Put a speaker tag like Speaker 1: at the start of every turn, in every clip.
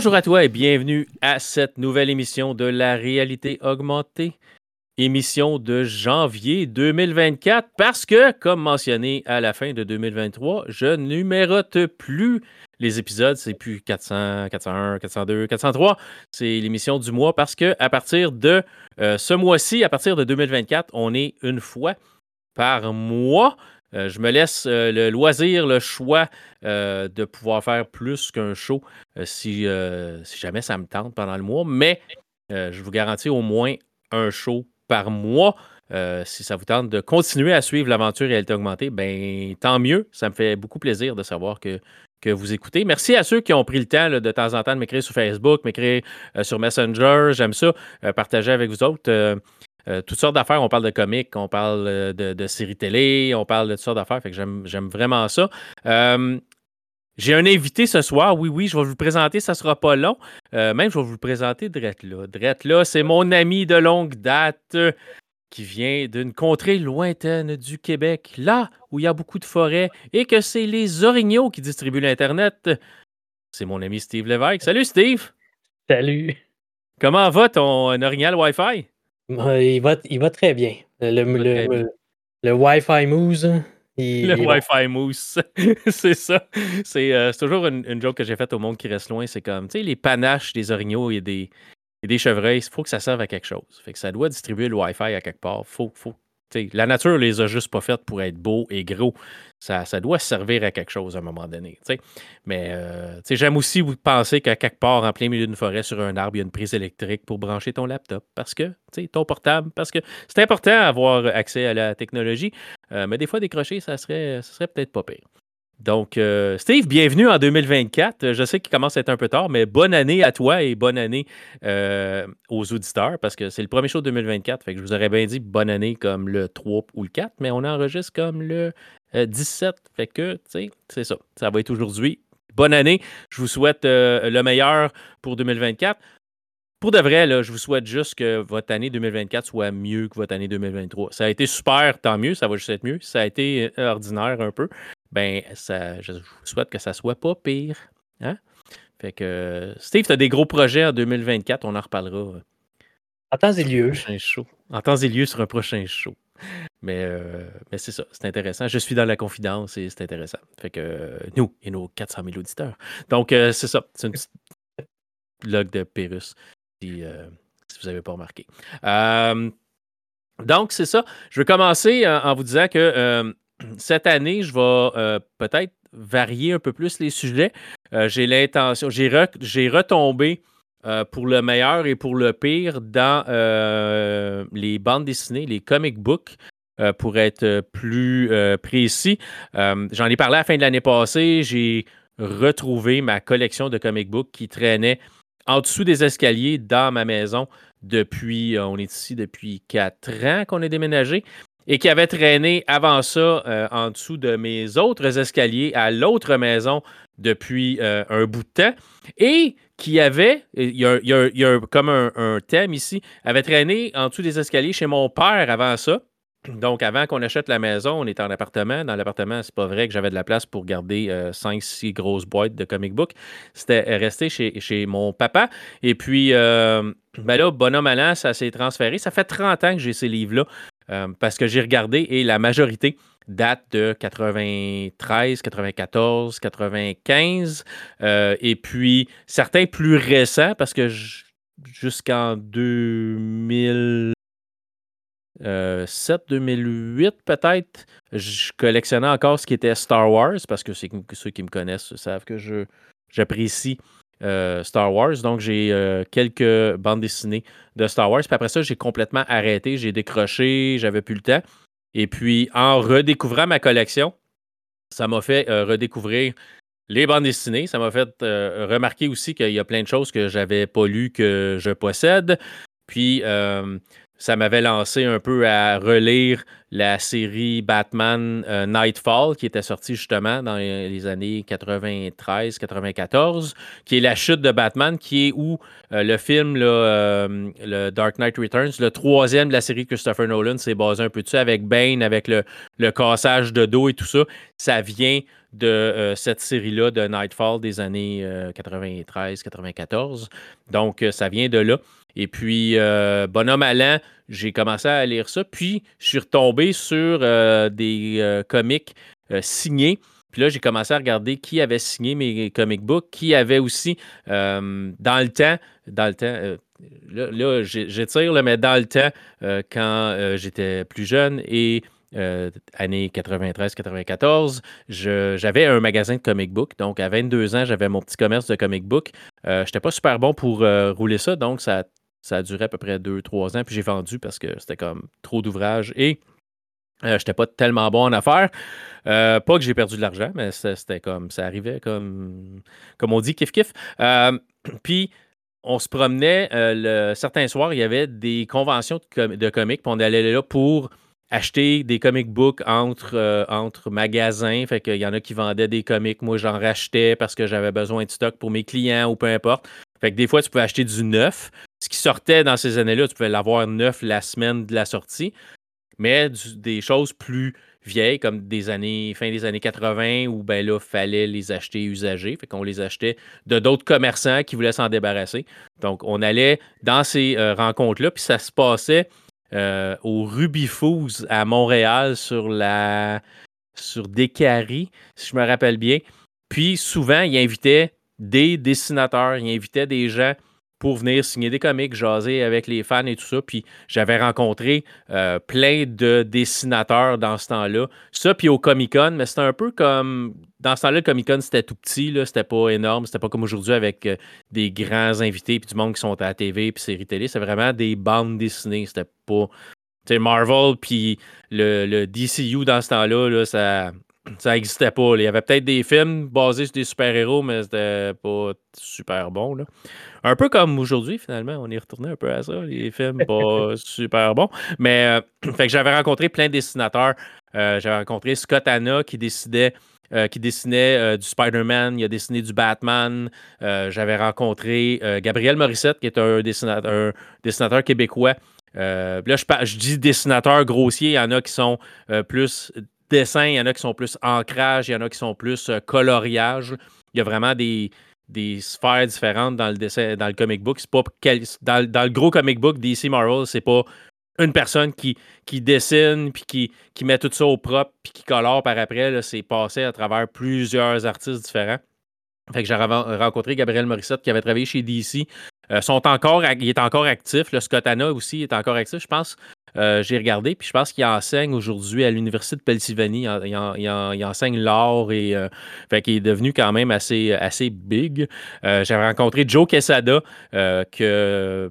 Speaker 1: Bonjour à toi et bienvenue à cette nouvelle émission de la réalité augmentée. Émission de janvier 2024 parce que, comme mentionné à la fin de 2023, je numérote plus les épisodes. C'est plus 400, 401, 402, 403. C'est l'émission du mois parce que à partir de euh, ce mois-ci, à partir de 2024, on est une fois par mois. Euh, je me laisse euh, le loisir, le choix euh, de pouvoir faire plus qu'un show si, jamais ça me tente pendant le mois. Mais je vous garantis au moins un show par mois. si ça vous tente de continuer à suivre l'aventure réalité augmentée, ben tant mieux. Ça me fait beaucoup plaisir de savoir que, que vous écoutez. Merci à ceux qui ont pris le temps de temps en temps de m'écrire sur Facebook, m'écrire sur Messenger. J'aime ça, partager avec vous autres. Euh, toutes sortes d'affaires. On parle de comics, on parle euh, de, séries télé, on parle de toutes sortes d'affaires. Fait que j'aime vraiment ça. Euh, j'ai un invité ce soir. Oui, oui, je vais vous le présenter. Ça ne sera pas long. même, je vais vous le présenter Drette là. Drette là, c'est mon ami de longue date qui vient d'une contrée lointaine du Québec, là où il y a beaucoup de forêts et que c'est les orignaux qui distribuent l'Internet. C'est mon ami Steve Lévesque. Salut, Steve.
Speaker 2: Salut.
Speaker 1: Comment va ton orignal Wi-Fi?
Speaker 2: Il va, il va très bien. Le, le, le, Wi-Fi Moose.
Speaker 1: le Wi-Fi Moose. c'est ça. Euh, c'est toujours une, une, joke que j'ai faite au monde qui reste loin. C'est comme, tu sais, les panaches des orignaux et des, et des chevreuils, il faut que ça serve à quelque chose. Fait que ça doit distribuer le Wi-Fi à quelque part. Faut, faut, la nature les a juste pas faites pour être beaux et gros. Ça, doit servir à quelque chose à un moment donné. Mais euh, j'aime aussi vous penser qu'à quelque part, en plein milieu d'une forêt, sur un arbre, il y a une prise électrique pour brancher ton laptop. Parce que, ton portable, parce que c'est important d'avoir accès à la technologie. Euh, mais des fois, décrocher, ça serait, ça serait peut-être pas pire. Donc, euh, Steve, bienvenue en 2024. Je sais qu'il commence à être un peu tard, mais bonne année à toi et bonne année euh, aux auditeurs parce que c'est le premier show de 2024. Fait que je vous aurais bien dit bonne année comme le 3 ou le 4, mais on enregistre comme le 17. Euh, fait que, tu sais, c'est ça. Ça va être aujourd'hui. Bonne année. Je vous souhaite le meilleur pour 2024. Pour de vrai, je vous souhaite juste que votre année 2024 soit mieux que votre année 2023. Ça a été super, tant mieux, ça va juste être mieux. Ça a été ordinaire un peu ben, ça, je vous souhaite que ça soit pas pire. Hein? Fait que, Steve, tu as des gros projets en 2024, on en reparlera.
Speaker 2: En temps et lieu.
Speaker 1: En temps et lieu sur un prochain show. Mais, euh, mais c'est ça, c'est intéressant. Je suis dans la confidence et c'est intéressant. Fait que nous et nos 400 000 auditeurs. Donc, euh, c'est ça. C'est une petite log de Pérus, si, euh, si vous n'avez pas remarqué. donc, c'est ça. Je vais commencer en vous disant que cette année, je vais euh, peut-être varier un peu plus les sujets. Euh, j'ai l'intention, j'ai, retombé euh, pour le meilleur et pour le pire dans les bandes dessinées, les comic books. pour être plus précis, j'en ai parlé à la fin de l'année passée. J'ai retrouvé ma collection de comic books qui traînait en dessous des escaliers dans ma maison depuis, on est ici depuis quatre ans qu'on est déménagé et qui avait traîné avant ça euh, en dessous de mes autres escaliers à l'autre maison depuis euh, un bout de temps et qui avait, il y a, comme un, thème ici, avait traîné en dessous des escaliers chez mon père avant ça. Donc, avant qu'on achète la maison, on était en appartement. Dans l'appartement, c'est pas vrai que j'avais de la place pour garder 5-6 euh, grosses boîtes de comic book. C'était resté chez, chez, mon papa. Et puis, ben là, bonhomme allant, ça s'est transféré. Ça fait 30 ans que j'ai ces livres-là. Euh, parce que j'ai regardé et la majorité date de 93, 94, 95. et puis certains plus récents parce que jusqu'en 2007, 2008 peut-être, je collectionnais encore ce qui était Star Wars parce que ceux qui me connaissent savent que j'apprécie euh, Star Wars. Donc, j'ai euh, quelques bandes dessinées de Star Wars. Puis après ça, j'ai complètement arrêté. J'ai décroché, j'avais plus le temps. Et puis, en redécouvrant ma collection, ça m'a fait euh, redécouvrir les bandes dessinées. Ça m'a fait remarquer aussi qu'il y a plein de choses que j'avais pas lues que je possède. Puis, ça m'avait lancé un peu à relire la série Batman euh, Nightfall, qui était sortie justement dans les années 93-94, qui est la chute de Batman, qui est où euh, le film, euh, le Dark Knight Returns, le troisième de la série Christopher Nolan, s'est basé un peu dessus, avec Bane, avec le, le cassage de dos et tout ça. Ça vient de cette série-là de Nightfall des années 93-94. Donc, ça vient de là. Et puis, euh, bonhomme allant, j'ai commencé à lire ça. Puis, je suis retombé sur euh, des euh, comics signés. Puis là, j'ai commencé à regarder qui avait signé mes comic books, qui avait aussi, dans le temps, dans le temps, là, j'étire, mais dans le temps, quand j'étais plus jeune et années 93-94, j'avais un magasin de comic book. Donc, à 22 ans, j'avais mon petit commerce de comic book. Je n'étais pas super bon pour rouler ça, donc ça ça a duré à peu près 2-3 ans, puis j'ai vendu parce que c'était comme trop d'ouvrages et je euh, j'étais pas tellement bon en affaires. Euh, pas que j'ai perdu de l'argent, mais c'était comme ça arrivait comme, comme on dit, kiff kiff. Euh, puis on se promenait le, certains soirs, il y avait des conventions de, de comics, puis on allait là pour acheter des comic books entre, entre magasins. Fait qu'il y en a qui vendaient des comics. Moi, j'en rachetais parce que j'avais besoin de stock pour mes clients ou peu importe. Fait que des fois, tu pouvais acheter du neuf. Ce qui sortait dans ces années-là, tu pouvais l'avoir neuf la semaine de la sortie. Mais des choses plus vieilles, comme des années, fin des années 80, où ben là, fallait les acheter usagés. Fait qu'on les achetait de d'autres commerçants qui voulaient s'en débarrasser. Donc, on allait dans ces euh, rencontres-là, puis ça se passait euh, au Ruby Foods à Montréal sur la sur si je me rappelle bien. Puis souvent, ils invitaient des dessinateurs, ils invitaient des gens pour venir signer des comics, jaser avec les fans et tout ça. Puis j'avais rencontré euh, plein de dessinateurs dans ce temps-là. Ça, puis au Comic Con, mais c'était un peu comme. Dans ce temps-là, le Comic Con, c'était tout petit, là, c'était pas énorme, c'était pas comme aujourd'hui avec euh, des grands invités puis du monde qui sont à la TV puis séries télé. C'était vraiment des bandes dessinées. C'était pas. Tu sais, Marvel puis le, le, DCU dans ce temps-là, là, ça ça n'existait pas. Il y avait peut-être des films basés sur des super-héros, mais c'était pas super bon. Là. Un peu comme aujourd'hui, finalement, on est retourné un peu à ça, les films pas super bons. Mais euh, fait que j'avais rencontré plein de dessinateurs. Euh, j'avais rencontré Scott Anna qui décidait. Euh, qui dessinait du Spider-Man, il a dessiné du Batman. J'avais rencontré Gabriel Morissette, qui est un dessinateur, un dessinateur québécois. là, je, je, dis dessinateur grossier, il y en a qui sont plus dessin, il y en a qui sont plus ancrage, il y en a qui sont plus coloriage. Il y a vraiment des, des sphères différentes dans le dessin, dans le comic book. C'est pas dans, le gros comic book DC Marvel, c'est pas une personne qui, qui dessine puis qui, qui met tout ça au propre puis qui colore par après. C'est passé à travers plusieurs artistes différents. Fait que j'ai rencontré Gabriel Morissette qui avait travaillé chez DC. Euh, sont encore, il est encore actif. Le Scott Anna aussi est encore actif. Je pense euh, j'ai regardé, puis je pense qu'il enseigne aujourd'hui à l'Université de Pennsylvanie. Il, enseigne l'art et euh, qu'il est devenu quand même assez, assez big. Euh, J'ai rencontré Joe Quesada, que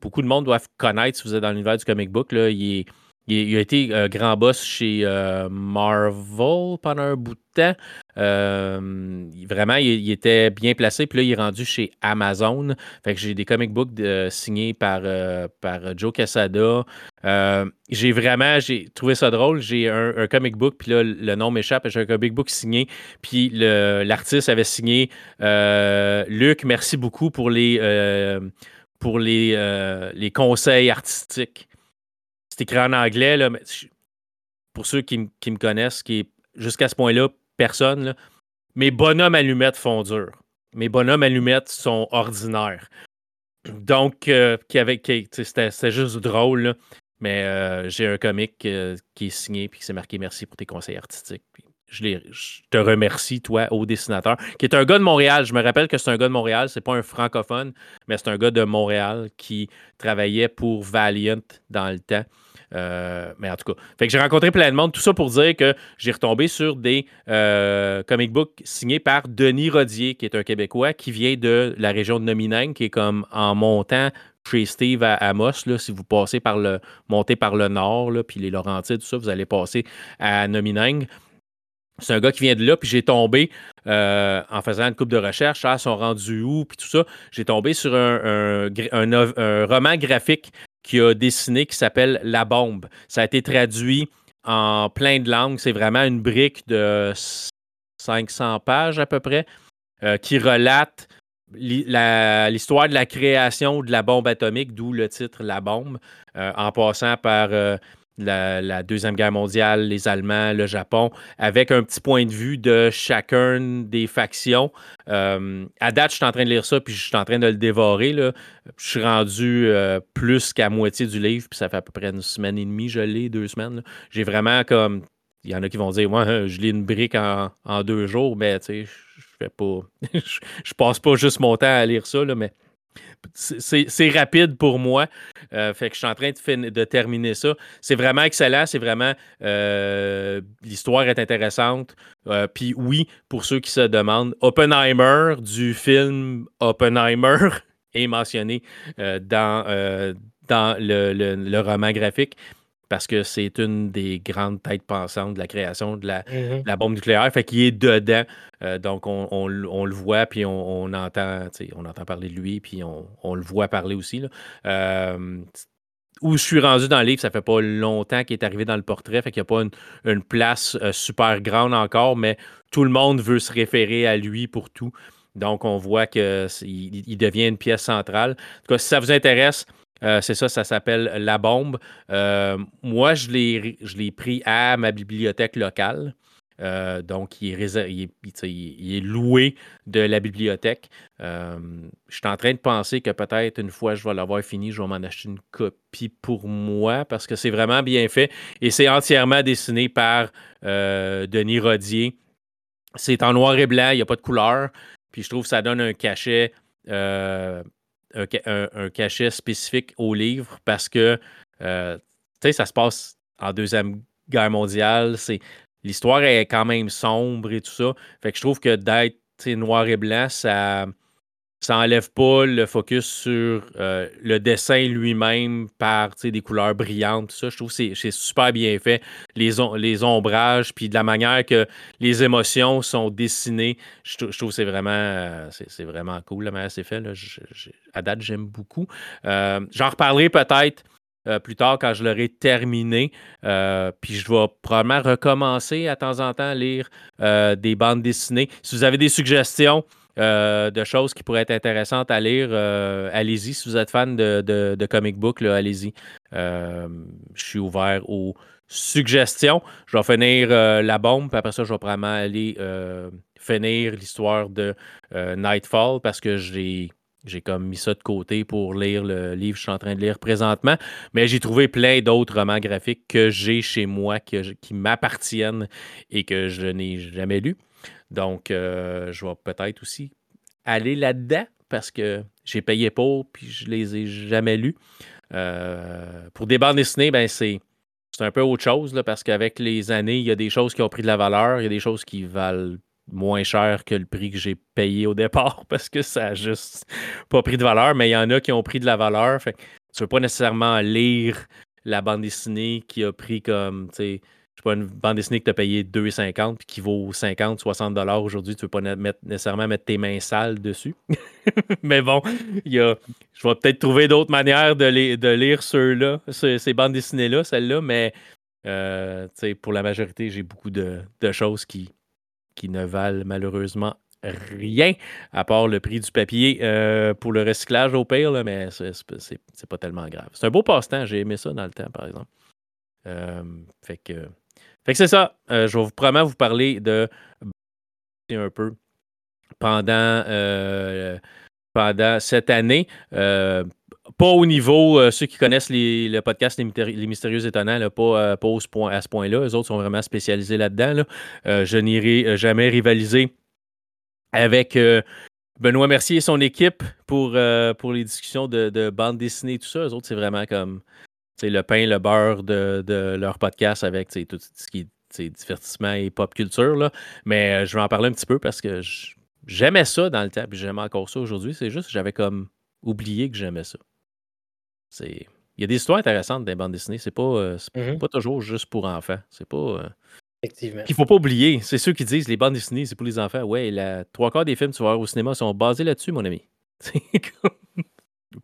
Speaker 1: beaucoup de monde doivent connaître si vous êtes dans l'univers du comic book. Là. Il, il, a été grand boss chez Marvel pendant un bout de temps. Euh, vraiment, il, était bien placé. Puis là, il est rendu chez Amazon. Fait que j'ai des comic books signés par, euh, par Joe. Euh, j'ai vraiment j'ai trouvé ça drôle. J'ai un, comic book, puis là, le nom m'échappe. J'ai un comic book signé. Puis l'artiste avait signé Luc, merci beaucoup pour les, pour les, les conseils artistiques. C'est écrit en anglais, là, mais pour ceux qui, qui me connaissent, qui jusqu'à ce point-là, personne. Mes bonhommes allumettes font dur. Mes bonhommes allumettes sont ordinaires. Donc, euh, c'était juste drôle. Mais euh, j'ai un comic euh, qui est signé puis qui s'est marqué merci pour tes conseils artistiques. je, te remercie, toi, au dessinateur, qui est un gars de Montréal. Je me rappelle que c'est un gars de Montréal, c'est pas un francophone, mais c'est un gars de Montréal qui travaillait pour Valiant dans le temps. Euh, mais en tout cas, fait que j'ai rencontré plein de monde. Tout ça pour dire que j'ai retombé sur des euh, comic books signés par Denis Rodier, qui est un Québécois qui vient de la région de Nomineng, qui est comme en montant chez Steve à Amos. Là, si vous passez par le, montez par le nord, là, puis les Laurentides, tout ça, vous allez passer à Nomineng. C'est un gars qui vient de là, puis j'ai tombé euh, en faisant une coupe de recherche, ah, sont rendus où, puis tout ça. J'ai tombé sur un, roman graphique qui a dessiné qui s'appelle La Bombe. Ça a été traduit en plein de langues. C'est vraiment une brique de 500 pages à peu près euh, qui relate l'histoire de la création de la bombe atomique, d'où le titre La Bombe, euh, en passant par la, Deuxième Guerre mondiale, les Allemands, le Japon, avec un petit point de vue de chacun des factions. Euh, à date, je suis en train de lire ça, puis je suis en train de le dévorer. Là. Je suis rendu euh, plus qu'à moitié du livre, puis ça fait à peu près une semaine et demie, je l'ai, deux semaines. J'ai vraiment comme. Il y en a qui vont dire, moi, je lis une brique en, deux jours, mais tu sais, je fais pas. je passe pas juste mon temps à lire ça, là, mais c'est rapide pour moi. Euh, fait que je suis en train de, terminer ça. C'est vraiment excellent. C'est vraiment. Euh, l'histoire est intéressante. Euh, puis oui, pour ceux qui se demandent, Oppenheimer du film Oppenheimer est mentionné dans, dans le, roman graphique parce que c'est une des grandes têtes pensantes de la création de la, mm-hmm. bombe nucléaire. Fait qu'il est dedans. Euh, donc, on, le voit, puis on, entend, on entend parler de lui, puis on, le voit parler aussi. Euh, où je suis rendu dans le livre, ça fait pas longtemps qu'il est arrivé dans le portrait, fait qu'il n'y a pas une, place euh, super grande encore, mais tout le monde veut se référer à lui pour tout. Donc, on voit qu'il il devient une pièce centrale. En tout cas, si ça vous intéresse, euh, c'est ça, ça s'appelle La Bombe. Euh, moi, je l'ai pris à ma bibliothèque locale. Euh, donc, il est, loué de la bibliothèque. je suis en train de penser que peut-être une fois je vais l'avoir fini, je vais m'en acheter une copie pour moi parce que c'est vraiment bien fait et c'est entièrement dessiné par Denis Rodier. C'est en noir et blanc, il n'y a pas de couleur. Puis je trouve que ça donne un cachet un, cachet spécifique au livre parce que, euh, tu sais, ça se passe en Deuxième Guerre mondiale. C'est, l'histoire est quand même sombre et tout ça. Fait que je trouve que d'être noir et blanc, ça ça n'enlève pas le focus sur euh, le dessin lui-même par des couleurs brillantes. ça. Je trouve que c'est super bien fait. Les, ombrages, puis de la manière que les émotions sont dessinées, je, trouve que c'est vraiment, euh, vraiment cool la manière c'est fait. Là. à date, j'aime beaucoup. Euh, j'en reparlerai peut-être. plus tard quand je l'aurai terminé. puis je vais probablement recommencer à temps en temps à lire des bandes dessinées. Si vous avez des suggestions, euh, de choses qui pourraient être intéressantes à lire, euh, allez-y. Si vous êtes fan de, comic book, allez-y. Euh, je suis ouvert aux suggestions. Je vais finir la bombe, puis après ça, je vais probablement aller finir l'histoire de Nightfall parce que j'ai. J'ai comme mis ça de côté pour lire le livre que je suis en train de lire présentement. Mais j'ai trouvé plein d'autres romans graphiques que j'ai chez moi, qui m'appartiennent et que je n'ai jamais lus. Donc, euh, je vais peut-être aussi aller là-dedans parce que j'ai payé pour puis je les ai jamais lus. Euh, pour des bandes dessinées, ben c'est, un peu autre chose parce qu'avec les années, il y a des choses qui ont pris de la valeur, il y a des choses qui valent moins cher que le prix que j'ai payé au départ parce que ça n'a juste pas pris de valeur, mais il y en a qui ont pris de la valeur. Tu ne veux pas nécessairement lire la bande dessinée qui a pris comme, pas, une bande dessinée que tu as payé 2,50 puis qui vaut 50, 60 dollars aujourd'hui, tu ne veux pas nécessairement mettre tes mains sales dessus. Mais bon, y a, je vais peut-être trouver d'autres manières de, de lire ceux-là, ces, bandes dessinées-là, celles-là, mais euh, pour la majorité, j'ai beaucoup de, choses qui, qui ne valent malheureusement rien, à part le prix du papier euh, pour le recyclage au pire, là, mais c'est pas tellement grave. C'est un beau passe-temps, j'ai aimé ça dans le temps, par exemple. Euh, fait que fait que c'est ça. Euh, je vais vous probablement vous parler de un peu pendant, euh, pendant cette année. Euh, pas au niveau, ceux qui connaissent le podcast Les, Mystérieux Étonnants, pas, pas à ce point-là. Les autres sont vraiment spécialisés là-dedans. je n'irai jamais rivaliser avec Benoît Mercier et son équipe pour, pour les discussions de, de bande dessinée et tout ça. Les autres, c'est vraiment comme le pain, le beurre de, leur podcast avec tout ce qui est divertissement et pop culture. Là. Mais euh, je vais en parler un petit peu parce que j'aimais ça dans le temps, puis j'aime encore ça aujourd'hui. C'est juste que j'avais comme oublié que j'aimais ça. Il y a des histoires intéressantes dans les bandes dessinées. C'est pas, euh, mm-hmm. pas toujours juste pour enfants. C'est pas. Euh,
Speaker 2: Effectivement.
Speaker 1: Il faut pas oublier. C'est ceux qui disent les bandes dessinées, c'est pour les enfants. Ouais, la trois quarts des films que tu vas voir au cinéma sont basés là-dessus, mon ami.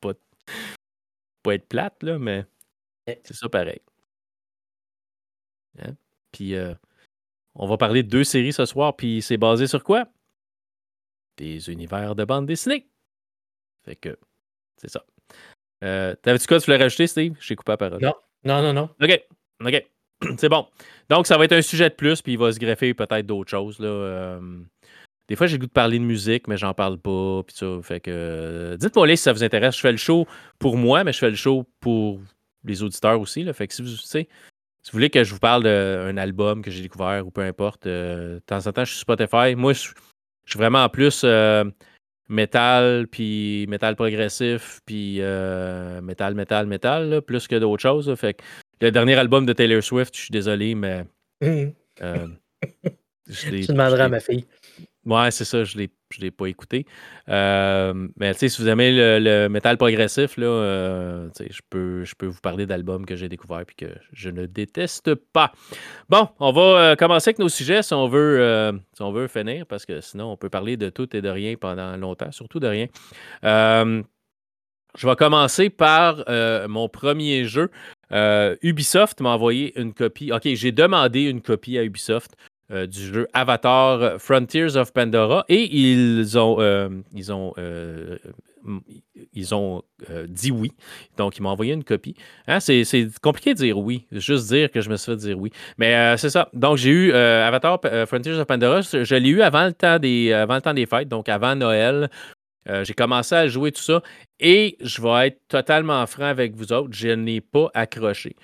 Speaker 1: pas, pas être plate, là, mais c'est ça pareil. Hein? Puis, euh, on va parler de deux séries ce soir, puis c'est basé sur quoi? Des univers de bande dessinée. Fait que, c'est ça. Euh, T'avais-tu quoi tu voulais rajouter, Steve? J'ai coupé la parole.
Speaker 2: Non, non, non, non.
Speaker 1: OK, OK. c'est bon. Donc, ça va être un sujet de plus, puis il va se greffer peut-être d'autres choses, là. Euh, des fois, j'ai le goût de parler de musique, mais j'en parle pas. Puis ça, fait que dites-moi si ça vous intéresse. Je fais le show pour moi, mais je fais le show pour les auditeurs aussi. Là. Fait que si vous, si vous voulez que je vous parle d'un album que j'ai découvert ou peu importe, euh, de temps en temps, je suis Spotify. Moi, je, suis vraiment en plus euh, métal, puis métal progressif, puis euh, métal, métal, métal, plus que d'autres choses. Fait que le dernier album de Taylor Swift, je suis désolé, mais.
Speaker 2: Mmh. tu demanderas à ma fille.
Speaker 1: Ouais, c'est ça, je ne l'ai pas écouté. Euh, mais si vous aimez le, métal progressif, euh, je, peux, je peux vous parler d'albums que j'ai découverts et que je ne déteste pas. Bon, on va euh, commencer avec nos sujets si on veut, si on veut finir, parce que sinon, on peut parler de tout et de rien pendant longtemps, surtout de rien. je vais commencer par mon premier jeu. Ubisoft m'a envoyé une copie. OK, j'ai demandé une copie à Ubisoft euh, du jeu Avatar Frontiers of Pandora et ils ont, euh, ils ont, euh, ils ont dit oui. Donc, ils m'ont envoyé une copie. Hein, c'est, compliqué de dire oui, juste dire que je me suis fait dire oui. Mais c'est ça. Donc, j'ai eu Avatar Frontiers of Pandora. Je l'ai eu avant le, temps des, avant le temps des fêtes, donc avant Noël. j'ai commencé à jouer tout ça et je vais être totalement franc avec vous autres, je n'ai pas accroché.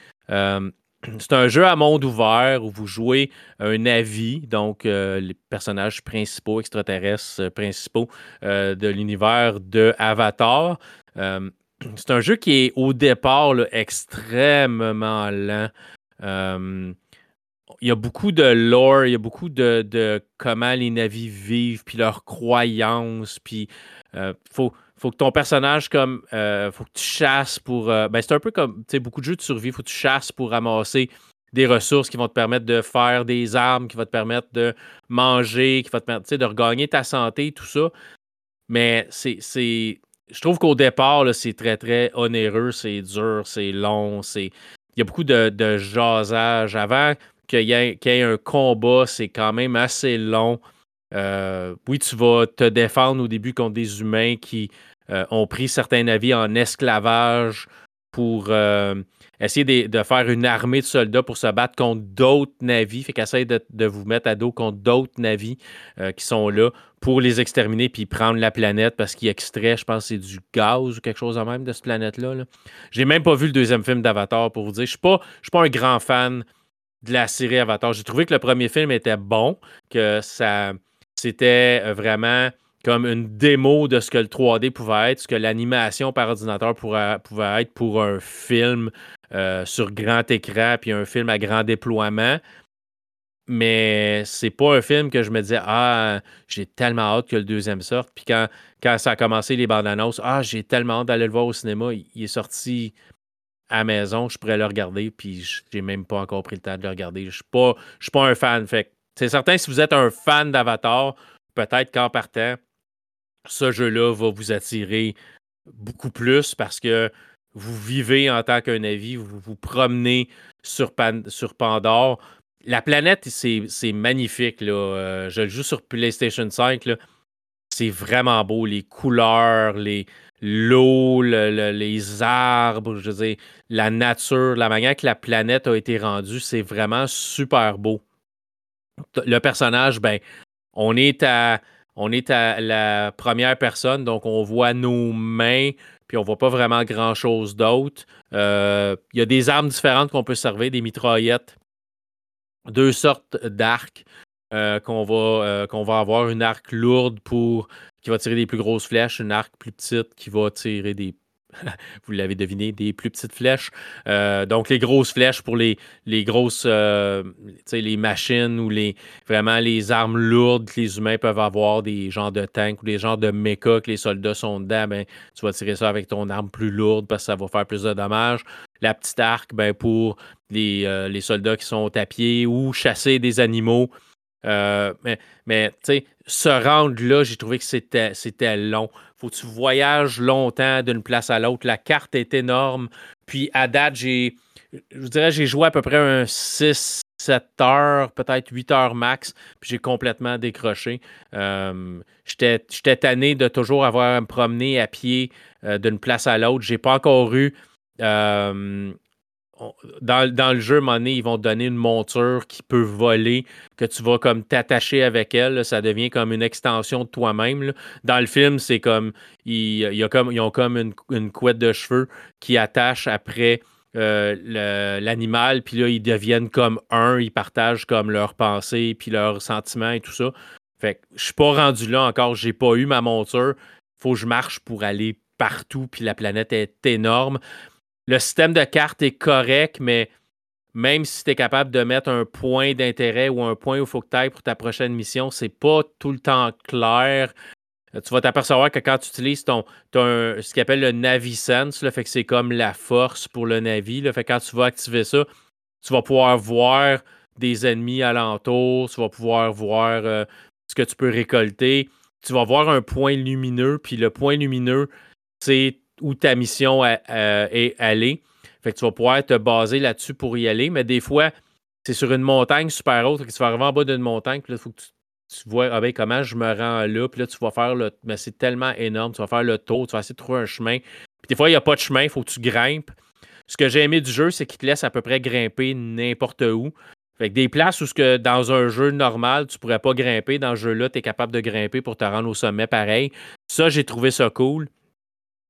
Speaker 1: C'est un jeu à monde ouvert où vous jouez un avis, donc euh, les personnages principaux, extraterrestres euh, principaux euh, de l'univers de Avatar. c'est un jeu qui est au départ extrêmement lent. il y a beaucoup de lore, il y a beaucoup de, comment les navis vivent, puis leurs croyances, puis il faut faut que ton personnage, comme, euh, faut que tu chasses pour. Euh, ben, c'est un peu comme, tu sais, beaucoup de jeux de survie, faut que tu chasses pour ramasser des ressources qui vont te permettre de faire des armes, qui vont te permettre de manger, qui vont te permettre de regagner ta santé, tout ça. Mais c'est. Je trouve qu'au départ, c'est très, très onéreux, c'est dur, c'est long, c'est. Il y a beaucoup de, de jasage. Avant qu'il y, ait un combat, c'est quand même assez long. Euh, oui, tu vas te défendre au début contre des humains qui ont pris certains navires en esclavage pour euh, essayer de, faire une armée de soldats pour se battre contre d'autres navires. Fait qu'essaye de, de, vous mettre à dos contre d'autres navires qui sont là pour les exterminer puis prendre la planète parce qu'ils extraient, je pense, c'est du gaz ou quelque chose en même de cette planète-là. Là. J'ai même pas vu le deuxième film d'Avatar pour vous dire. Je suis suis pas un grand fan de la série Avatar. J'ai trouvé que le premier film était bon, que ça c'était euh, vraiment comme une démo de ce que le 3D pouvait être, ce que l'animation par ordinateur pouvait être pour un film euh, sur grand écran, puis un film à grand déploiement. Mais c'est pas un film que je me disais Ah, j'ai tellement hâte que le deuxième sorte. Puis quand, quand ça a commencé les bandes annonces, Ah, j'ai tellement hâte d'aller le voir au cinéma. Il, est sorti à la maison, je pourrais le regarder, puis j'ai même pas encore pris le temps de le regarder. Je suis pas, suis pas un fan. C'est certain, si vous êtes un fan d'Avatar, peut-être qu'en partant, ce jeu-là va vous attirer beaucoup plus parce que vous vivez en tant qu'un avis, vous vous promenez sur, Pandore. La planète, c'est magnifique. Euh, je le joue sur PlayStation 5. C'est vraiment beau. Les couleurs, les, l'eau, les arbres, je la nature, la manière que la planète a été rendue, c'est vraiment super beau le personnage, ben, on est à on est à la première personne, donc on voit nos mains, puis on voit pas vraiment grand chose d'autre. Euh, il y a des armes différentes qu'on peut servir, des mitraillettes, deux sortes d'arcs. Euh, qu'on va, euh, qu'on va avoir une arc lourde pour qui va tirer des plus grosses flèches, une arc plus petite qui va tirer des vous l'avez deviné, des plus petites flèches. Euh, donc, les grosses flèches pour les, les grosses, euh, les machines ou les, vraiment les armes lourdes que les humains peuvent avoir, des genres de tanks ou des genres de méca que les soldats sont dedans, ben, tu vas tirer ça avec ton arme plus lourde parce que ça va faire plus de dommages. La petite arc, ben, pour les, euh, les soldats qui sont à pied ou chasser des animaux Euh, mais, mais tu sais, se rendre là, j'ai trouvé que c'était, c'était long. Faut que tu voyages longtemps d'une place à l'autre. La carte est énorme. Puis à date, j'ai, je dirais, j'ai joué à peu près un 6, 7 heures, peut-être 8 heures max, puis j'ai complètement décroché. Euh, j'étais, tanné de toujours avoir à me promener à pied euh, d'une place à l'autre. J'ai pas encore eu dans, le jeu, à ils vont donner une monture qui peut voler, que tu vas comme t'attacher avec elle. ça devient comme une extension de toi-même. Dans le film, c'est comme ils ont comme une, couette de cheveux qui attache après euh, l'animal, puis là, ils deviennent comme un, ils partagent comme leurs pensées, puis leurs sentiments et tout ça. Fait que je suis pas rendu là encore, j'ai pas eu ma monture. Faut que je marche pour aller partout, puis la planète est énorme le système de carte est correct, mais même si tu es capable de mettre un point d'intérêt ou un point où il faut que tu ailles pour ta prochaine mission, c'est pas tout le temps clair. Euh, tu vas t'apercevoir que quand tu utilises ton, ce qu'on appelle le NaviSense, fait que c'est comme la force pour le Navi. Fait que quand tu vas activer ça, tu vas pouvoir voir des ennemis alentour, tu vas pouvoir voir euh, ce que tu peux récolter. Tu vas voir un point lumineux, puis le point lumineux, c'est où ta mission est allée. Fait que tu vas pouvoir te baser là-dessus pour y aller. Mais des fois, c'est sur une montagne super haute, que tu vas arriver en bas d'une montagne, puis là, il faut que tu, vois ah ben, comment je me rends là, puis là, tu vas faire le. Mais c'est tellement énorme, tu vas faire le tour, tu vas essayer de trouver un chemin. Puis des fois, il n'y a pas de chemin, il faut que tu grimpes. Ce que j'ai aimé du jeu, c'est qu'il te laisse à peu près grimper n'importe où. Fait que des places où ce que dans un jeu normal, tu pourrais pas grimper, dans ce jeu-là, tu es capable de grimper pour te rendre au sommet pareil. Ça, j'ai trouvé ça cool.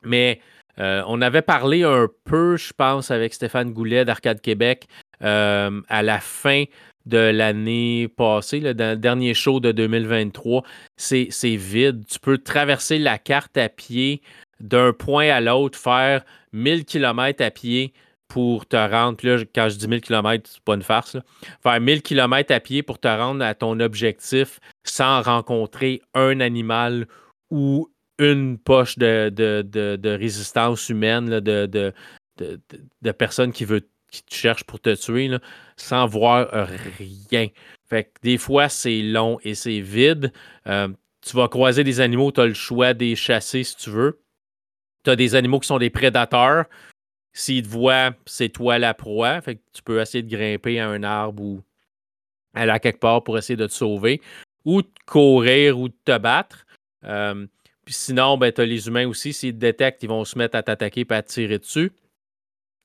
Speaker 1: Mais euh, on avait parlé un peu, je pense, avec Stéphane Goulet d'Arcade Québec euh, à la fin de l'année passée, le dernier show de 2023. C'est vide. Tu peux traverser la carte à pied d'un point à l'autre, faire 1000 km à pied pour te rendre. Là, quand je dis 1000 km, c'est pas une farce. Faire 1000 km à pied pour te rendre à ton objectif sans rencontrer un animal ou une poche de, résistance humaine, de, de, personnes qui, veut, qui te cherchent pour te tuer, sans voir rien. Fait que des fois, c'est long et c'est vide. Euh, tu vas croiser des animaux, tu as le choix des chasser si tu veux. Tu as des animaux qui sont des prédateurs. S'ils te voient, c'est toi la proie. Fait que tu peux essayer de grimper à un arbre ou aller à quelque part pour essayer de te sauver. Ou de courir ou de te battre. Euh, puis sinon, ben, tu as les humains aussi. S'ils te détectent, ils vont se mettre à t'attaquer et à te tirer dessus.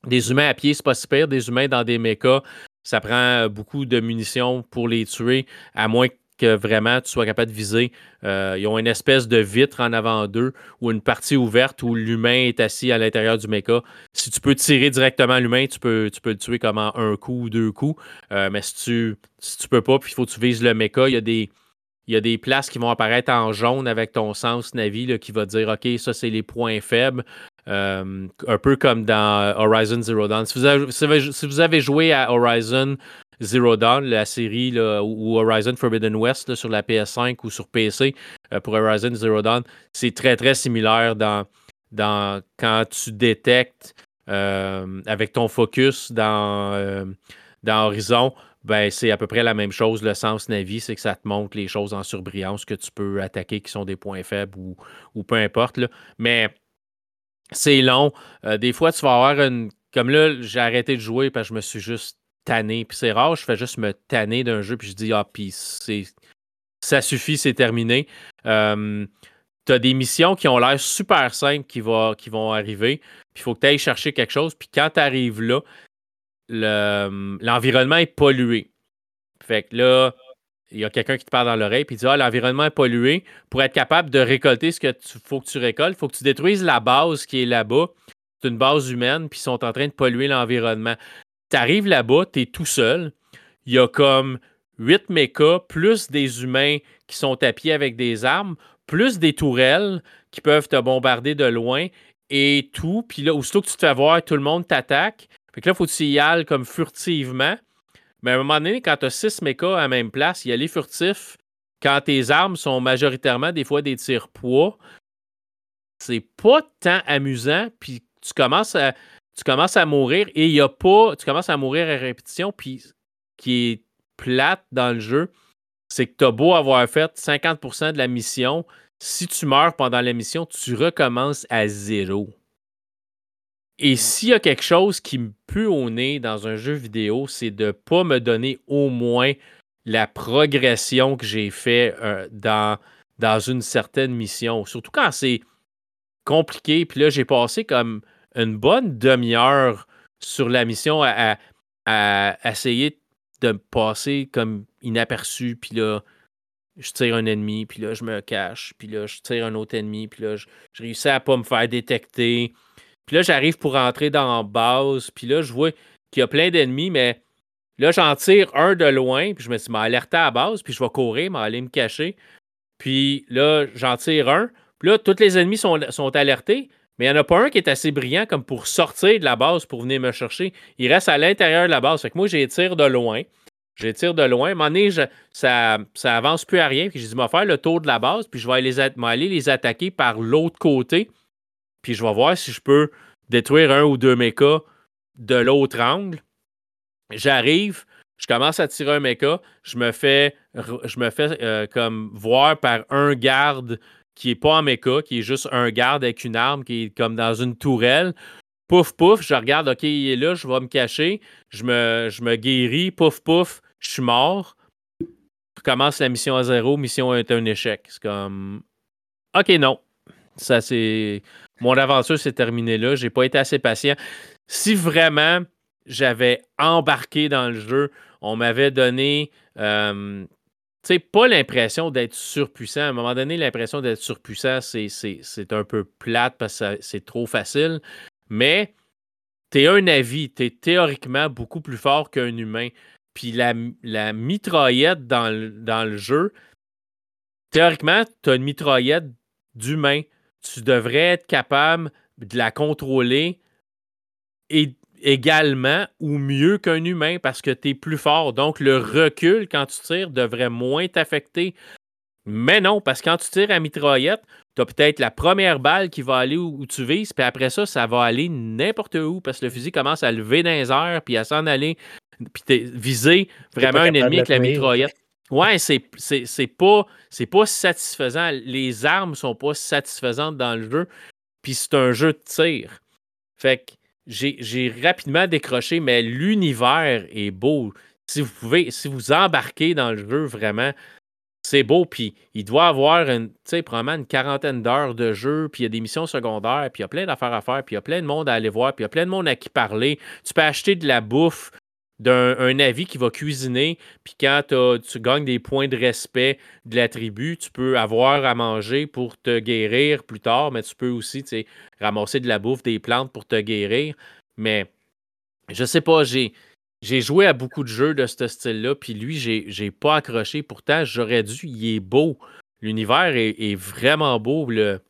Speaker 1: Des humains à pied, c'est pas super. Des humains dans des mechas, ça prend euh, beaucoup de munitions pour les tuer, à moins que vraiment tu sois capable de viser. Euh, ils ont une espèce de vitre en avant d'eux ou une partie ouverte où l'humain est assis à l'intérieur du mecha. Si tu peux tirer directement l'humain, tu peux, tu le tuer comme un coup ou deux coups. Euh, mais si tu, si tu peux pas, puis il faut que tu vises le mecha, il y a des il y a des places qui vont apparaître en jaune avec ton sens Navi qui va dire OK, ça c'est les points faibles. Euh, un peu comme dans Horizon Zero Dawn. Si vous avez, joué à Horizon Zero Dawn, la série ou Horizon Forbidden West sur la PS5 ou sur PC euh, pour Horizon Zero Dawn, c'est très très similaire dans, quand tu détectes euh, avec ton focus dans, dans Horizon ben, c'est à peu près la même chose. Le sens Navi, c'est que ça te montre les choses en surbrillance que tu peux attaquer qui sont des points faibles ou, peu importe. Là. Mais c'est long. Euh, des fois, tu vas avoir une. Comme là, j'ai arrêté de jouer parce que je me suis juste tanné. Puis c'est rare, je fais juste me tanner d'un jeu, puis je dis, ah, puis c'est. Ça suffit, c'est terminé. Euh, tu as des missions qui ont l'air super simples qui, qui vont arriver. Puis il faut que tu ailles chercher quelque chose. Puis quand tu arrives là, l'environnement est pollué. Fait que là, il y a quelqu'un qui te parle dans l'oreille puis dit Ah, l'environnement est pollué. Pour être capable de récolter ce que tu faut que tu récoltes, il faut que tu détruises la base qui est là-bas. C'est une base humaine, puis ils sont en train de polluer l'environnement. Tu arrives là-bas, tu es tout seul. Il y a comme huit mechas, plus des humains qui sont à pied avec des armes, plus des tourelles qui peuvent te bombarder de loin et tout. Puis là, aussitôt que tu te fais voir, tout le monde t'attaque. Fait que là, faut que tu y ailles comme furtivement. Mais à un moment donné, quand tu as six mechas à la même place, y aller furtif, quand tes armes sont majoritairement des fois des tirs poids, c'est pas tant amusant, puis tu commences à, tu commences à mourir et il y a pas, tu commences à mourir à répétition, puis qui est plate dans le jeu, c'est que tu as beau avoir fait 50% de la mission, si tu meurs pendant la mission, tu recommences à zéro. Et s'il y a quelque chose qui me pue au nez dans un jeu vidéo, c'est de ne pas me donner au moins la progression que j'ai fait euh, dans, dans une certaine mission. Surtout quand c'est compliqué. Puis là, j'ai passé comme une bonne demi-heure sur la mission à, essayer de me passer comme inaperçu. Puis là, je tire un ennemi, puis là, je me cache, puis là, je tire un autre ennemi, puis là, je, réussis à pas me faire détecter. Puis là, j'arrive pour rentrer dans la base, puis là, je vois qu'il y a plein d'ennemis, mais là, j'en tire un de loin, puis je me suis alerté à la base, puis je vais courir, m'aller me cacher. Puis là, j'en tire un, puis là, tous les ennemis sont, alertés, mais il n'y en a pas un qui est assez brillant comme pour sortir de la base pour venir me chercher. Il reste à l'intérieur de la base. Fait que moi, j'ai tire de loin. Je les tire de loin. À un moment donné, ça, ça avance plus à rien. Puis j'ai dit, je vais faire le tour de la base, puis je vais aller les, attaquer par l'autre côté. Puis je vais voir si je peux détruire un ou deux mechas de l'autre angle. J'arrive, je commence à tirer un mecha, je me fais, je me fais euh, comme voir par un garde qui est pas en mecha, qui est juste un garde avec une arme qui est comme dans une tourelle. Pouf, pouf, je regarde, OK, il est là, je vais me cacher, je me, je me guéris, pouf, pouf, je suis mort. Je commence la mission à zéro, mission est un échec. C'est comme. OK, non. Ça, c'est. Mon aventure s'est terminée là. J'ai pas été assez patient. Si vraiment j'avais embarqué dans le jeu, on m'avait donné. Euh, tu sais, pas l'impression d'être surpuissant. À un moment donné, l'impression d'être surpuissant, c'est un peu plate parce que c'est trop facile mais tu es un avis, tu es théoriquement beaucoup plus fort qu'un humain. Puis la, mitraillette dans le, jeu, théoriquement, tu as une mitraillette d'humain. Tu devrais être capable de la contrôler également ou mieux qu'un humain parce que tu es plus fort. Donc, le recul quand tu tires devrait moins t'affecter. Mais non, parce que quand tu tires à mitraillette, tu as peut-être la première balle qui va aller où, tu vises, puis après ça, ça va aller n'importe où parce que le fusil commence à lever dans les airs, puis à s'en aller, puis viser vraiment un ennemi avec la mitraillette. Ouais, c'est, pas, pas satisfaisant. Les armes sont pas satisfaisantes dans le jeu, puis c'est un jeu de tir. Fait que j'ai rapidement décroché, mais l'univers est beau. Si vous pouvez, si vous embarquez dans le jeu vraiment, c'est beau, puis il doit avoir une, probablement une quarantaine d'heures de jeu, puis il y a des missions secondaires, puis il y a plein d'affaires à faire, puis il y a plein de monde à aller voir, puis il y a plein de monde à qui parler. Tu peux acheter de la bouffe d'un avis qui va cuisiner, puis quand tu gagnes des points de respect de la tribu, tu peux avoir à manger pour te guérir plus tard, mais tu peux aussi ramasser de la bouffe, des plantes pour te guérir. Mais je sais pas, j'ai j'ai joué à beaucoup de jeux de ce style-là, puis lui, j'ai pas accroché. Pourtant, j'aurais dû. Il est beau. L'univers est, vraiment beau. Le...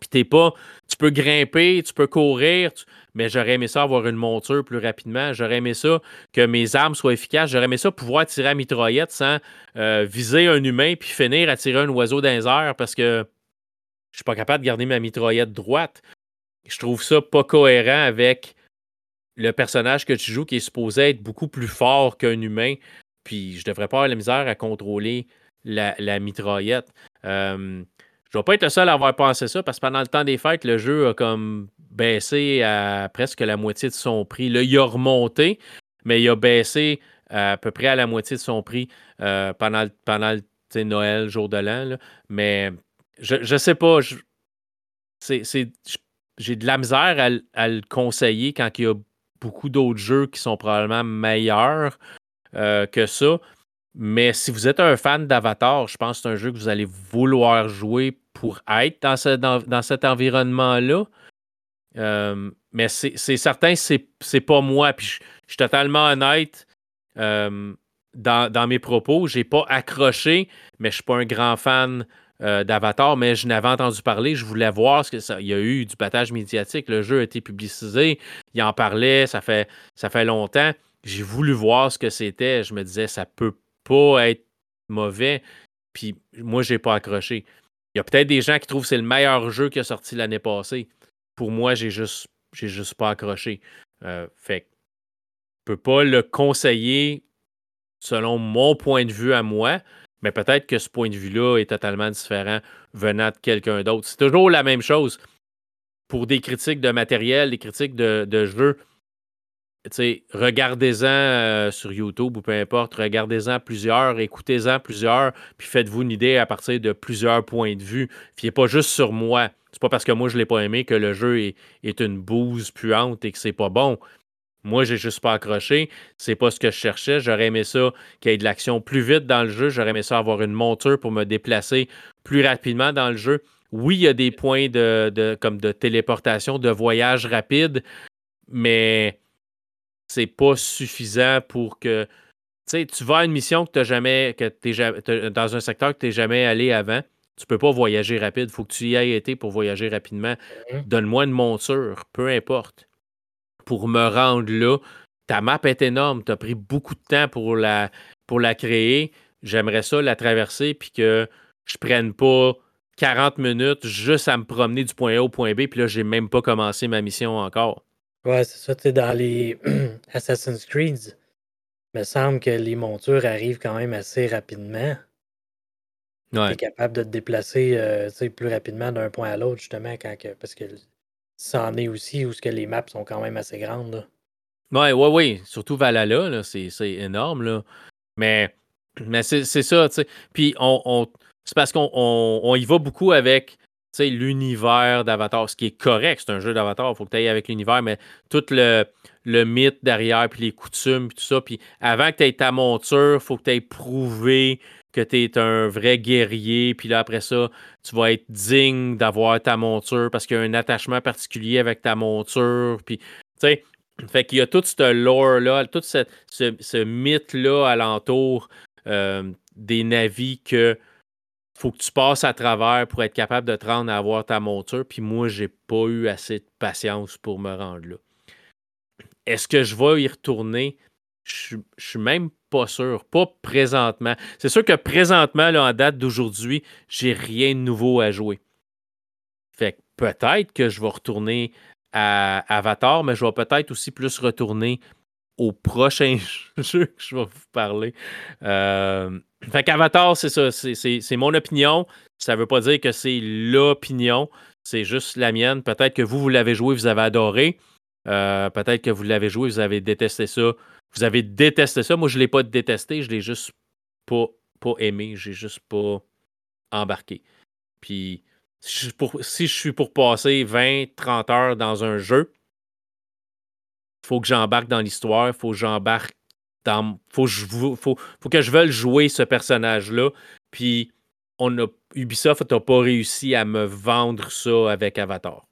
Speaker 1: Puis t'es pas. Tu peux grimper, tu peux courir, mais j'aurais aimé ça avoir une monture plus rapidement. J'aurais aimé ça que mes armes soient efficaces. J'aurais aimé ça pouvoir tirer à mitraillette sans euh, viser un humain puis finir à tirer un oiseau airs parce que je suis pas capable de garder ma mitraillette droite. Je trouve ça pas cohérent avec le personnage que tu joues qui est supposé être beaucoup plus fort qu'un humain, puis je devrais pas avoir la misère à contrôler la, mitraillette. Euh, je ne vais pas être le seul à avoir pensé ça parce que pendant le temps des fêtes, le jeu a comme baissé à presque la moitié de son prix. Là, il a remonté, mais il a baissé à, peu près à la moitié de son prix euh, pendant, pendant Noël, jour de l'an. Mais je ne sais pas. j'ai de la misère à, le conseiller quand il y a beaucoup d'autres jeux qui sont probablement meilleurs euh, que ça. Mais si vous êtes un fan d'Avatar, je pense que c'est un jeu que vous allez vouloir jouer pour être dans, dans, cet environnement-là. Euh, mais c'est certain, c'est pas moi. Puis je, suis totalement honnête euh, dans, dans, mes propos. J'ai pas accroché, mais je suis pas un grand fan euh, d'Avatar, mais je n'avais entendu parler. Je voulais voir ce que. Il y a eu du battage médiatique. Le jeu a été publicisé. Il en parlait. Ça fait, ça fait longtemps. J'ai voulu voir ce que c'était. Je me disais, ça peut pas être mauvais. Puis moi, j'ai pas accroché. Il y a peut-être des gens qui trouvent que c'est le meilleur jeu qui a sorti l'année passée. Pour moi, j'ai juste, j'ai juste pas accroché. Euh, fait je peux pas le conseiller selon mon point de vue à moi. Mais peut-être que ce point de vue-là est totalement différent venant de quelqu'un d'autre. C'est toujours la même chose. Pour des critiques de matériel, des critiques de, de jeux, regardez-en euh, sur YouTube ou peu importe, regardez-en plusieurs, écoutez-en plusieurs, puis faites-vous une idée à partir de plusieurs points de vue. Fiez pas juste sur moi. C'est pas parce que moi je l'ai pas aimé que le jeu est, une bouse puante et que c'est pas bon. Moi, j'ai juste pas accroché. C'est pas ce que je cherchais. J'aurais aimé ça qu'il y ait de l'action plus vite dans le jeu. J'aurais aimé ça avoir une monture pour me déplacer plus rapidement dans le jeu. Oui, il y a des points de, comme de téléportation, de voyage rapide, mais c'est pas suffisant pour que. Tu vas à une mission que tu jamais. que es dans un secteur que tu n'es jamais allé avant. Tu peux pas voyager rapide. Il faut que tu y aies été pour voyager rapidement. Donne-moi une monture, peu importe pour me rendre là. Ta map est énorme. Tu as pris beaucoup de temps pour la, pour la créer. J'aimerais ça la traverser puis que je prenne pas 40 minutes juste à me promener du point A au point B. Puis là, j'ai même pas commencé ma mission encore.
Speaker 2: Ouais, c'est ça. Tu dans les Assassin's Creed, il me semble que les montures arrivent quand même assez rapidement. Ouais. Tu es capable de te déplacer euh, plus rapidement d'un point à l'autre, justement, quand parce que ça en est aussi où ce que les maps sont quand même assez grandes. Là.
Speaker 1: Ouais, ouais, oui. Surtout Valhalla, là, c'est, énorme. Là. Mais, mais c'est, ça, tu sais. Puis on, c'est parce qu'on on, y va beaucoup avec l'univers d'Avatar, ce qui est correct, c'est un jeu d'Avatar, il faut que tu ailles avec l'univers, mais tout le, mythe derrière, puis les coutumes, puis tout ça. Puis avant que tu aies ta monture, il faut que tu aies prouvé que tu es un vrai guerrier, puis là, après ça, tu vas être digne d'avoir ta monture parce qu'il y a un attachement particulier avec ta monture. Puis, tu sais, fait qu'il y a tout ce lore-là, tout ce, ce, mythe-là alentour euh, des navis que faut que tu passes à travers pour être capable de te rendre à avoir ta monture. Puis moi, j'ai pas eu assez de patience pour me rendre là. Est-ce que je vais y retourner? Je, je suis même pas sûr. Pas présentement. C'est sûr que présentement, là, en date d'aujourd'hui, j'ai rien de nouveau à jouer. Fait que peut-être que je vais retourner à Avatar, mais je vais peut-être aussi plus retourner au prochain jeu que je vais vous parler. Euh, fait qu'Avatar, c'est ça. C'est mon opinion. Ça ne veut pas dire que c'est l'opinion. C'est juste la mienne. Peut-être que vous, vous l'avez joué, vous avez adoré. Euh, peut-être que vous l'avez joué, vous avez détesté ça. Vous avez détesté ça. Moi, je ne l'ai pas détesté, je l'ai juste pas, pas aimé. J'ai juste pas embarqué. Puis, si je, suis pour passer 20, 30 heures dans un jeu, faut que j'embarque dans l'histoire, il faut que j'embarque dans. Faut, faut, faut que je veuille jouer ce personnage-là. Puis, on a, Ubisoft n'a pas réussi à me vendre ça avec Avatar.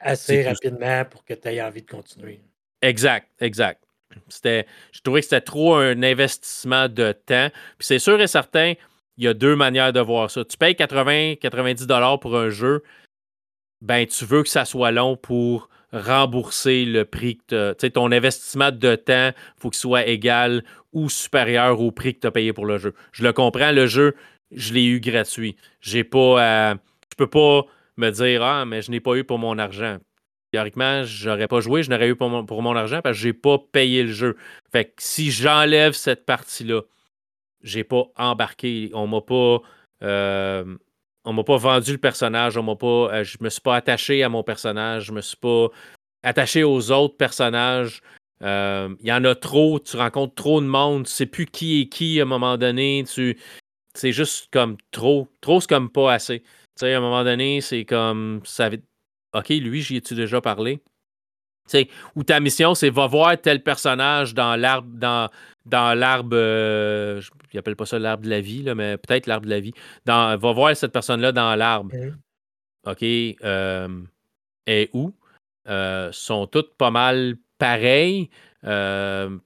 Speaker 2: Assez rapidement pour que tu aies envie de continuer.
Speaker 1: Exact, exact. C'était, je trouvais que c'était trop un investissement de temps. Puis c'est sûr et certain, il y a deux manières de voir ça. Tu payes 80-90 dollars pour un jeu, ben tu veux que ça soit long pour rembourser le prix que tu ton investissement de temps, faut qu'il soit égal ou supérieur au prix que tu as payé pour le jeu. Je le comprends, le jeu, je l'ai eu gratuit. J'ai pas je peux pas me dire ah mais je n'ai pas eu pour mon argent théoriquement, j'aurais pas joué, je n'aurais eu pour mon, pour mon argent parce que j'ai pas payé le jeu. Fait que si j'enlève cette partie-là, j'ai pas embarqué, on m'a pas. Euh, on m'a pas vendu le personnage, on m'a. Euh, je me suis pas attaché à mon personnage, je me suis pas attaché aux autres personnages. Euh, il y en a trop, tu rencontres trop de monde, tu sais plus qui est qui à un moment donné. Tu, c'est juste comme trop. Trop, c'est comme pas assez. Tu sais, à un moment donné, c'est comme. Ça, OK, lui, j'y ai-tu déjà parlé? Ou ta mission, c'est va voir tel personnage dans l'arbre, dans, dans l'arbre, euh, je n'appelle pas ça l'arbre de la vie, là, mais peut-être l'arbre de la vie. Dans, va voir cette personne-là dans l'arbre. OK. Euh, et où? Euh, sont toutes pas mal pareilles. Il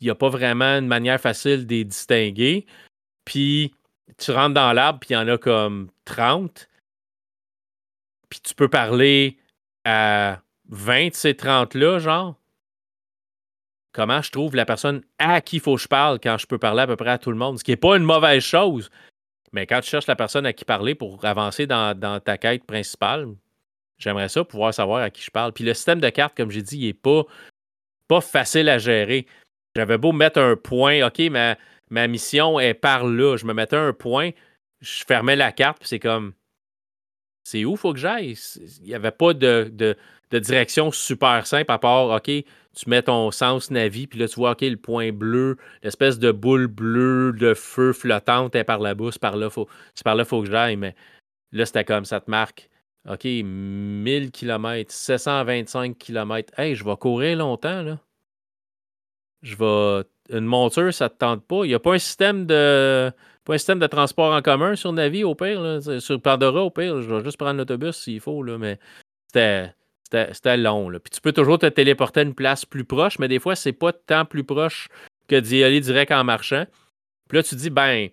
Speaker 1: n'y a pas vraiment une manière facile de les distinguer. Puis tu rentres dans l'arbre, puis il y en a comme 30 puis tu peux parler à 20 de ces 30-là, genre, comment je trouve la personne à qui il faut que je parle quand je peux parler à peu près à tout le monde, ce qui n'est pas une mauvaise chose. Mais quand tu cherches la personne à qui parler pour avancer dans, ta quête principale, j'aimerais ça pouvoir savoir à qui je parle. Puis le système de cartes, comme j'ai dit, il n'est pas, pas facile à gérer. J'avais beau mettre un point, OK, mais ma mission est par là. Je me mettais un point, je fermais la carte, puis c'est comme. C'est où faut que j'aille? Il n'y avait pas de, de, direction super simple à part, OK, tu mets ton sens navi, puis là, tu vois, OK, le point bleu, l'espèce de boule bleue de feu flottante est par là-bas, c'est par là, faut, c'est par là, faut que j'aille. Mais là, c'était comme ça te marque. OK, 1000 km, 725 km. Hey, je vais courir longtemps, là. Je vais une monture, ça ne te tente pas. Il n'y a pas un système de pas un système de transport en commun sur Navi au pire. Sur Pandora, au pire, je vais juste prendre l'autobus s'il faut, là, mais c'était long. Là. Puis tu peux toujours te téléporter à une place plus proche, mais des fois, c'est pas tant plus proche que d'y aller direct en marchant. Puis là, tu dis, ben,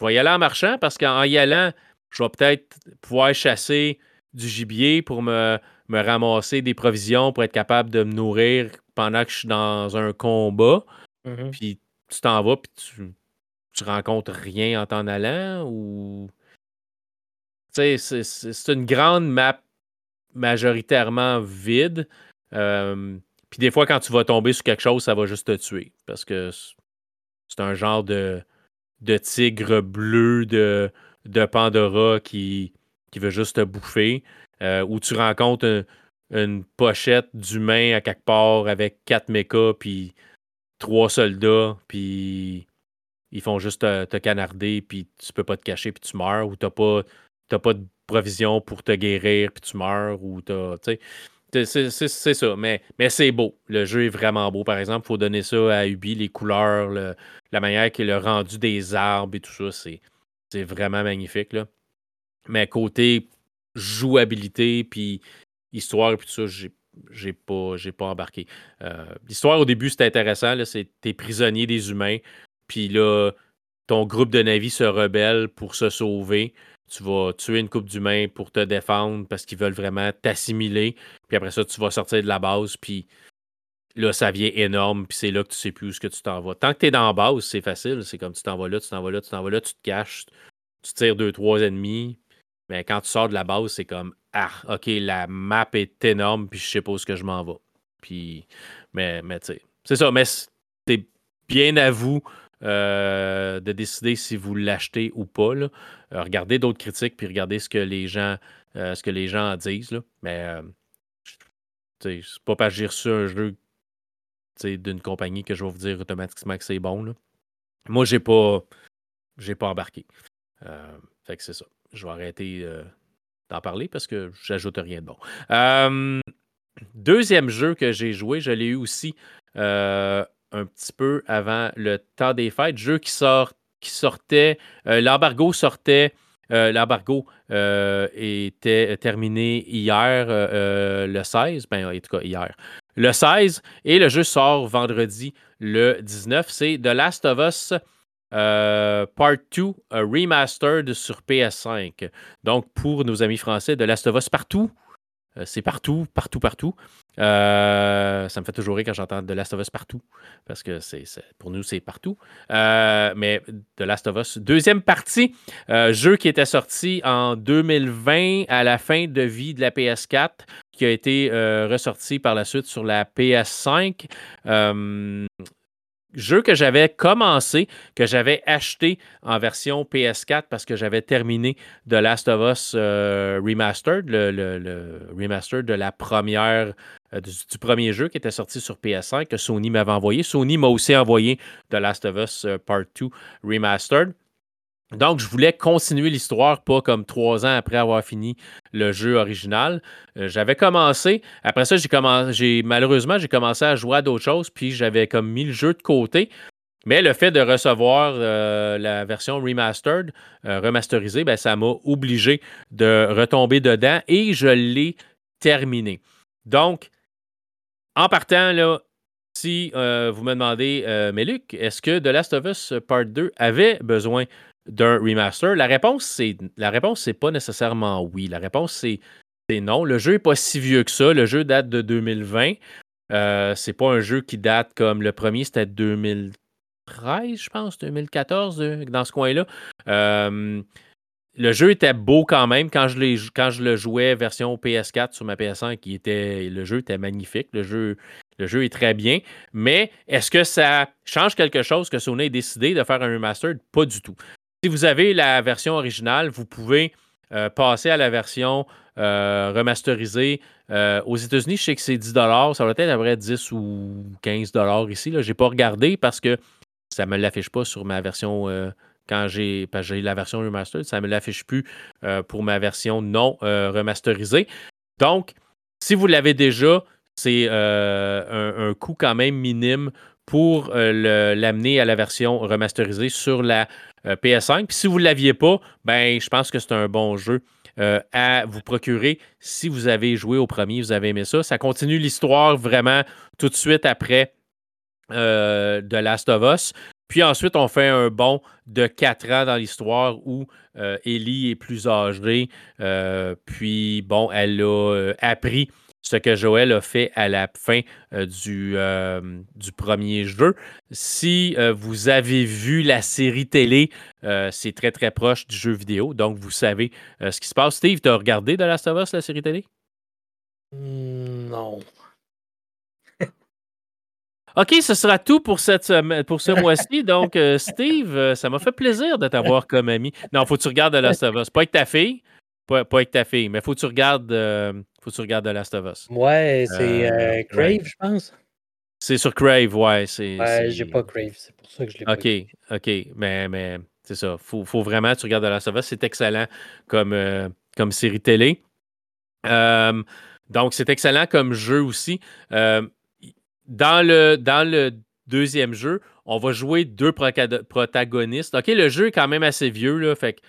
Speaker 1: je vais y aller en marchant parce qu'en y allant, je vais peut-être pouvoir chasser du gibier pour me, me ramasser des provisions pour être capable de me nourrir pendant que je suis dans un combat. Mm-hmm. Puis tu t'en vas, puis tu, tu rencontres rien en t'en allant ou? Tu sais, c'est une grande map majoritairement vide. puis des fois, quand tu vas tomber sur quelque chose, ça va juste te tuer. Parce que c'est un genre de, de tigre bleu de, de Pandora qui, qui veut juste te bouffer. Euh, ou tu rencontres une pochette d'humains à quelque part avec quatre mechas, puis trois soldats, puis ils font juste te, canarder, puis tu peux pas te cacher, puis tu meurs, ou t'as pas, pas de provision pour te guérir, puis tu meurs, ou t'as. C'est ça, mais, mais c'est beau. Le jeu est vraiment beau. Par exemple, il faut donner ça à Ubi, les couleurs, la manière qu'il a rendu des arbres et tout ça, c'est vraiment magnifique. Là. Mais côté jouabilité, puis histoire et tout ça, j'ai j'ai pas, pas embarqué. Euh, l'histoire au début, c'était intéressant. C'est t'es prisonnier des humains. Puis là, ton groupe de navis se rebelle pour se sauver. Tu vas tuer une coupe d'humains pour te défendre parce qu'ils veulent vraiment t'assimiler. Puis après ça, tu vas sortir de la base. Puis là, ça vient énorme. Puis c'est là que tu sais plus où ce que tu t'en vas. Tant que tu es dans la base, c'est facile. C'est comme tu t'en vas là, tu t'en vas là, tu t'en vas là, tu te caches. Tu tires deux, trois ennemis. Mais quand tu sors de la base, c'est comme Ah, ok, la map est énorme, puis je sais pas où ce que je m'en vais. Puis, mais, mais tu sais, c'est ça, mais c'est bien à vous euh, de décider si vous l'achetez ou pas. Là. Euh, regardez d'autres critiques, puis regardez ce que les gens, euh, ce que les gens disent. Là. Mais c'est pas parce que j'ai reçu un jeu d'une compagnie que je vais vous dire automatiquement que c'est bon. Là. Moi, j'ai pas j'ai pas embarqué. fait que c'est ça je vais arrêter d'en parler parce que j'ajoute rien de bon. deuxième jeu que j'ai joué, je l'ai eu aussi un petit peu avant le temps des fêtes. Jeu qui, sort, qui sortait, euh, l'embargo sortait. L'embargo était terminé hier, le 16. Ben, en tout cas, hier. Le 16. Et le jeu sort vendredi, le 19. C'est The Last of Us euh, Part 2 Remastered sur PS5. Donc, pour nos amis français, de Last of Us partout. Euh, c'est partout, partout, partout. Euh, ça me fait toujours rire quand j'entends de Last of Us partout, parce que c'est, pour nous, c'est partout. mais de Last of Us, deuxième partie, jeu qui était sorti en 2020 à la fin de vie de la PS4, qui a été ressorti par la suite sur la PS5 jeu que j'avais commencé, que j'avais acheté en version PS4 parce que j'avais terminé The Last of Us euh, Remastered, le, remaster euh, du, premier jeu qui était sorti sur PS5 que Sony m'avait envoyé. Sony m'a aussi envoyé The Last of Us euh, Part 2 Remastered. Donc, je voulais continuer l'histoire, pas comme trois ans après avoir fini le jeu original. Euh, j'avais commencé. Après ça, j'ai malheureusement, j'ai commencé à jouer à d'autres choses, puis j'avais comme mis le jeu de côté. Mais le fait de recevoir euh, la version remastered, euh, remasterisée, ben, ça m'a obligé de retomber dedans et je l'ai terminé. Donc, en partant, là, si vous me demandez, mais Luc, est-ce que The Last of Us Part 2 avait besoin d'un remaster? La réponse, c'est la réponse, c'est pas nécessairement oui. La réponse, c'est non. Le jeu n'est pas si vieux que ça. Le jeu date de 2020. Euh, c'est pas un jeu qui date comme le premier, c'était 2013, je pense, 2014, euh, dans ce coin-là. Euh, le jeu était beau quand même. Quand je, quand je le jouais version PS4 sur ma PS5, qui était, le jeu était magnifique. Le jeu, Le jeu est très bien, mais est-ce que ça change quelque chose que Sony ait décidé de faire un remastered? Pas du tout. Si vous avez la version originale, vous pouvez euh, passer à la version euh, remasterisée. Euh, aux États-Unis, je sais que c'est 10 Ça va être à peu près 10 ou 15 ici. Je n'ai pas regardé parce que ça ne me l'affiche pas sur ma version quand j'ai la version remastered. Ça ne me l'affiche plus pour ma version non remasterisée. Donc, si vous l'avez déjà, c'est un, coût quand même minime pour l'amener à la version remasterisée sur la PS5. Puis si vous ne l'aviez pas, ben, je pense que c'est un bon jeu euh, à vous procurer si vous avez joué au premier, vous avez aimé ça. Ça continue l'histoire vraiment tout de suite après euh, The Last of Us. Puis ensuite, on fait un bond de quatre ans dans l'histoire où euh, Ellie est plus âgée. puis, bon, elle a appris ce que Joël a fait à la fin euh, du, euh, du, premier jeu. Si euh, vous avez vu la série télé, c'est très très proche du jeu vidéo, donc vous savez ce qui se passe. Steve, tu as regardé The Last of Us, la série télé?
Speaker 2: Hmm, non.
Speaker 1: OK, ce sera tout pour, cette, pour ce mois-ci. Donc, Steve, ça m'a fait plaisir de t'avoir comme ami. Non, faut que tu regardes The Last of Us. Pas avec ta fille, pas, avec ta fille, mais faut que tu regardes, faut que tu regardes The Last of Us.
Speaker 2: Ouais, c'est euh, euh, Crave, je pense.
Speaker 1: C'est sur Crave, ouais.
Speaker 2: Ouais, j'ai pas Crave, c'est pour ça que je l'ai pas.
Speaker 1: OK, OK, mais, mais c'est ça. Faut, faut vraiment que tu regardes The Last of Us. C'est excellent comme, comme série télé. donc, c'est excellent comme jeu aussi. dans, le, dans le deuxième jeu, on va jouer deux protagonistes. OK, le jeu est quand même assez vieux, là, fait que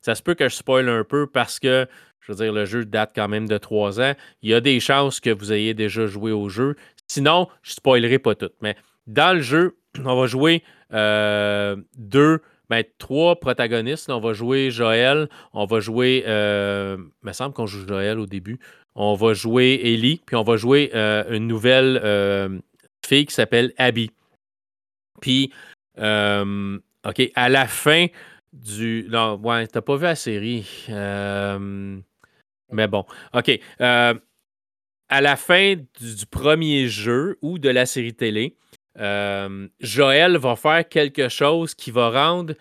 Speaker 1: ça se peut que je spoil un peu parce que, je veux dire, le jeu date quand même de trois ans. Il y a des chances que vous ayez déjà joué au jeu. Sinon, je ne spoilerai pas tout. Mais dans le jeu, on va jouer euh, deux, ben, trois protagonistes. On va jouer Joël, on va jouer, euh, il me semble qu'on joue Joël au début. On va jouer Ellie, puis on va jouer euh, une nouvelle fille qui s'appelle Abby. Puis, OK, à la fin du. Non, ouais, t'as pas vu la série. Euh, mais bon, OK. Euh, à la fin du, premier jeu ou de la série télé, euh, Joël va faire quelque chose qui va rendre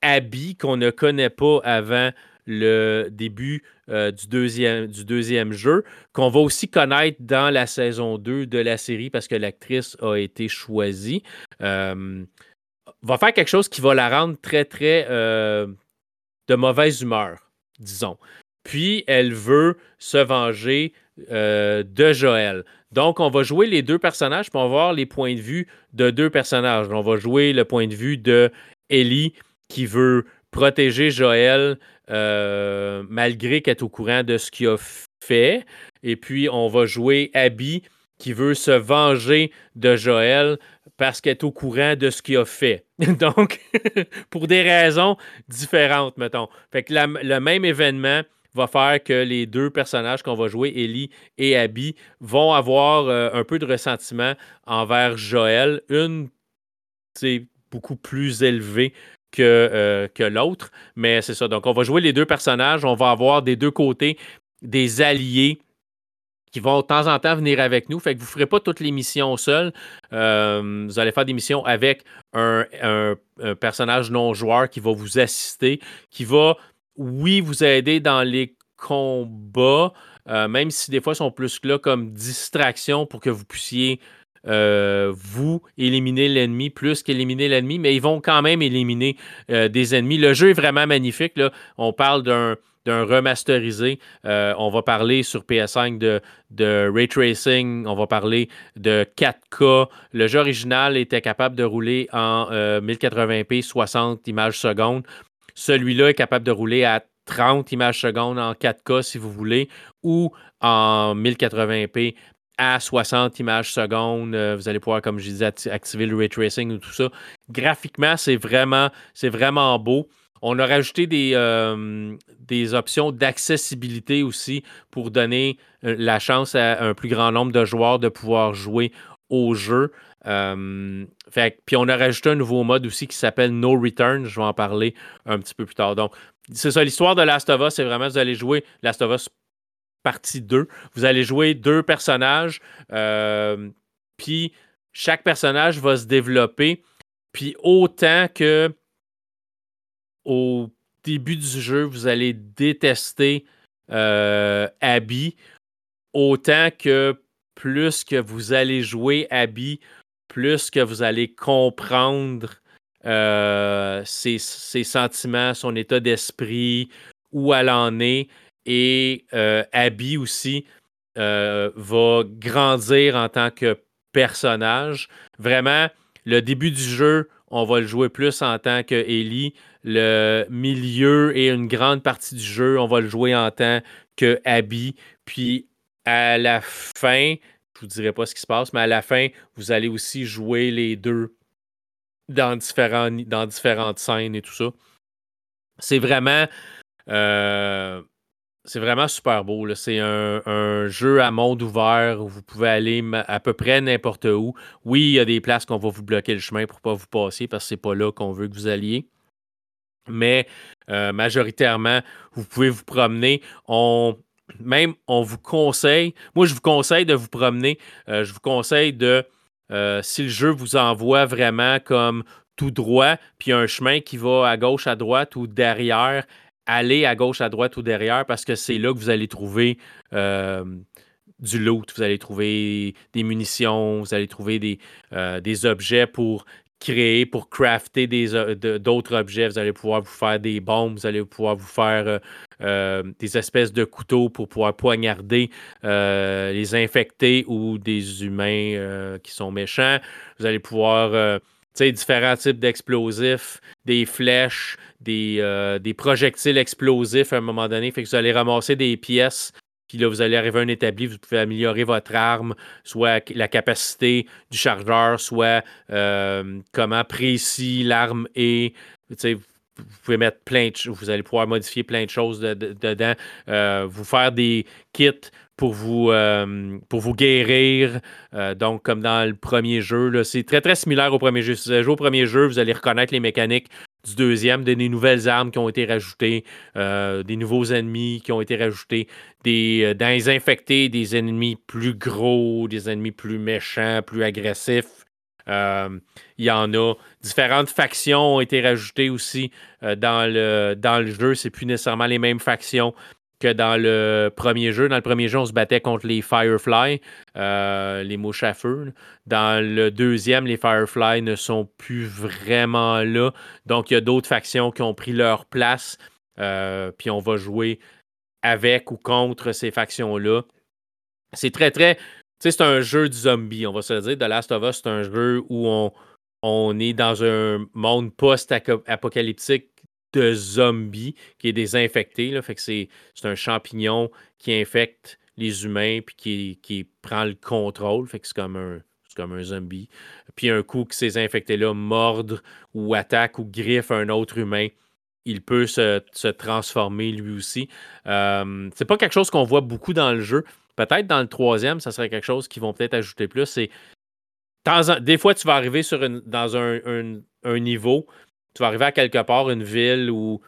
Speaker 1: Abby, qu'on ne connaît pas avant le début du, deuxième, du deuxième jeu, qu'on va aussi connaître dans la saison 2 de la série parce que l'actrice a été choisie va faire quelque chose qui va la rendre très, très euh, de mauvaise humeur, disons. Puis, elle veut se venger euh, de Joël. Donc, on va jouer les deux personnages, puis on voir les points de vue de deux personnages. On va jouer le point de vue de Ellie qui veut protéger Joël euh, malgré qu'elle est au courant de ce qu'il a fait. Et puis, on va jouer Abby qui veut se venger de Joël parce qu'elle est au courant de ce qu'il a fait. Donc, pour des raisons différentes, mettons. Fait que le même événement va faire que les deux personnages qu'on va jouer, Ellie et Abby, vont avoir euh, un peu de ressentiment envers Joël. Une, c'est beaucoup plus élevée que, euh, que l'autre. Mais c'est ça. Donc, on va jouer les deux personnages. On va avoir des deux côtés des alliés qui vont de temps en temps venir avec nous. Fait que vous ne ferez pas toutes les missions seuls. Euh, vous allez faire des missions avec un, personnage non joueur qui va vous assister, qui va, oui, vous aider dans les combats, euh, même si des fois ils sont plus là comme distraction pour que vous puissiez euh, vous éliminer l'ennemi plus qu'éliminer l'ennemi, mais ils vont quand même éliminer des ennemis. Le jeu est vraiment magnifique. On parle d'un remasterisé. Euh, on va parler sur PS5 de, ray tracing, on va parler de 4K. Le jeu original était capable de rouler en 1080p euh, 60 images secondes. Celui-là est capable de rouler à 30 images secondes en 4K si vous voulez, ou en 1080p à 60 images secondes. Euh, vous allez pouvoir, comme je disais, activer le ray tracing ou tout ça. Graphiquement, c'est vraiment, beau. On a rajouté des, euh, des options d'accessibilité aussi pour donner euh, la chance à un plus grand nombre de joueurs de pouvoir jouer au jeu. Euh, puis on a rajouté un nouveau mode aussi qui s'appelle No Return. Je vais en parler un petit peu plus tard. Donc, c'est ça, l'histoire de Last of Us, c'est vraiment, vous allez jouer Last of Us partie 2. Vous allez jouer deux personnages. puis chaque personnage va se développer. Puis autant que au début du jeu, vous allez détester euh, Abby, autant que plus que vous allez jouer Abby, plus que vous allez comprendre euh, ses, sentiments, son état d'esprit, où elle en est. Et euh, Abby aussi euh, va grandir en tant que personnage. Vraiment, le début du jeu, on va le jouer plus en tant que Ellie. Le milieu et une grande partie du jeu, on va le jouer en tant que Abby. Puis à la fin, je vous dirai pas ce qui se passe, mais à la fin, vous allez aussi jouer les deux dans, différentes scènes et tout ça. C'est vraiment. Euh, c'est vraiment super beau. C'est un, jeu à monde ouvert où vous pouvez aller à peu près n'importe où. Oui, il y a des places qu'on va vous bloquer le chemin pour pas vous passer parce que c'est pas là qu'on veut que vous alliez. Mais euh, majoritairement, vous pouvez vous promener. Même, on vous conseille, moi je vous conseille de vous promener. Euh, je vous conseille de, euh, si le jeu vous envoie vraiment comme tout droit, puis un chemin qui va à gauche, à droite ou derrière, allez à gauche, à droite ou derrière parce que c'est là que vous allez trouver euh, du loot, vous allez trouver des munitions, vous allez trouver des, des objets pour créer, pour crafter d'autres objets. Vous allez pouvoir vous faire des bombes, vous allez pouvoir vous faire euh, des espèces de couteaux pour pouvoir poignarder euh, les infectés ou des humains euh, qui sont méchants. Vous allez pouvoir, tu sais, différents types d'explosifs, des flèches, des, des, projectiles explosifs à un moment donné. Fait que vous allez ramasser des pièces. Puis là, vous allez arriver à un établi, vous pouvez améliorer votre arme, soit la capacité du chargeur, soit comment précis l'arme est. Vous pouvez mettre plein de vous allez pouvoir modifier plein de choses dedans, euh, vous faire des kits pour vous, euh, pour vous guérir. Euh, donc, comme dans le premier jeu, c'est très très similaire au premier jeu. Si vous jouer au premier jeu, vous allez reconnaître les mécaniques du deuxième, des nouvelles armes qui ont été rajoutées, des nouveaux ennemis qui ont été rajoutés, des, les infectés, des ennemis plus gros, des ennemis plus méchants, plus agressifs. Euh, il y en a. Différentes factions ont été rajoutées aussi euh, dans, le, dans le jeu. Plus nécessairement les mêmes factions que dans le premier jeu. Dans le premier jeu, on se battait contre les Firefly, euh, les mouches à feu. Dans le deuxième, les Firefly ne sont plus vraiment là. Donc, il y a d'autres factions qui ont pris leur place. puis on va jouer avec ou contre ces factions-là. C'est très, très sais, c'est un jeu de zombies, on va se le dire. The Last of Us, c'est un jeu où on est dans un monde post-apocalyptique de zombies qui est désinfecté. Là, c'est, un champignon qui infecte les humains puis qui, prend le contrôle. Fait que c'est comme un, zombie. Puis un coup que ces infectés-là mordent ou attaquent ou griffent un autre humain, il peut se, transformer lui aussi. C'est pas quelque chose qu'on voit beaucoup dans le jeu, Peut-être dans le troisième, ça serait quelque chose qu'ils vont peut-être ajouter plus. C'est des fois, tu vas arriver sur dans un, niveau, tu vas arriver à quelque part, une ville où.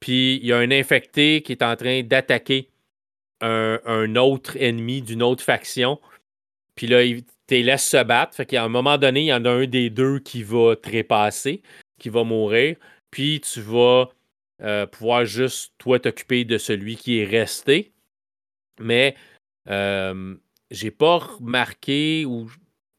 Speaker 1: Puis il y a un infecté qui est en train d'attaquer un, autre ennemi d'une autre faction. Puis là, il te laisse se battre. Fait qu'à un moment donné, il y en a un des deux qui va trépasser, qui va mourir. Puis tu vas euh, pouvoir juste, toi, t'occuper de celui qui est resté. Mais euh, j'ai pas remarqué ou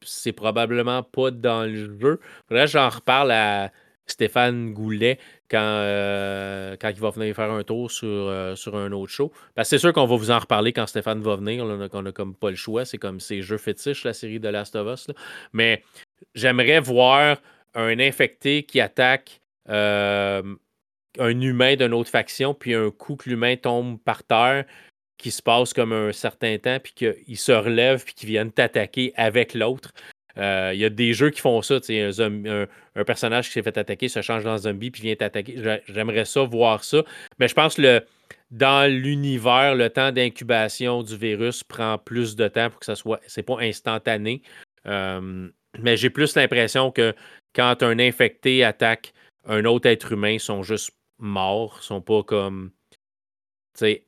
Speaker 1: c'est probablement pas dans le jeu. Que j'en reparle à Stéphane Goulet quand, euh, quand il va venir faire un tour sur, euh, un autre show. Parce c'est sûr qu'on va vous en reparler quand Stéphane va venir. on, a, comme pas le choix. C'est comme ces jeux fétiches, la série de Last of Us. Mais j'aimerais voir un infecté qui attaque un humain d'une autre faction, puis un coup que l'humain tombe par terre, qui se passe comme un certain temps, puis qu'ils se relèvent, puis qu'ils viennent t'attaquer avec l'autre. Euh, il y a des jeux qui font ça. Un, un, personnage qui s'est fait attaquer se change dans un zombie puis vient t'attaquer. J'aimerais ça, voir ça. Mais je pense que dans l'univers, le temps d'incubation du virus prend plus de temps pour que ça soit. C'est pas instantané. Euh, mais j'ai plus l'impression que quand un infecté attaque un autre être humain, ils sont juste morts. Ils sont pas comme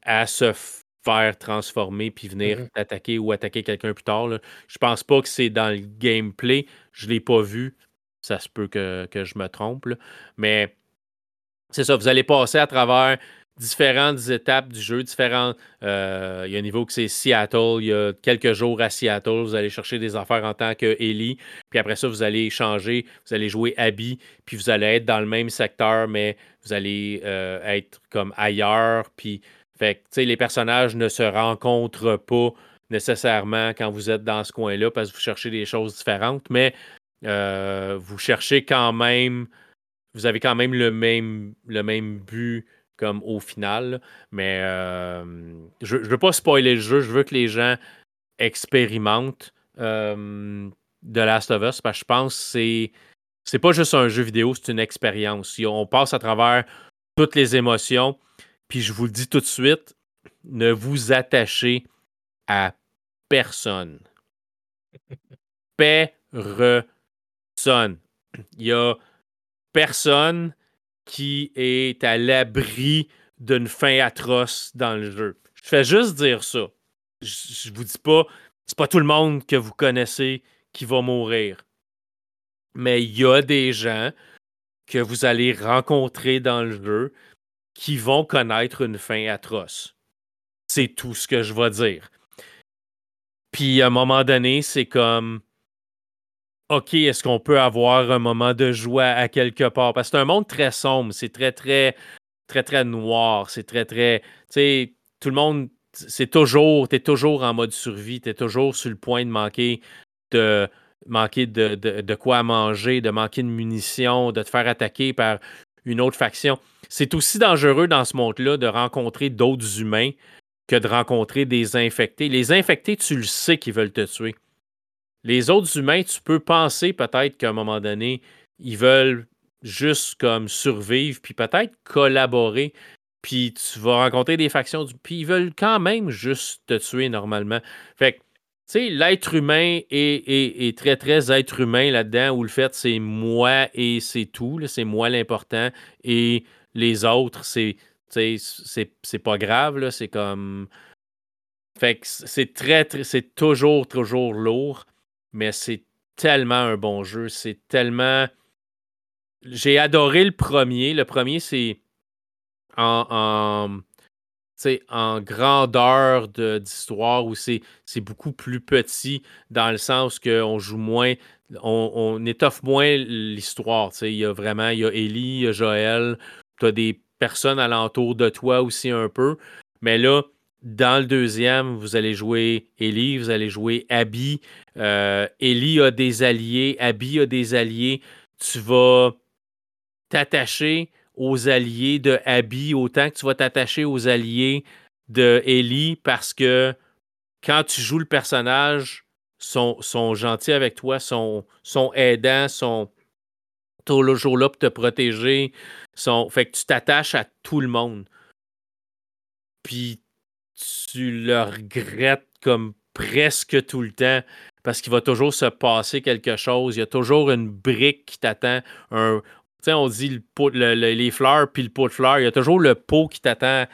Speaker 1: à se faire transformer puis venir
Speaker 2: Mhm.
Speaker 1: t'attaquer ou attaquer quelqu'un plus tard. Là. Je pense pas que c'est dans le gameplay. Je l'ai pas vu. Ça se peut que, que je me trompe. là. Mais c'est ça, vous allez passer à travers différentes étapes du jeu, différentes. euh, il y a un niveau que c'est Seattle, il y a quelques jours à Seattle, vous allez chercher des affaires en tant que Ellie, puis après ça, vous allez changer, vous allez jouer Abby, puis vous allez être dans le même secteur, mais vous allez euh, être comme ailleurs, puis les personnages ne se rencontrent pas nécessairement quand vous êtes dans ce coin-là parce que vous cherchez des choses différentes, mais euh, vous cherchez quand même vous avez quand même le même, le même but comme au final. Mais euh, je ne veux pas spoiler le jeu. Je veux que les gens expérimentent euh, The Last of Us parce que je pense que c'est, c'est pas juste un jeu vidéo, c'est une expérience. On passe à travers toutes les émotions. Puis je vous le dis tout de suite, ne vous attachez à personne. Personne. Il y a personne qui est à l'abri d'une fin atroce dans le jeu. Je fais juste dire ça. Je, je vous dis pas, c'est pas tout le monde que vous connaissez qui va mourir. Mais il y a des gens que vous allez rencontrer dans le jeu qui vont connaître une fin atroce. C'est tout ce que je vais dire. Puis à un moment donné, c'est comme OK, est-ce qu'on peut avoir un moment de joie à quelque part? Parce que c'est un monde très sombre, c'est très, très, très, très noir, c'est très, très. Tu sais, tout le monde, c'est toujours, t'es toujours en mode survie, t'es toujours sur le point de manquer de de quoi manger, de manquer de munitions, de te faire attaquer par une autre faction. C'est aussi dangereux dans ce monde-là de rencontrer d'autres humains que de rencontrer des infectés. Les infectés, tu le sais qu'ils veulent te tuer. Les autres humains, tu peux penser peut-être qu'à un moment donné, ils veulent juste comme survivre, puis peut-être collaborer, puis tu vas rencontrer des factions, puis ils veulent quand même juste te tuer normalement. Fait que, sais, l'être humain est, très, très être humain là-dedans, où le fait, c'est moi et c'est tout, c'est moi l'important, et les autres, c'est, c'est pas grave, c'est comme... Fait que c'est très, très- c'est toujours, toujours lourd, mais c'est tellement un bon jeu. C'est tellement. J'ai adoré le premier. Le premier, c'est en, en grandeur de- d'histoire où c'est beaucoup plus petit dans le sens qu'on joue moins, on, étoffe moins l'histoire. Il y a vraiment, il y a Ellie, il y a Joël, tu as des personnes alentour de toi aussi un peu. Mais là, dans le deuxième, vous allez jouer Ellie, vous allez jouer Abby. Euh, a des alliés, Abby a des alliés. Tu vas t'attacher aux alliés de Abby autant que tu vas t'attacher aux alliés de Ellie parce que quand tu joues le personnage, sont, sont gentils avec toi, sont, sont aidants, sont toujours là pour te protéger. Sont... Fait que tu t'attaches à tout le monde. Puis tu le regrettes comme presque tout le temps parce qu'il va toujours se passer quelque chose. Il y a toujours une brique qui t'attend. Un... On dit le pot, le- le- les fleurs puis le pot de fleurs. Il y a toujours le pot qui t'attend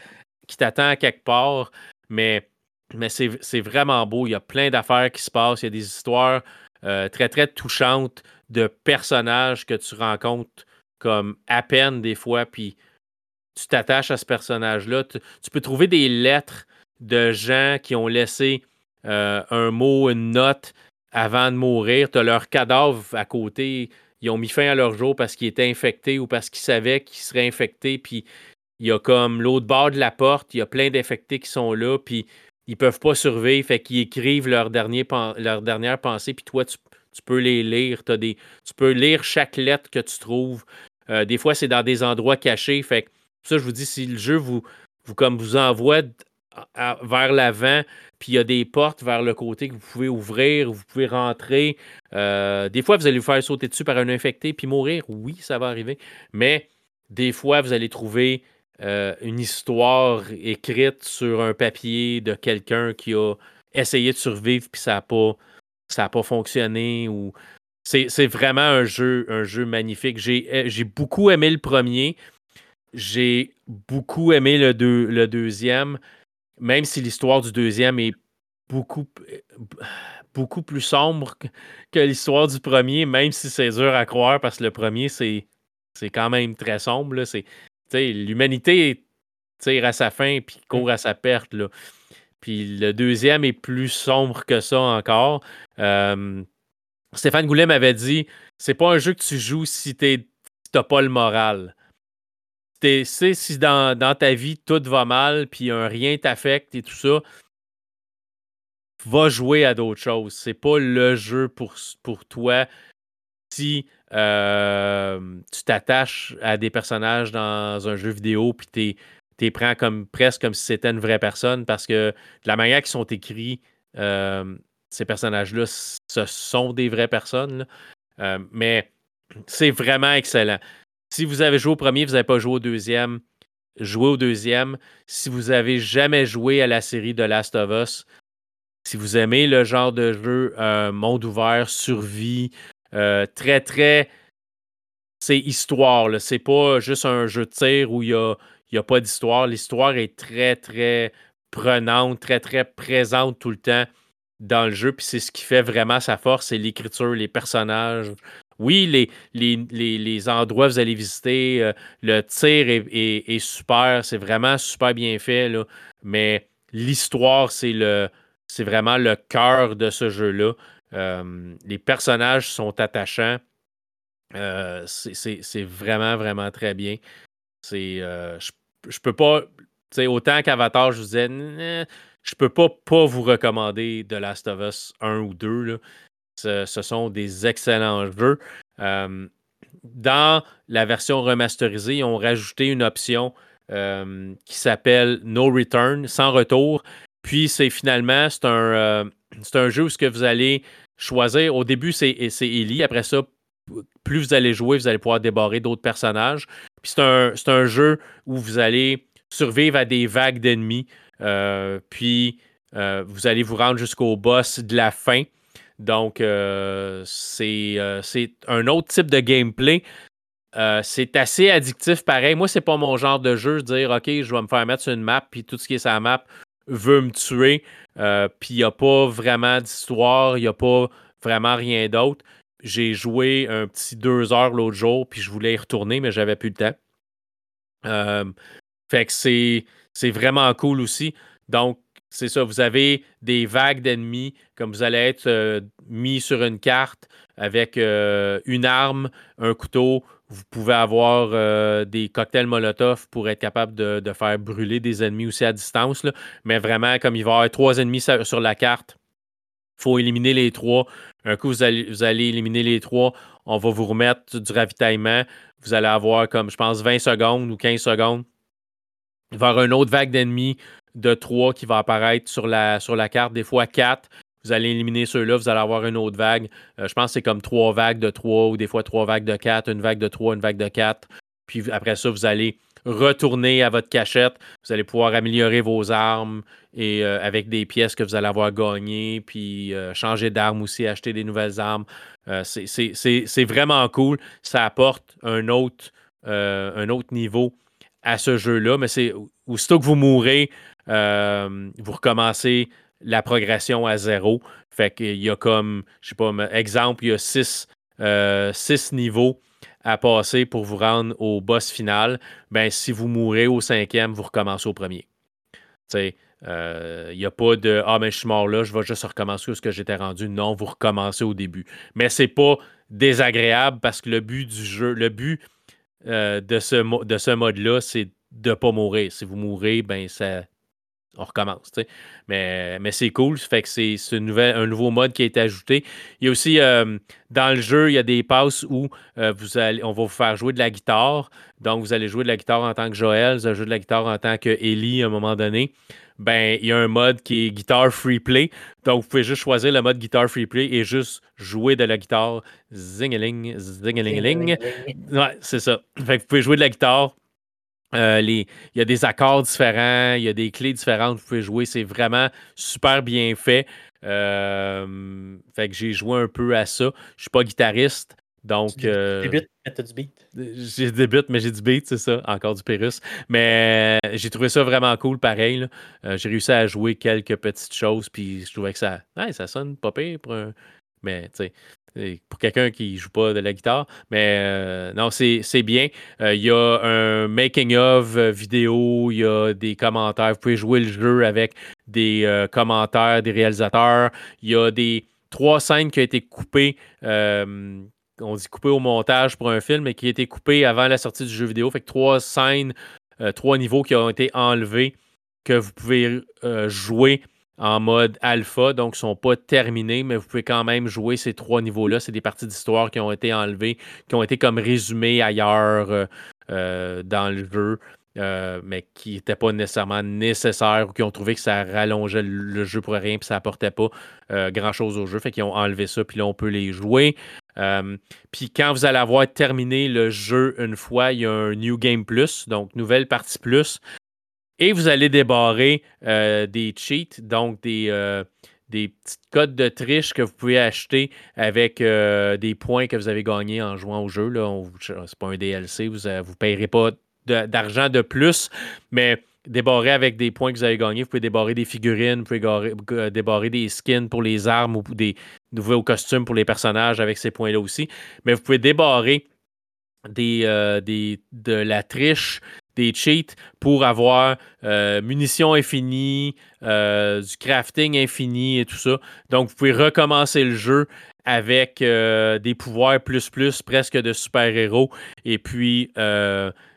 Speaker 1: qui t'attend quelque part. Mais, mais c'est vraiment beau. Il y a plein d'affaires qui se passent. Il y a des histoires euh, très, très touchantes de personnages que tu rencontres comme à peine des fois. Puis tu t'attaches à ce personnage-là. Tu, tu peux trouver des lettres de gens qui ont laissé euh, un mot, une note avant de mourir. Tu as leur cadavre à côté. Ils ont mis fin à leur jour parce qu'ils étaient infectés ou parce qu'ils savaient qu'ils seraient infectés. Puis il y a comme l'autre bord de la porte, il y a plein d'infectés qui sont là. Puis ils peuvent pas survivre. Fait qu'ils écrivent leur, dernière pensée. Puis toi, tu, peux les lire. Des, tu peux lire chaque lettre que tu trouves. Euh, des fois, c'est dans des endroits cachés. Fait que ça, je vous dis, si le jeu vous, vous, comme vous envoie vers l'avant, puis il y a des portes vers le côté que vous pouvez ouvrir, vous pouvez rentrer. euh, des fois, vous allez vous faire sauter dessus par un infecté puis mourir. Oui, ça va arriver. Mais des fois, vous allez trouver euh, une histoire écrite sur un papier de quelqu'un qui a essayé de survivre puis ça n'a pas, fonctionné. C'est vraiment un jeu, un jeu magnifique. J'ai euh, j'ai beaucoup aimé le premier. J'ai beaucoup aimé le deuxième. Même si l'histoire du deuxième est beaucoup, beaucoup plus sombre que l'histoire du premier, même si c'est dur à croire parce que le premier, c'est, c'est quand même très sombre. C'est, l'humanité tire à sa fin puis court à sa perte. Là. Puis le deuxième est plus sombre que ça encore. Euh, Stéphane Goulet m'avait dit c'est pas un jeu que tu joues si tu n'as pas le moral. Si dans, ta vie tout va mal, puis un rien t'affecte et tout ça, va jouer à d'autres choses. C'est pas le jeu pour, pour toi si euh, tu t'attaches à des personnages dans un jeu vidéo puis tu les prends comme presque comme si c'était une vraie personne parce que de la manière qu'ils sont écrits, euh, ces personnages-là, ce sont des vraies personnes. Euh, mais c'est vraiment excellent. Si vous avez joué au premier, vous n'avez pas joué au deuxième, jouez au deuxième. Si vous avez jamais joué à la série de Last of Us, si vous aimez le genre de jeu euh, monde ouvert, survie, euh, très, très. C'est histoire. C'est pas juste un jeu de tir où il n'y a, a pas d'histoire. L'histoire est très, très prenante, très, très présente tout le temps dans le jeu. Puis c'est ce qui fait vraiment sa force, c'est l'écriture, les personnages. Oui, les, les, endroits que vous allez visiter, euh, le tir est, super, c'est vraiment super bien fait, là, mais l'histoire, c'est vraiment le cœur de ce jeu-là. Euh, les personnages sont attachants. Euh, c'est vraiment, vraiment très bien. Je, je peux pas, autant qu'Avatar, je vous disais, je peux pas pas vous recommander The Last of Us 1 ou 2. Ce, sont des excellents jeux. Euh, dans la version remasterisée, ils ont rajouté une option euh, qui s'appelle No Return, sans retour. Puis c'est finalement, c'est un, euh, jeu où ce que vous allez choisir. Au début, c'est Ellie. Après ça, plus vous allez jouer, vous allez pouvoir débarrer d'autres personnages. Puis c'est un, jeu où vous allez survivre à des vagues d'ennemis. Puis, vous allez vous rendre jusqu'au boss de la fin. Donc, euh, c'est un autre type de gameplay. c'est assez addictif pareil. Moi, c'est pas mon genre de jeu. Dire, OK, je vais me faire mettre sur une map, puis tout ce qui est sur la map veut me tuer. puis il n'y a pas vraiment d'histoire, il n'y a pas vraiment rien d'autre. J'ai joué un petit deux heures l'autre jour, puis je voulais y retourner, mais j'avais plus le temps. fait que c'est vraiment cool aussi. Donc, c'est ça, vous avez des vagues d'ennemis, comme vous allez être euh, mis sur une carte avec euh, une arme, un couteau. Vous pouvez avoir euh, des cocktails Molotov pour être capable de, faire brûler des ennemis aussi à distance. Mais vraiment, comme il va y avoir trois ennemis sur la carte, il faut éliminer les trois. Un coup, vous allez, éliminer les trois. On va vous remettre du ravitaillement. Vous allez avoir comme, je pense, 20 secondes ou 15 secondes avoir une autre vague d'ennemis de 3 qui va apparaître sur la, carte, des fois 4. Vous allez éliminer ceux-là, vous allez avoir une autre vague. Euh, je pense que c'est comme trois vagues de 3 ou des fois trois vagues de 4, une vague de 3, une vague de 4. Puis après ça, vous allez retourner à votre cachette. Vous allez pouvoir améliorer vos armes et euh, avec des pièces que vous allez avoir gagnées, puis euh, changer d'arme aussi, acheter des nouvelles armes. c'est vraiment cool. Ça apporte un autre, un autre niveau à ce jeu-là, mais c'est aussitôt que vous mourrez, euh, vous recommencez la progression à zéro. Fait qu'il y a comme, je sais pas, exemple, il y a six, euh, six niveaux à passer pour vous rendre au boss final. Ben, si vous mourrez au cinquième, vous recommencez au premier. Tu euh, il n'y a pas de Ah, mais je suis mort là, je vais juste recommencer où ce que j'étais rendu. Non, vous recommencez au début. Mais c'est pas désagréable parce que le but du jeu, le but de ce, de ce mode-là, c'est de ne pas mourir. Si vous mourrez, ben ça. On recommence. Mais, mais c'est cool. Fait que c'est un nouveau mode qui a été ajouté. Il y a aussi euh, dans le jeu, il y a des passes où euh, vous allez, on va vous faire jouer de la guitare. Donc, vous allez jouer de la guitare en tant que Joël, vous allez jouer de la guitare en tant que Ellie à un moment donné ben, il y a un mode qui est guitare free play. Donc, vous pouvez juste choisir le mode guitare free play et juste jouer de la guitare. Zingaling, zingaling, Ouais, c'est ça. Fait que vous pouvez jouer de la guitare. Euh, les, il y a des accords différents, il y a des clés différentes que vous pouvez jouer. C'est vraiment super bien fait. Euh, fait que j'ai joué un peu à ça. Je suis pas guitariste, Donc. Tu
Speaker 2: débutes, mais du beat.
Speaker 1: J'ai débute, mais j'ai du beat, c'est ça. Encore du Pérus. Mais j'ai trouvé ça vraiment cool, pareil. j'ai réussi à jouer quelques petites choses, puis je trouvais que ça, ça sonne pas pire pour un. Mais, tu sais pour quelqu'un qui joue pas de la guitare. Mais euh, non, c'est bien. Euh, il y a un making-of vidéo, il y a des commentaires. Vous pouvez jouer le jeu avec des euh, commentaires des réalisateurs. Il y a des trois scènes qui ont été coupées. on dit coupées au montage pour un film, mais qui ont été coupées avant la sortie du jeu vidéo. Fait que trois scènes, trois niveaux qui ont été enlevés que vous pouvez jouer en mode alpha, donc ne sont pas terminés, mais vous pouvez quand même jouer ces trois niveaux-là. C'est des parties d'histoire qui ont été enlevées, qui ont été comme résumées ailleurs euh, euh, dans le jeu, euh, mais qui n'étaient pas nécessairement nécessaires ou qui ont trouvé que ça rallongeait le, jeu pour rien puis ça apportait pas grand-chose au jeu. Fait qu'ils ont enlevé ça, puis là, on peut les jouer. puis quand vous allez avoir terminé le jeu une fois, il y a un New Game Plus, donc nouvelle partie plus, et vous allez débarrer euh, des cheats, donc des, euh, des petites codes de triche que vous pouvez acheter avec euh, des points que vous avez gagnés en jouant au jeu. Ce n'est pas un DLC, vous ne payerez pas d'argent de, plus, mais débarrer avec des points que vous avez gagnés. Vous pouvez débarrer des figurines, vous pouvez débarrer des skins pour les armes ou des nouveaux costumes pour les personnages avec ces points-là aussi. Mais vous pouvez débarrer des, des, de la triche des cheats pour avoir euh, munitions infinies, euh, du crafting infini et tout ça. Donc, vous pouvez recommencer le jeu avec euh, des pouvoirs plus plus, presque de super-héros, et puis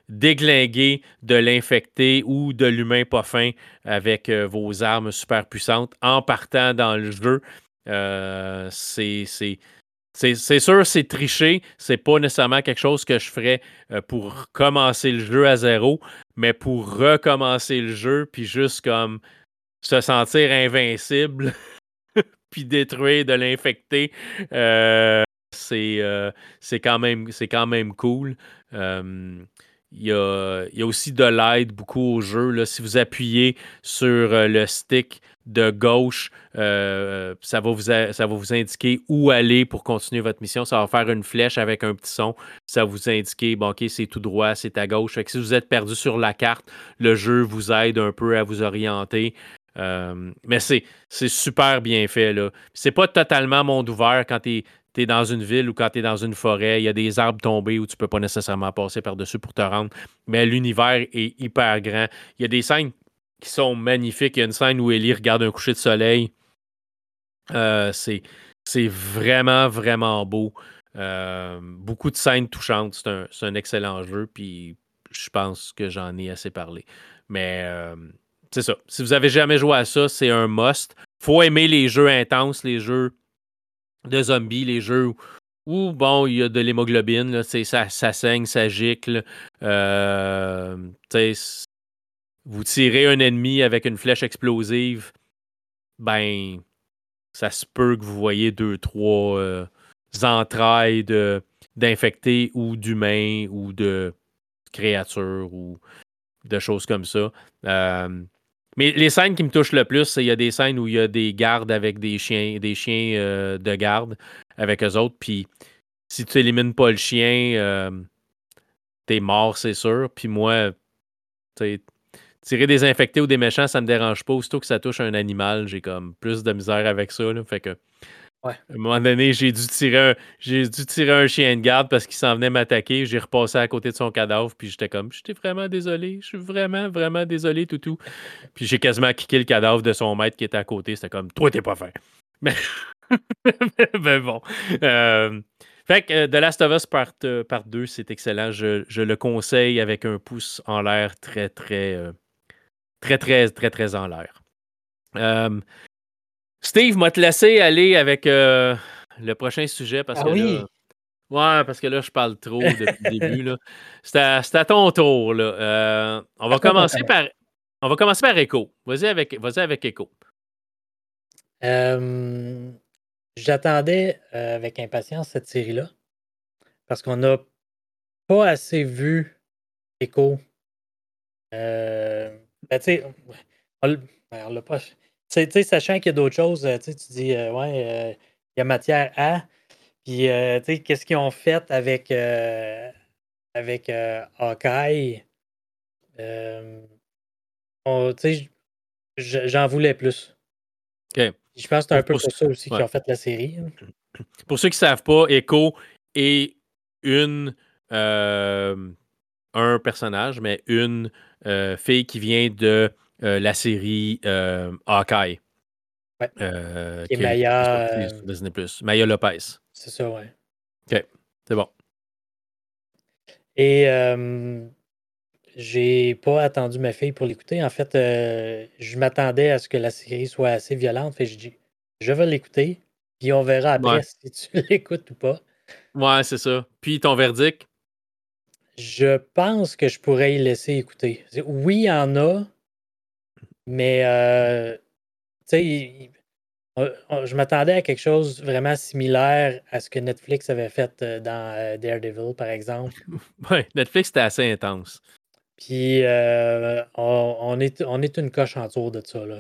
Speaker 1: déglinguer de l'infecté ou de l'humain pas fin avec vos armes super puissantes en partant dans le jeu. c'est c'est sûr, c'est tricher. C'est pas nécessairement quelque chose que je ferais euh, pour commencer le jeu à zéro, mais pour recommencer le jeu, puis juste comme se sentir invincible, puis détruire de l'infecté, euh, euh, c'est quand, même, quand même cool. Il y, a, aussi de l'aide beaucoup au jeu. Là. Si vous appuyez sur le stick de gauche, euh, ça, va vous ça va vous indiquer où aller pour continuer votre mission. Ça va faire une flèche avec un petit son. Ça va vous indiquer, bon, OK, c'est tout droit, c'est à gauche. Fait si vous êtes perdu sur la carte, le jeu vous aide un peu à vous orienter. Euh, mais c'est super bien fait. là. C'est pas totalement monde ouvert quand tu es, dans une ville ou quand tu es dans une forêt. Il y a des arbres tombés où tu peux pas nécessairement passer par-dessus pour te rendre. Mais l'univers est hyper grand. Il y a des scènes qui sont magnifiques. Il y a une scène où Ellie regarde un coucher de soleil. Euh, c'est, vraiment, vraiment beau. Euh, beaucoup de scènes touchantes. C'est un, excellent jeu. Puis je pense que j'en ai assez parlé. Mais euh, c'est ça. Si vous avez jamais joué à ça, c'est un must. Faut aimer les jeux intenses, les jeux de zombies, les jeux où, bon, il y a de l'hémoglobine, ça, saigne, ça gicle. Euh, vous tirez un ennemi avec une flèche explosive, ben, ça se peut que vous voyez deux, trois euh, entrailles d'infectés ou d'humains ou de créatures ou de choses comme ça. Euh, mais les scènes qui me touchent le plus, c'est il y a des scènes où il y a des gardes avec des chiens, des chiens euh, de garde avec eux autres. Puis si tu élimines pas le chien, t'es mort, c'est sûr. Puis moi, tirer des infectés ou des méchants, ça me dérange pas. Aussitôt que ça touche un animal, j'ai comme plus de misère avec ça. Fait que. À un moment donné, j'ai dû tirer un, dû tirer un chien de garde parce qu'il s'en venait m'attaquer. J'ai repassé à côté de son cadavre, puis j'étais comme, j'étais vraiment désolé, je suis vraiment, vraiment désolé, toutou. Puis j'ai quasiment kické le cadavre de son maître qui était à côté. C'était comme, toi, t'es pas fin. Mais, bon. Euh, fait que The Last of Us Part, 2, euh, c'est excellent. Je, le conseille avec un pouce en l'air très, très, euh, très, très, très, très en l'air. Euh, Steve, m'a te laissé aller avec euh, le prochain sujet parce ah que oui? là, Ouais, parce que là, je parle trop depuis le début. C'est à, ton tour. Là. Euh, on, va commencer par, on va commencer par Echo. Vas-y avec, vas avec Echo.
Speaker 2: J'attendais avec impatience cette série-là parce qu'on n'a pas assez vu Echo. Ben, tu sais, on, ben, l'a pas. Tu sais, sachant qu'il y a d'autres choses, tu dis, euh, ouais, euh, il y a matière à. Puis, qu'est-ce qu'ils ont fait avec, avec Hawkeye? j'en voulais plus. Je pense que c'est un peu pour ça aussi qu'ils ont fait la série. Hein.
Speaker 1: Pour ceux qui ne savent pas, Echo est une un personnage, mais une fille qui vient de la série Hawkeye.
Speaker 2: Ouais. qui est Maya.
Speaker 1: Disney+. Maya Lopez.
Speaker 2: C'est ça, ouais.
Speaker 1: OK. C'est bon.
Speaker 2: Et j'ai pas attendu ma fille pour l'écouter. En fait, euh, je m'attendais à ce que la série soit assez violente. Fait je dis, je vais l'écouter, puis on verra après si tu l'écoutes ou pas.
Speaker 1: Ouais, c'est ça. Puis ton verdict?
Speaker 2: Je pense que je pourrais y laisser écouter. Oui, il y en a, mais euh, tu sais, je m'attendais à quelque chose vraiment similaire à ce que Netflix avait fait euh, dans Daredevil, par exemple.
Speaker 1: ouais, Netflix, c'était assez intense.
Speaker 2: Puis euh, on, est, on est une coche en tour de ça. Là.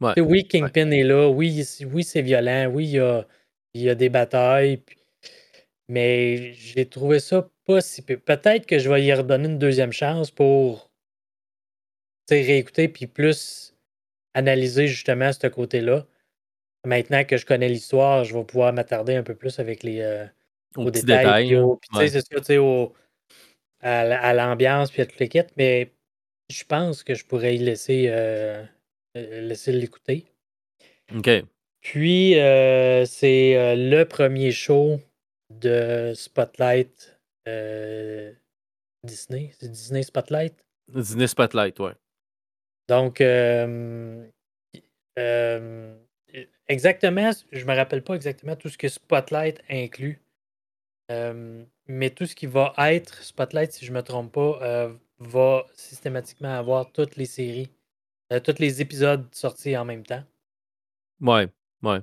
Speaker 1: ouais.
Speaker 2: Oui, Kingpin est là. Oui, oui c'est violent. Oui, il y a, il y a des batailles. mais j'ai trouvé ça pas si Peut-être que je vais y redonner une deuxième chance pour réécouter puis plus analyser justement ce côté-là. Maintenant que je connais l'histoire, je vais pouvoir m'attarder un peu plus avec les euh,
Speaker 1: aux, détails.
Speaker 2: détails c'est ça, au, à, l'ambiance puis à toute l'équipe, mais je pense que je pourrais y laisser, euh, euh, laisser l'écouter.
Speaker 1: OK.
Speaker 2: Puis, euh, c'est le premier show de Spotlight Disney. C'est Disney Spotlight?
Speaker 1: Disney Spotlight, ouais.
Speaker 2: Donc, exactement, je me rappelle pas exactement tout ce que Spotlight inclut mais tout ce qui va être Spotlight, si je ne me trompe pas, euh, va systématiquement avoir toutes les séries, euh, tous les épisodes sortis en même temps.
Speaker 1: Ouais, ouais.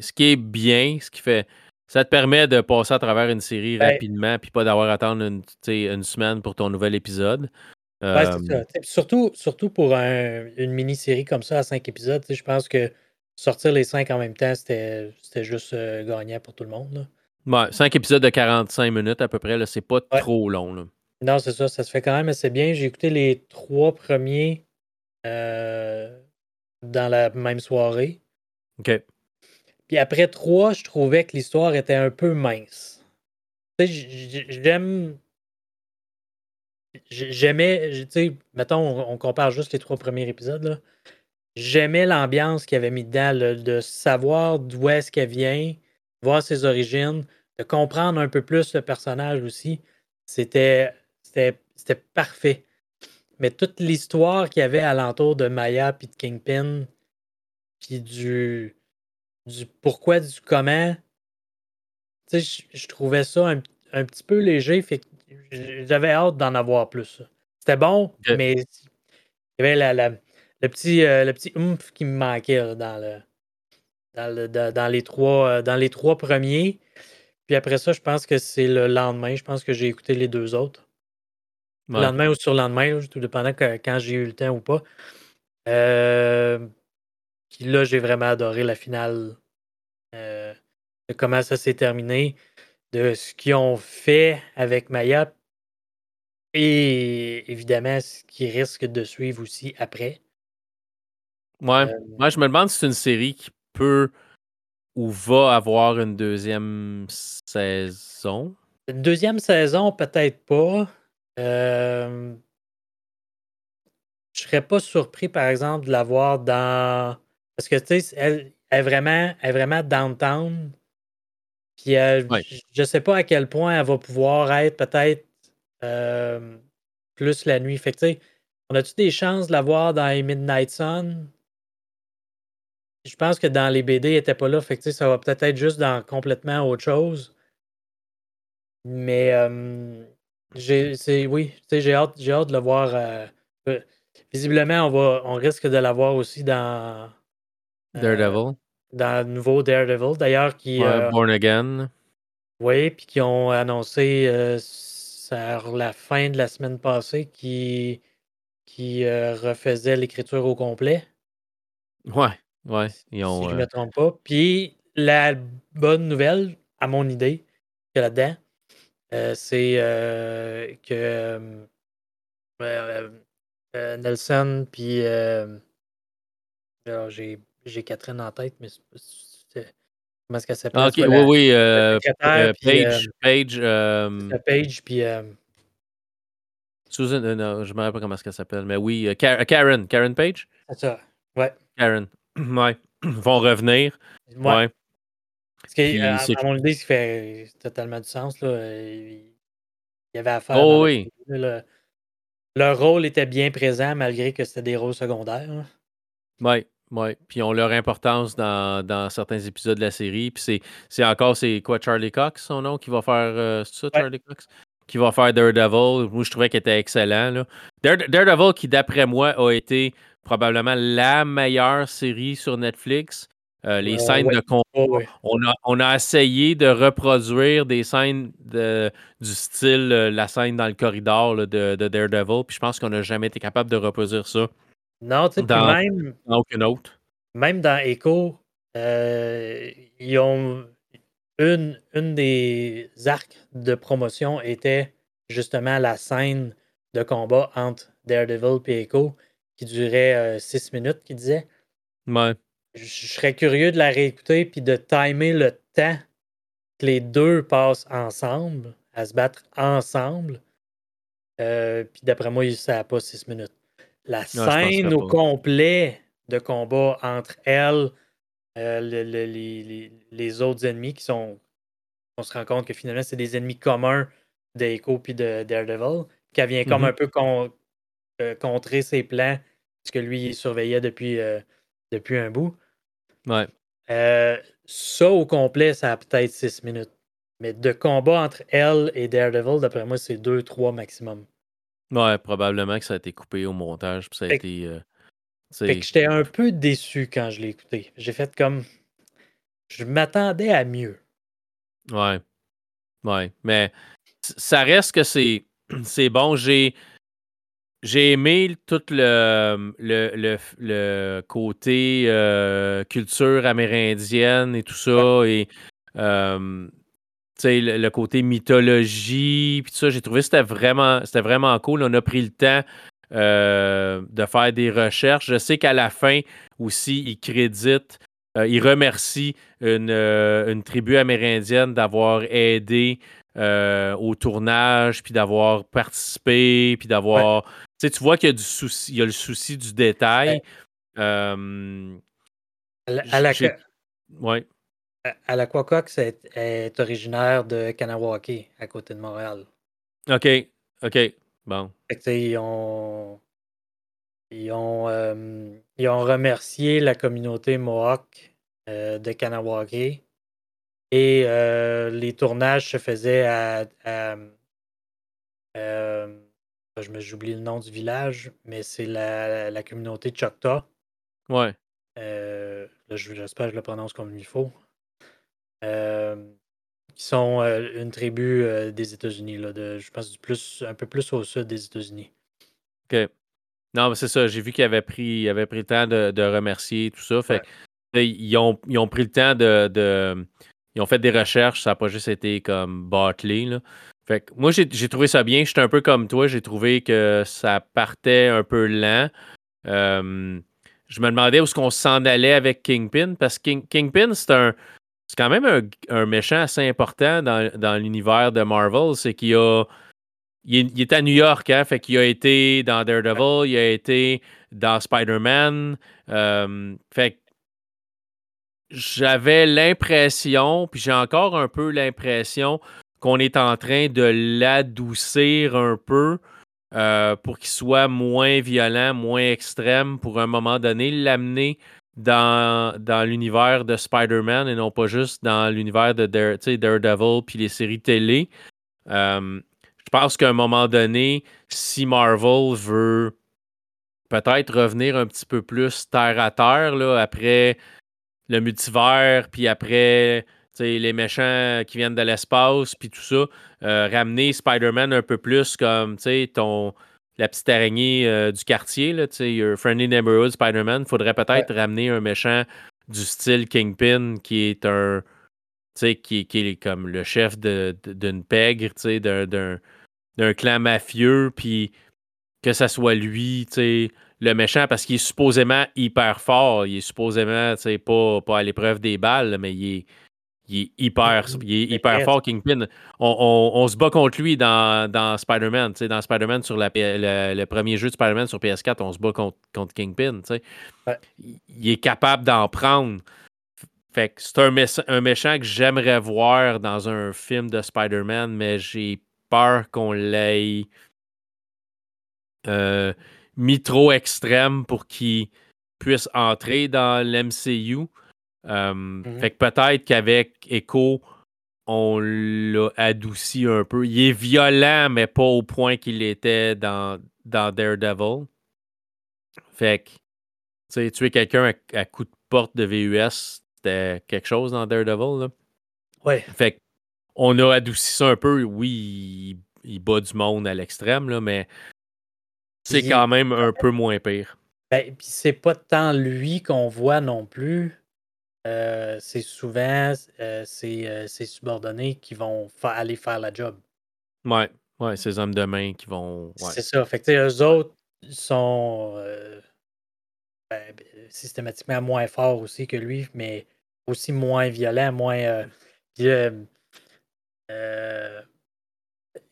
Speaker 1: Ce qui est bien, ce qui fait. Ça te permet de passer à travers une série ben rapidement, puis pas d'avoir à attendre une, une, semaine pour ton nouvel épisode.
Speaker 2: Ouais, ça. Surtout, surtout pour une mini-série comme ça à cinq épisodes, je pense que sortir les cinq en même temps, c'était juste euh, gagnant pour tout le monde.
Speaker 1: Ouais, 5 épisodes de 45 minutes à peu près, là, c'est pas trop long. Là.
Speaker 2: Non, c'est ça, ça se fait quand même assez bien. J'ai écouté les trois premiers euh, dans la même soirée.
Speaker 1: OK.
Speaker 2: Puis après trois, je trouvais que l'histoire était un peu mince. J'aime. J'aimais, tu sais, mettons, on, compare juste les trois premiers épisodes. J'aimais l'ambiance qu'il avait mis dedans, de savoir d'où est-ce qu'elle vient, voir ses origines, de comprendre un peu plus le personnage aussi. C'était parfait. Mais toute l'histoire qu'il y avait alentour de Maya puis de Kingpin, puis du, du pourquoi, du comment, je trouvais ça un, petit peu léger. Fait j'avais hâte d'en avoir plus. C'était bon, mais il y avait le, petit, euh, le petit oomph qui me manquait dans, le, dans, les trois, euh, dans les trois premiers. Puis après ça, je pense que c'est le lendemain. Je pense que j'ai écouté les deux autres. Le lendemain ou sur le lendemain, tout dépendant quand j'ai eu le temps ou pas. Euh, puis là, j'ai vraiment adoré la finale. Euh, de comment ça s'est terminé, de ce qu'ils ont fait avec Maya. Et évidemment, ce qui risque de suivre aussi après.
Speaker 1: Ouais. Euh, Moi, je me demande si c'est une série qui peut ou va avoir une deuxième saison?
Speaker 2: Une deuxième saison, peut-être pas. Euh... Je serais pas surpris, par exemple, de la voir dans. Parce que, tu sais, elle, est vraiment, est vraiment downtown. Puis, je sais pas à quel point elle va pouvoir être peut-être euh, plus la nuit. Fait que, on a-tu des chances de la voir dans les Midnight Sun? je pense que dans les BD, il n'était pas là. Fait que, ça va peut-être être juste dans complètement autre chose. Mais j'ai, oui, j'ai hâte, j'ai hâte de le voir. Euh, euh, visiblement, on, va, on risque de l'avoir aussi dans
Speaker 1: euh, Daredevil.
Speaker 2: Dans le nouveau Daredevil, d'ailleurs, qui.
Speaker 1: Born Again.
Speaker 2: Oui, puis qui ont annoncé à la fin de la semaine passée qui, qui refaisait l'écriture au complet.
Speaker 1: Ouais. Ouais,
Speaker 2: Si je ne me trompe pas. Puis la bonne nouvelle, à mon idée, que là-dedans, c'est que Nelson, puis j'ai j'ai Catherine en tête, mais comment est-ce qu'elle s'appelle?
Speaker 1: Ah, ok, oui, oui. Euh, euh, Page. Page.
Speaker 2: Euh, Page, puis.
Speaker 1: Susan, non, je ne me rappelle pas comment est-ce qu'elle s'appelle, mais oui, Karen. Karen Page?
Speaker 2: C'est ça, ouais.
Speaker 1: Karen. Ouais. Vont revenir. Ouais.
Speaker 2: Parce que, à, mon idée, ça fait totalement du sens. Là. Il y avait affaire.
Speaker 1: Oh oui.
Speaker 2: Le, leur rôle était bien présent malgré que c'était des rôles secondaires.
Speaker 1: Oui. Oui, puis ils ont leur importance dans, dans, certains épisodes de la série. Puis c'est encore, c'est quoi, Charlie Cox, son nom, qui va faire. Euh, c'est ça, Charlie Cox? Qui va faire Daredevil. Moi, je trouvais qu'il était excellent. Là. Daredevil, qui, d'après moi, a été probablement la meilleure série sur Netflix. Euh, les scènes de combat. On, a, on a essayé de reproduire des scènes de, du style euh, la scène dans le corridor de, de, Daredevil. Puis je pense qu'on n'a jamais été capable de reproduire ça
Speaker 2: non, tu sais, même.
Speaker 1: Dans aucune autre.
Speaker 2: Même dans Echo, euh, ils ont. Une, une des arcs de promotion était justement la scène de combat entre Daredevil et Echo qui durait euh, six minutes, qui disait.
Speaker 1: Ouais.
Speaker 2: Je serais curieux de la réécouter puis de timer le temps que les deux passent ensemble, à se battre ensemble. Euh, puis d'après moi, ça n'a pas six minutes la scène au complet de combat entre elle, euh, les, autres ennemis qui sont. On se rend compte que finalement, c'est des ennemis communs d'Echo puis de Daredevil, qui vient comme mm-hmm. un peu euh, contrer ses plans, puisque lui, il surveillait depuis, euh, depuis un bout.
Speaker 1: Ouais.
Speaker 2: ça, au complet, ça a peut-être six minutes. Mais de combat entre elle et Daredevil, d'après moi, c'est deux, trois maximum.
Speaker 1: Ouais, probablement que ça a été coupé au montage, puis ça a été. Euh,
Speaker 2: fait que j'étais un peu déçu quand je l'ai écouté. J'ai fait comme. Je m'attendais à mieux.
Speaker 1: Ouais. Ouais. Mais ça reste que c'est, c'est bon. J'ai, j'ai aimé tout le, le, le, côté euh, culture amérindienne et tout ça. Et euh, le, le, côté mythologie, puis tout ça, j'ai trouvé que c'était vraiment, c'était vraiment cool. On a pris le temps euh, de faire des recherches. Je sais qu'à la fin aussi, ils créditent, euh, ils remercient une, euh, une tribu amérindienne d'avoir aidé au tournage, puis d'avoir participé, puis d'avoir. Tu vois qu'il y a du souci, il y a le souci du détail.
Speaker 2: à la,
Speaker 1: ouais
Speaker 2: à l'Aquacox est, est originaire de Kanawake, à côté de Montréal.
Speaker 1: OK. OK. Bon.
Speaker 2: ils ont. Ils ont, euh, ils ont remercié la communauté Mohawk euh, de Kanawake. Et euh, les tournages se faisaient à. je me j'oublie le nom du village, mais c'est la, la, communauté Choctaw.
Speaker 1: Ouais.
Speaker 2: J'espère que je le prononce comme il faut. Euh, qui sont euh, une tribu euh, des États-Unis, je pense plus, un peu plus au sud des États-Unis.
Speaker 1: OK. Non, mais c'est ça. J'ai vu qu'ils avaient pris, avait pris le temps de, remercier tout ça. Fait ils, ont, ils ont pris le temps de, Ils ont fait des recherches. Ça n'a pas juste été comme bâclé. Fait que moi, j'ai trouvé ça bien. J'étais un peu comme toi. J'ai trouvé que ça partait un peu lent. je me demandais où est-ce qu'on s'en allait avec Kingpin. Parce que Kingpin, c'est un c'est quand même un, méchant assez important dans, l'univers de Marvel. C'est qu'il a. Il est, à New York, hein, fait qu'il a été dans Daredevil, il a été dans Spider-Man. Euh, fait j'avais l'impression, puis j'ai encore un peu l'impression qu'on est en train de l'adoucir un peu euh, pour qu'il soit moins violent, moins extrême pour un moment donné, l'amener dans, dans l'univers de Spider-Man et non pas juste dans l'univers de Daredevil puis les séries télé. Euh, je pense qu'à un moment donné, si Marvel veut peut-être revenir un petit peu plus terre à terre là, après le multivers, puis après les méchants qui viennent de l'espace, puis tout ça, euh, ramener Spider-Man un peu plus comme ton la petite araignée euh, du quartier, là, Friendly Neighborhood Spider-Man, faudrait peut-être ramener un méchant du style Kingpin, qui est un. Qui, qui est comme le chef d'une pègre, d'un clan mafieux, puis que ça soit lui, le méchant, parce qu'il est supposément hyper fort. Il est supposément, pas, pas à l'épreuve des balles, mais il est, il est hyper, il est hyper fort, Kingpin. On, se bat contre lui dans, dans Spider-Man. Dans Spider-Man, sur la, le, premier jeu de Spider-Man sur PS4, on se bat contre, contre Kingpin. Il est capable d'en prendre. Fait que c'est un, un, méchant que j'aimerais voir dans un film de Spider-Man, mais j'ai peur qu'on l'ait euh, mis trop extrême pour qu'il puisse entrer dans l'MCU. Euh, mhm. Fait que peut-être qu'avec Echo, on l'a adouci un peu. Il est violent, mais pas au point qu'il était dans, dans Daredevil. Fait que, tu sais, tuer quelqu'un à, coup de porte de VUS, c'était quelque chose dans Daredevil, là.
Speaker 2: Ouais.
Speaker 1: Fait que, on a adouci ça un peu. Oui, il, bat du monde à l'extrême, là, mais c'est quand même un peu moins pire.
Speaker 2: Ben, c'est pas tant lui qu'on voit non plus. Euh, c'est souvent euh, ses, euh, subordonnés qui vont aller faire la job.
Speaker 1: Ouais, ouais, ces hommes de main qui vont.
Speaker 2: C'est ça. Fait que eux autres sont ben, systématiquement moins forts aussi que lui, mais aussi moins violents, moins. il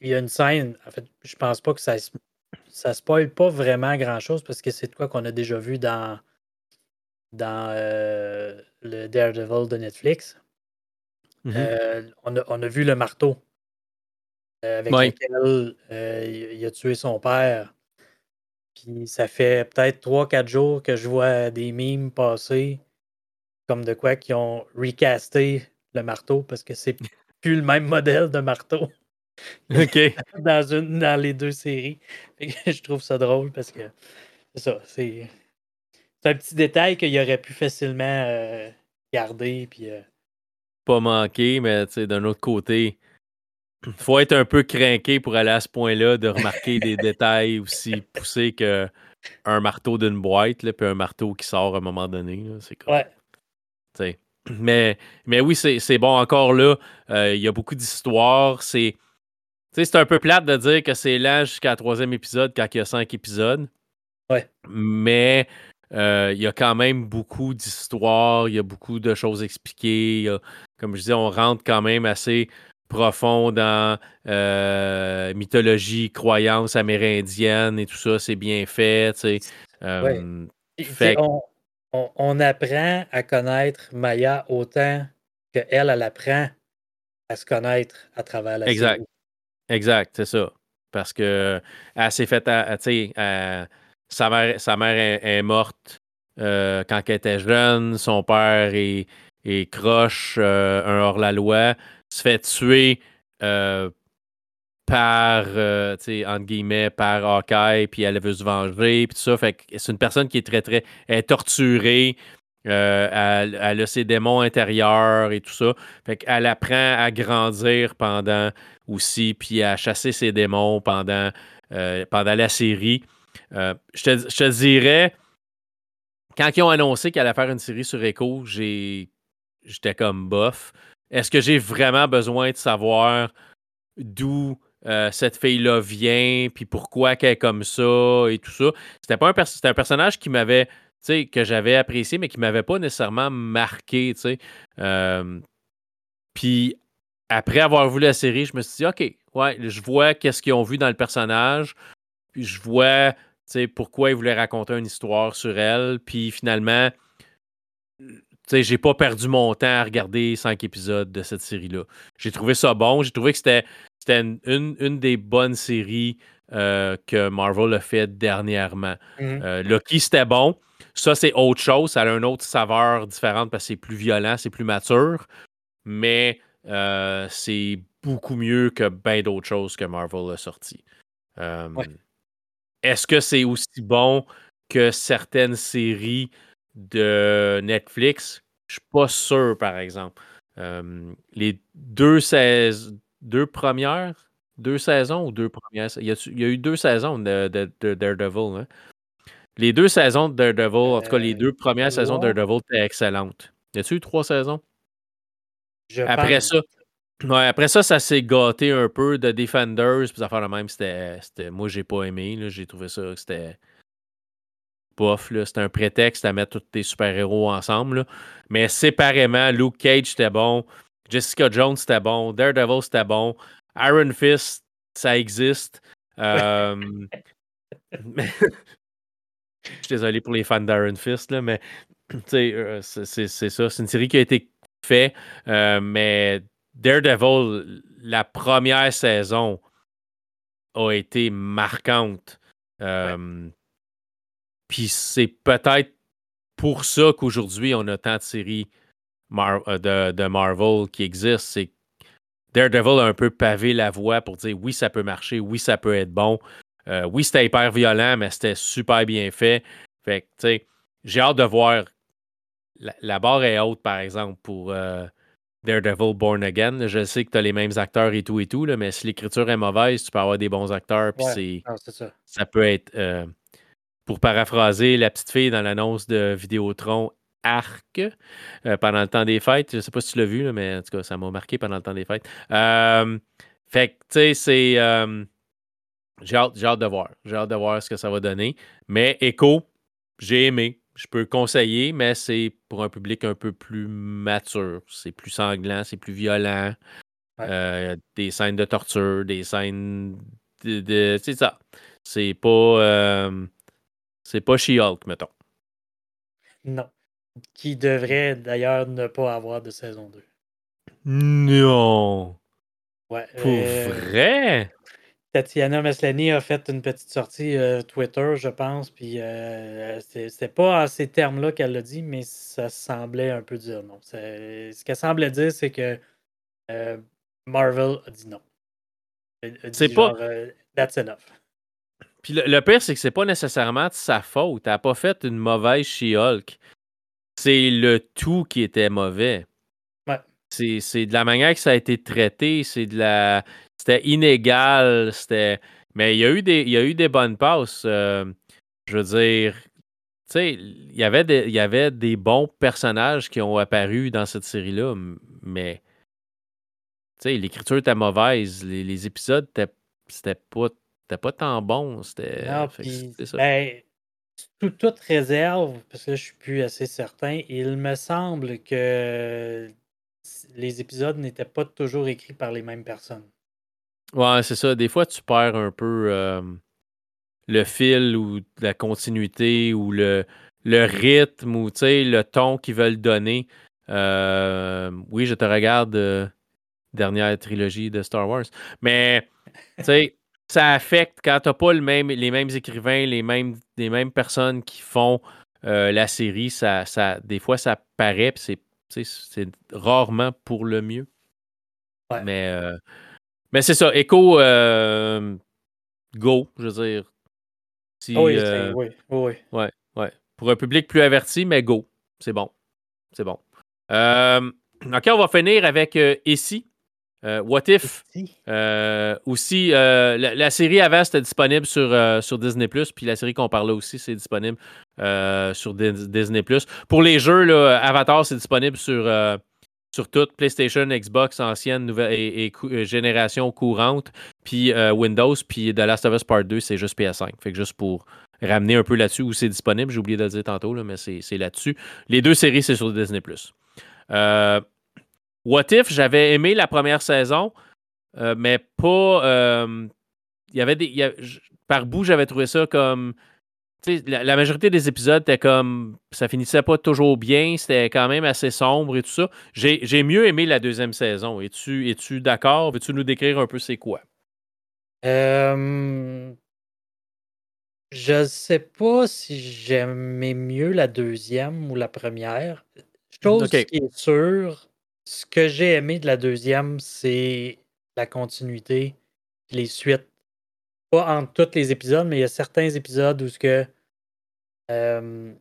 Speaker 2: y a une scène, en fait, je pense pas que ça, ça spoil pas vraiment grand chose parce que c'est de quoi qu'on a déjà vu dans dans euh, le Daredevil de Netflix. Mm-hmm. Euh, on, a, on, a, vu le marteau euh, avec lequel il, a tué son père. Puis ça fait peut-être 3-4 jours que je vois des mimes passer comme de quoi qui ont recasté le marteau parce que c'est plus le même modèle de marteau.
Speaker 1: OK.
Speaker 2: dans, une, dans les deux séries. je trouve ça drôle parce que c'est ça. C'est c'est un petit détail qu'il aurait pu facilement euh, garder. Puis, euh,
Speaker 1: Pas manquer, mais d'un autre côté, faut être un peu craqué pour aller à ce point-là, de remarquer des détails aussi poussés qu'un marteau d'une boîte, là, puis un marteau qui sort à un moment donné. C'est
Speaker 2: Ouais.
Speaker 1: Mais, mais oui, c'est bon. Encore là, euh, il y a beaucoup d'histoires. C'est un peu plate de dire que c'est là jusqu'à troisième épisode quand il y a cinq épisodes.
Speaker 2: Ouais.
Speaker 1: Mais euh, il y a quand même beaucoup d'histoires, il y a beaucoup de choses expliquées. comme je disais, on rentre quand même assez profond dans euh, mythologie, croyances amérindiennes et tout ça, c'est bien fait.
Speaker 2: Euh, on, apprend à connaître Maya autant qu'elle, elle apprend à se connaître à travers la
Speaker 1: exact. Exact, c'est ça. Parce que elle s'est faite, tu sais, sa mère, est, morte euh, quand elle était jeune. Son père est, croche, euh, un hors-la-loi. Se fait tuer euh, par, entre guillemets, par Hawkeye, puis elle veut se venger, puis tout ça. C'est une personne qui est très, très. Elle est torturée. elle, a ses démons intérieurs et tout ça. Fait qu'elle apprend à grandir pendant aussi, puis à chasser ses démons pendant, pendant la série. Euh, je, te, dirais, quand ils ont annoncé qu'elle allait faire une série sur Echo, j'étais comme bof. Est-ce que j'ai vraiment besoin de savoir d'où euh, cette fille-là vient, puis pourquoi qu'elle est comme ça et tout ça? C'était pas un, un personnage qui m'avait, que j'avais apprécié, mais qui m'avait pas nécessairement marqué, euh, puis après avoir vu la série, je me suis dit, OK, ouais, je vois qu'est-ce qu'ils ont vu dans le personnage, puis je vois pourquoi il voulait raconter une histoire sur elle. Puis finalement, j'ai pas perdu mon temps à regarder cinq épisodes de cette série-là. J'ai trouvé ça bon. J'ai trouvé que c'était une, des bonnes séries euh, que Marvel a fait dernièrement. Euh, Loki, c'était bon. Ça, c'est autre chose. Ça a une autre saveur différente parce que c'est plus violent, c'est plus mature. Mais euh, c'est beaucoup mieux que bien d'autres choses que Marvel a sorti. Est-ce que c'est aussi bon que certaines séries de Netflix? Je suis pas sûr, par exemple. les deux, deux premières, deux saisons ou deux premières? Il y a, eu deux saisons de, Daredevil. Hein? Les deux saisons de Daredevil, en tout cas les
Speaker 2: Euh,
Speaker 1: deux premières saisons de? Daredevil étaient excellentes. Y a-tu eu trois saisons?
Speaker 2: Je
Speaker 1: Après
Speaker 2: pense.
Speaker 1: ça, ouais, après ça, ça s'est gâté un peu de Defenders, puis fait le même. C'était, moi, j'ai pas aimé. J'ai trouvé ça que c'était bof. C'était un prétexte à mettre tous tes super-héros ensemble. là. Mais séparément, Luke Cage, c'était bon. Jessica Jones, c'était bon. Daredevil, c'était bon. Iron Fist, ça existe. Euh, Je suis désolé pour les fans d'Iron Fist, là, mais euh, c'est ça. C'est une série qui a été faite, euh, mais Daredevil, la première saison a été marquante. Euh, Puis c'est peut-être pour ça qu'aujourd'hui, on a tant de séries Mar- euh, de, de Marvel qui existent. C'est que Daredevil a un peu pavé la voie pour dire oui, ça peut marcher, oui, ça peut être bon. Euh, oui, c'était hyper violent, mais c'était super bien fait. Fait que, tu sais, j'ai hâte de voir. La, la barre est haute, par exemple, pour euh, Daredevil Born Again. Je sais que tu as les mêmes acteurs et tout et tout, là, mais si l'écriture est mauvaise, tu peux avoir des bons acteurs. Puis
Speaker 2: Ouais,
Speaker 1: c'est
Speaker 2: ça.
Speaker 1: ça peut être, euh, pour paraphraser la petite fille dans l'annonce de Vidéotron, Arc, euh, pendant le temps des fêtes. Je sais pas si tu l'as vu, là, mais en tout cas, ça m'a marqué pendant le temps des fêtes. Euh, fait que, tu sais, c'est. j'ai hâte, j'ai hâte de voir. J'ai hâte de voir ce que ça va donner. Mais Echo, j'ai aimé. Je peux conseiller, mais c'est pour un public un peu plus mature. C'est plus sanglant, c'est plus violent.
Speaker 2: Ouais.
Speaker 1: Euh, des scènes de torture, des scènes de. de- c'est ça. C'est pas. euh, c'est pas She-Hulk, mettons.
Speaker 2: Non. Qui devrait d'ailleurs ne pas avoir de saison 2.
Speaker 1: Non!
Speaker 2: Ouais.
Speaker 1: Pour
Speaker 2: euh,
Speaker 1: vrai?
Speaker 2: Tatiana Maslany a fait une petite sortie euh, Twitter, je pense, puis euh, c'est pas en ces termes-là qu'elle l'a dit, mais ça semblait un peu dire non. Ce qu'elle semblait dire, c'est que euh, Marvel a dit non.
Speaker 1: C'est pas-
Speaker 2: euh, That's enough.
Speaker 1: Puis le, le pire, c'est que c'est pas nécessairement de sa faute. Elle a pas fait une mauvaise She-Hulk. C'est le tout qui était mauvais.
Speaker 2: Ouais.
Speaker 1: C'est de la manière que ça a été traité, c'est de la. C'était inégal, c'était. Mais il y a eu des, il y a eu des bonnes passes. euh, je veux dire. Tu sais, il y avait des- il y avait des bons personnages qui ont apparu dans cette série-là, mais. Tu sais, l'écriture était mauvaise. Les, les épisodes, c'était pas, pas tant bon. C'était.
Speaker 2: Ben, tout, toute réserve, parce que je suis plus assez certain, il me semble que les épisodes n'étaient pas toujours écrits par les mêmes personnes.
Speaker 1: Ouais, c'est ça. Des fois, tu perds un peu euh, le fil ou la continuité ou le, le rythme ou le ton qu'ils veulent donner. Euh, oui, je te regarde euh, dernière trilogie de Star Wars. Mais tu sais, ça affecte quand t'as pas le même, les mêmes écrivains, les mêmes, les mêmes personnes qui font euh, la série, ça, ça, des fois ça paraît, c'est, rarement pour le mieux.
Speaker 2: Ouais.
Speaker 1: Mais, mais c'est ça, Echo, euh, go, je veux dire. Si,
Speaker 2: Ah oui,
Speaker 1: euh,
Speaker 2: oui, oui, oui.
Speaker 1: Ouais, ouais. Pour un public plus averti, mais go. C'est bon. C'est bon. Euh, OK, on va finir avec Ici. What If?
Speaker 2: Si.
Speaker 1: Aussi, la, la série avant, c'était disponible sur, sur Disney+, puis la série qu'on parlait aussi, c'est disponible sur Dis- Disney+. Pour les jeux, là, Avatar, c'est disponible sur, sur toutes, PlayStation, Xbox, ancienne, nouvelle et, euh, génération courante, puis euh, Windows, puis The Last of Us Part 2, c'est juste PS5. Fait que juste pour ramener un peu là-dessus où c'est disponible, j'ai oublié de le dire tantôt, mais c'est là-dessus. Les deux séries, c'est sur Disney+. Euh, What If, j'avais aimé la première saison, mais pas. Il y avait des. par bout, j'avais trouvé ça comme. La, la majorité des épisodes étaient comme. Ça finissait pas toujours bien, c'était quand même assez sombre et tout ça. J'ai mieux aimé la deuxième saison. Es-tu es d'accord? Veux-tu nous décrire un peu c'est quoi?
Speaker 2: Euh, je sais pas si j'aimais mieux la deuxième ou la première. Chose qui est sûre, ce que j'ai aimé de la deuxième, c'est la continuité, les suites. Pas entre tous les épisodes, mais il y a certains épisodes où ce que euh,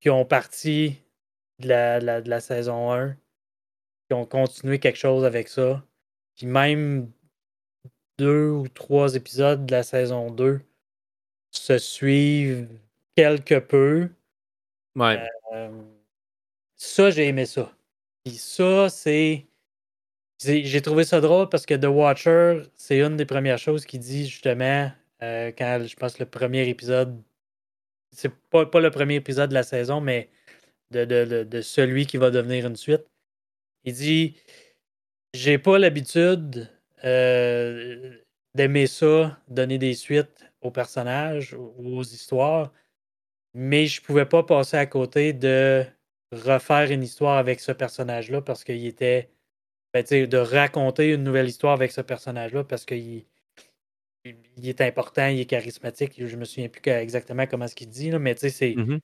Speaker 2: qui ont parti de la, la- de la saison 1, qui ont continué quelque chose avec ça. Puis même deux ou trois épisodes de la saison 2 se suivent quelque peu.
Speaker 1: Ouais.
Speaker 2: Euh, ça, j'ai aimé ça. Puis ça, c'est. J'ai trouvé ça drôle parce que The Watcher, c'est une des premières choses qu'il dit justement euh, quand je pense le premier épisode. C'est pas, pas le premier épisode de la saison, mais de, de, celui qui va devenir une suite. Il dit J'ai pas l'habitude euh, d'aimer ça, donner des suites aux personnages ou aux histoires, mais je pouvais pas passer à côté de refaire une histoire avec ce personnage-là parce qu'il était. Ben, de raconter une nouvelle histoire avec ce personnage-là parce qu'il il est important, il est charismatique. Je me souviens plus exactement comment ce qu'il dit, là, mais c'est
Speaker 1: mmh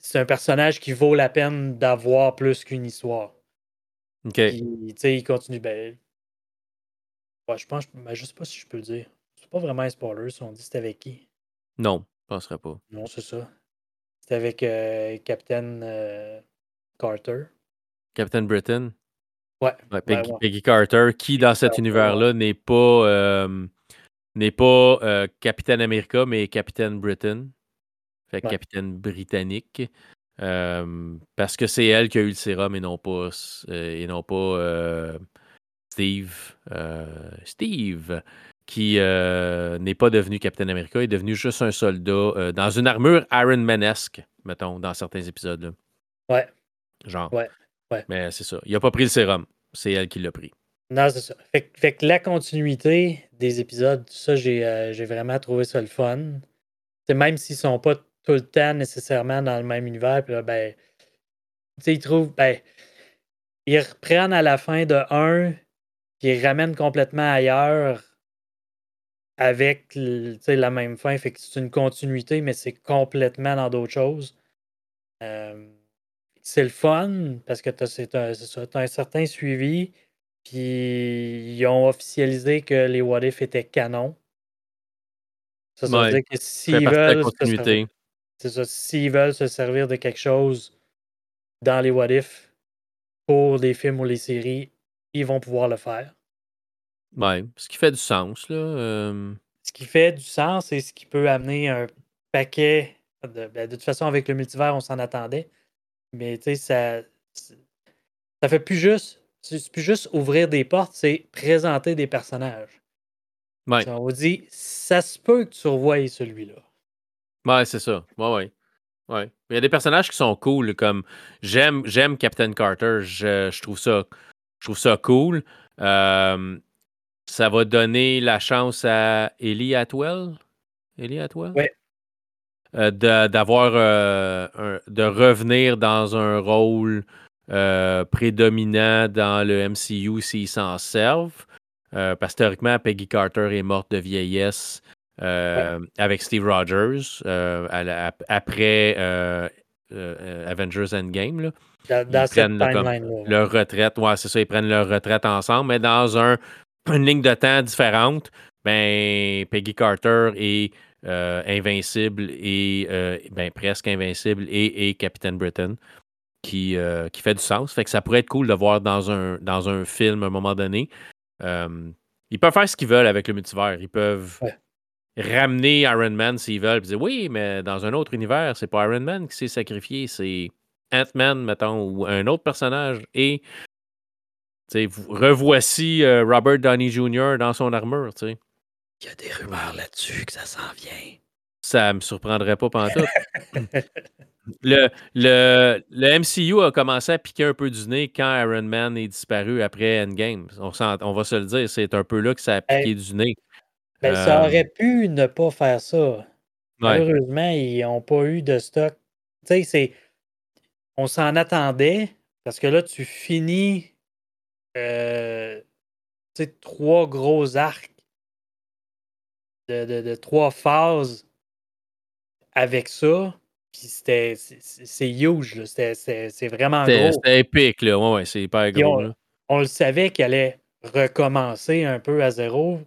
Speaker 2: c'est un personnage qui vaut la peine d'avoir plus qu'une histoire.
Speaker 1: OK.
Speaker 2: il continue. Ben, je pense, ben, je sais pas si je peux le dire. C'est pas vraiment un spoiler si on dit c'était avec qui.
Speaker 1: Non, je penserais pas.
Speaker 2: Non, c'est ça. C'était avec euh, Captain euh, Carter.
Speaker 1: Captain Britain?
Speaker 2: Ouais.
Speaker 1: Peggy, Carter, qui dans cet univers-là n'est pas euh, n'est pas euh, Capitaine America, mais Capitaine Britain. Fait Capitaine Britannique. parce que c'est elle qui a eu le sérum et non pas, euh, et non pas euh, Steve. Steve, qui n'est pas devenu Capitaine America, est devenu juste un soldat dans une armure Iron Manesque, mettons, dans certains épisodes.
Speaker 2: Ouais.
Speaker 1: Genre.
Speaker 2: Ouais. Ouais.
Speaker 1: Mais c'est ça. Il n'a pas pris le sérum. C'est elle qui l'a pris.
Speaker 2: Non, c'est ça. Fait, que la continuité des épisodes, ça, euh, j'ai vraiment trouvé ça le fun. c'est même s'ils sont pas tout le temps nécessairement dans le même univers, puis là, ben, ils trouvent, ben, ils reprennent à la fin de un, puis ils ramènent complètement ailleurs avec la même fin. Fait que c'est une continuité, mais c'est complètement dans d'autres choses. Euh, c'est le fun parce que tu as, un certain suivi. Puis ils ont officialisé que les What If étaient canon. Ça, veut dire que s'ils veulent. C'est ça. S'ils veulent se servir de quelque chose dans les What If pour les films ou les séries, ils vont pouvoir le faire.
Speaker 1: Ouais, ce qui fait du sens, là. Euh.
Speaker 2: Ce qui fait du sens et ce qui peut amener un paquet. De, ben, de toute façon, avec le multivers, on s'en attendait. Mais tu sais, ça. Ça fait plus juste c'est plus juste ouvrir des portes, c'est présenter des personnages. On vous dit, ça se peut que tu revoies celui-là.
Speaker 1: Ouais, c'est ça. Ouais, ouais. Ouais. Il y a des personnages qui sont cool, comme j'aime, j'aime Captain Carter. Je, trouve ça, je trouve ça cool. Euh, ça va donner la chance à Ellie Atwell? Ellie Atwell?
Speaker 2: Ouais.
Speaker 1: Euh, d'avoir euh, de revenir dans un rôle euh, prédominant dans le MCU s'ils s'en servent. Parce que théoriquement, Peggy Carter est morte de vieillesse avec Steve Rogers après Avengers Endgame. Là.
Speaker 2: Dans, ils prennent
Speaker 1: leur retraite. Ouais, c'est ça, ils prennent leur retraite ensemble, mais dans un, une ligne de temps différente, ben, Peggy Carter est invincible et ben, presque invincible et, et Captain Britain qui, euh, qui fait du sens. Fait que ça pourrait être cool de voir dans un, dans un film à un moment donné. Euh, ils peuvent faire ce qu'ils veulent avec le multivers. Ils peuvent ramener Iron Man s'ils veulent. Puis dire oui, mais dans un autre univers, c'est pas Iron Man qui s'est sacrifié, c'est Ant-Man, mettons, ou un autre personnage. Et revoici euh, Robert Downey Jr. dans son armure.
Speaker 2: Il y a des rumeurs là-dessus que ça s'en vient.
Speaker 1: Ça me surprendrait pas pendant tout. Le, le, le, MCU a commencé à piquer un peu du nez quand Iron Man est disparu après Endgame. On, on va se le dire, c'est un peu là que ça a piqué du nez.
Speaker 2: Ben, Ça euh, aurait pu ne pas faire ça. Malheureusement, ils n'ont pas eu de stock. Tu sais, On s'en attendait parce que là, tu finis euh, trois gros arcs de, de, de trois phases avec ça c'était. C'est huge, C'est vraiment gros.
Speaker 1: C'était épique, là. Ouais, c'est hyper gros.
Speaker 2: On, le savait qu'il allait recommencer un peu à zéro.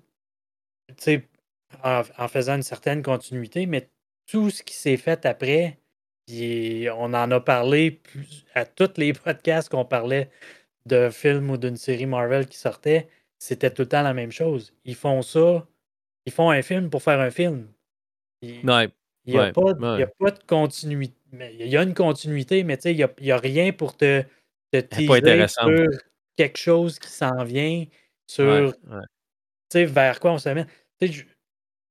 Speaker 2: En, en, faisant une certaine continuité, mais tout ce qui s'est fait après, on en a parlé à tous les podcasts qu'on parlait de films ou d'une série Marvel qui sortait, c'était tout le temps la même chose. Ils font ça, ils font un film pour faire un film. Il n'y a, pas, a pas de continuité. Il y a une continuité, mais il n'y a, a, rien pour te, te teaser sur quelque chose qui s'en vient, sur vers quoi on s'amène.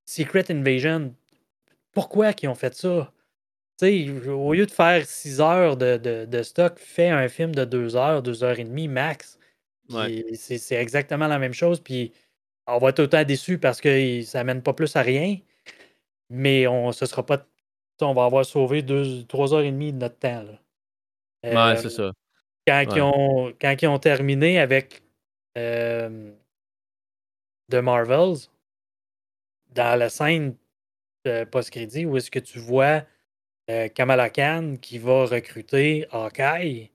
Speaker 2: Secret Invasion, pourquoi ils ont fait ça? au lieu de faire 6 heures de, stock, fais un film de 2 heures, 2 heures et demie max. C'est exactement la même chose. Puis on va être autant déçu parce que ça mène pas plus à rien. Mais on ce sera pas. On va avoir sauvé 3 heures et demie de notre temps.
Speaker 1: Là. c'est ça.
Speaker 2: Quand, ils ont, quand ils ont terminé avec euh, The Marvels, dans la scène post-crédit, où est-ce que tu vois euh, Kamala Khan qui va recruter Hawkeye,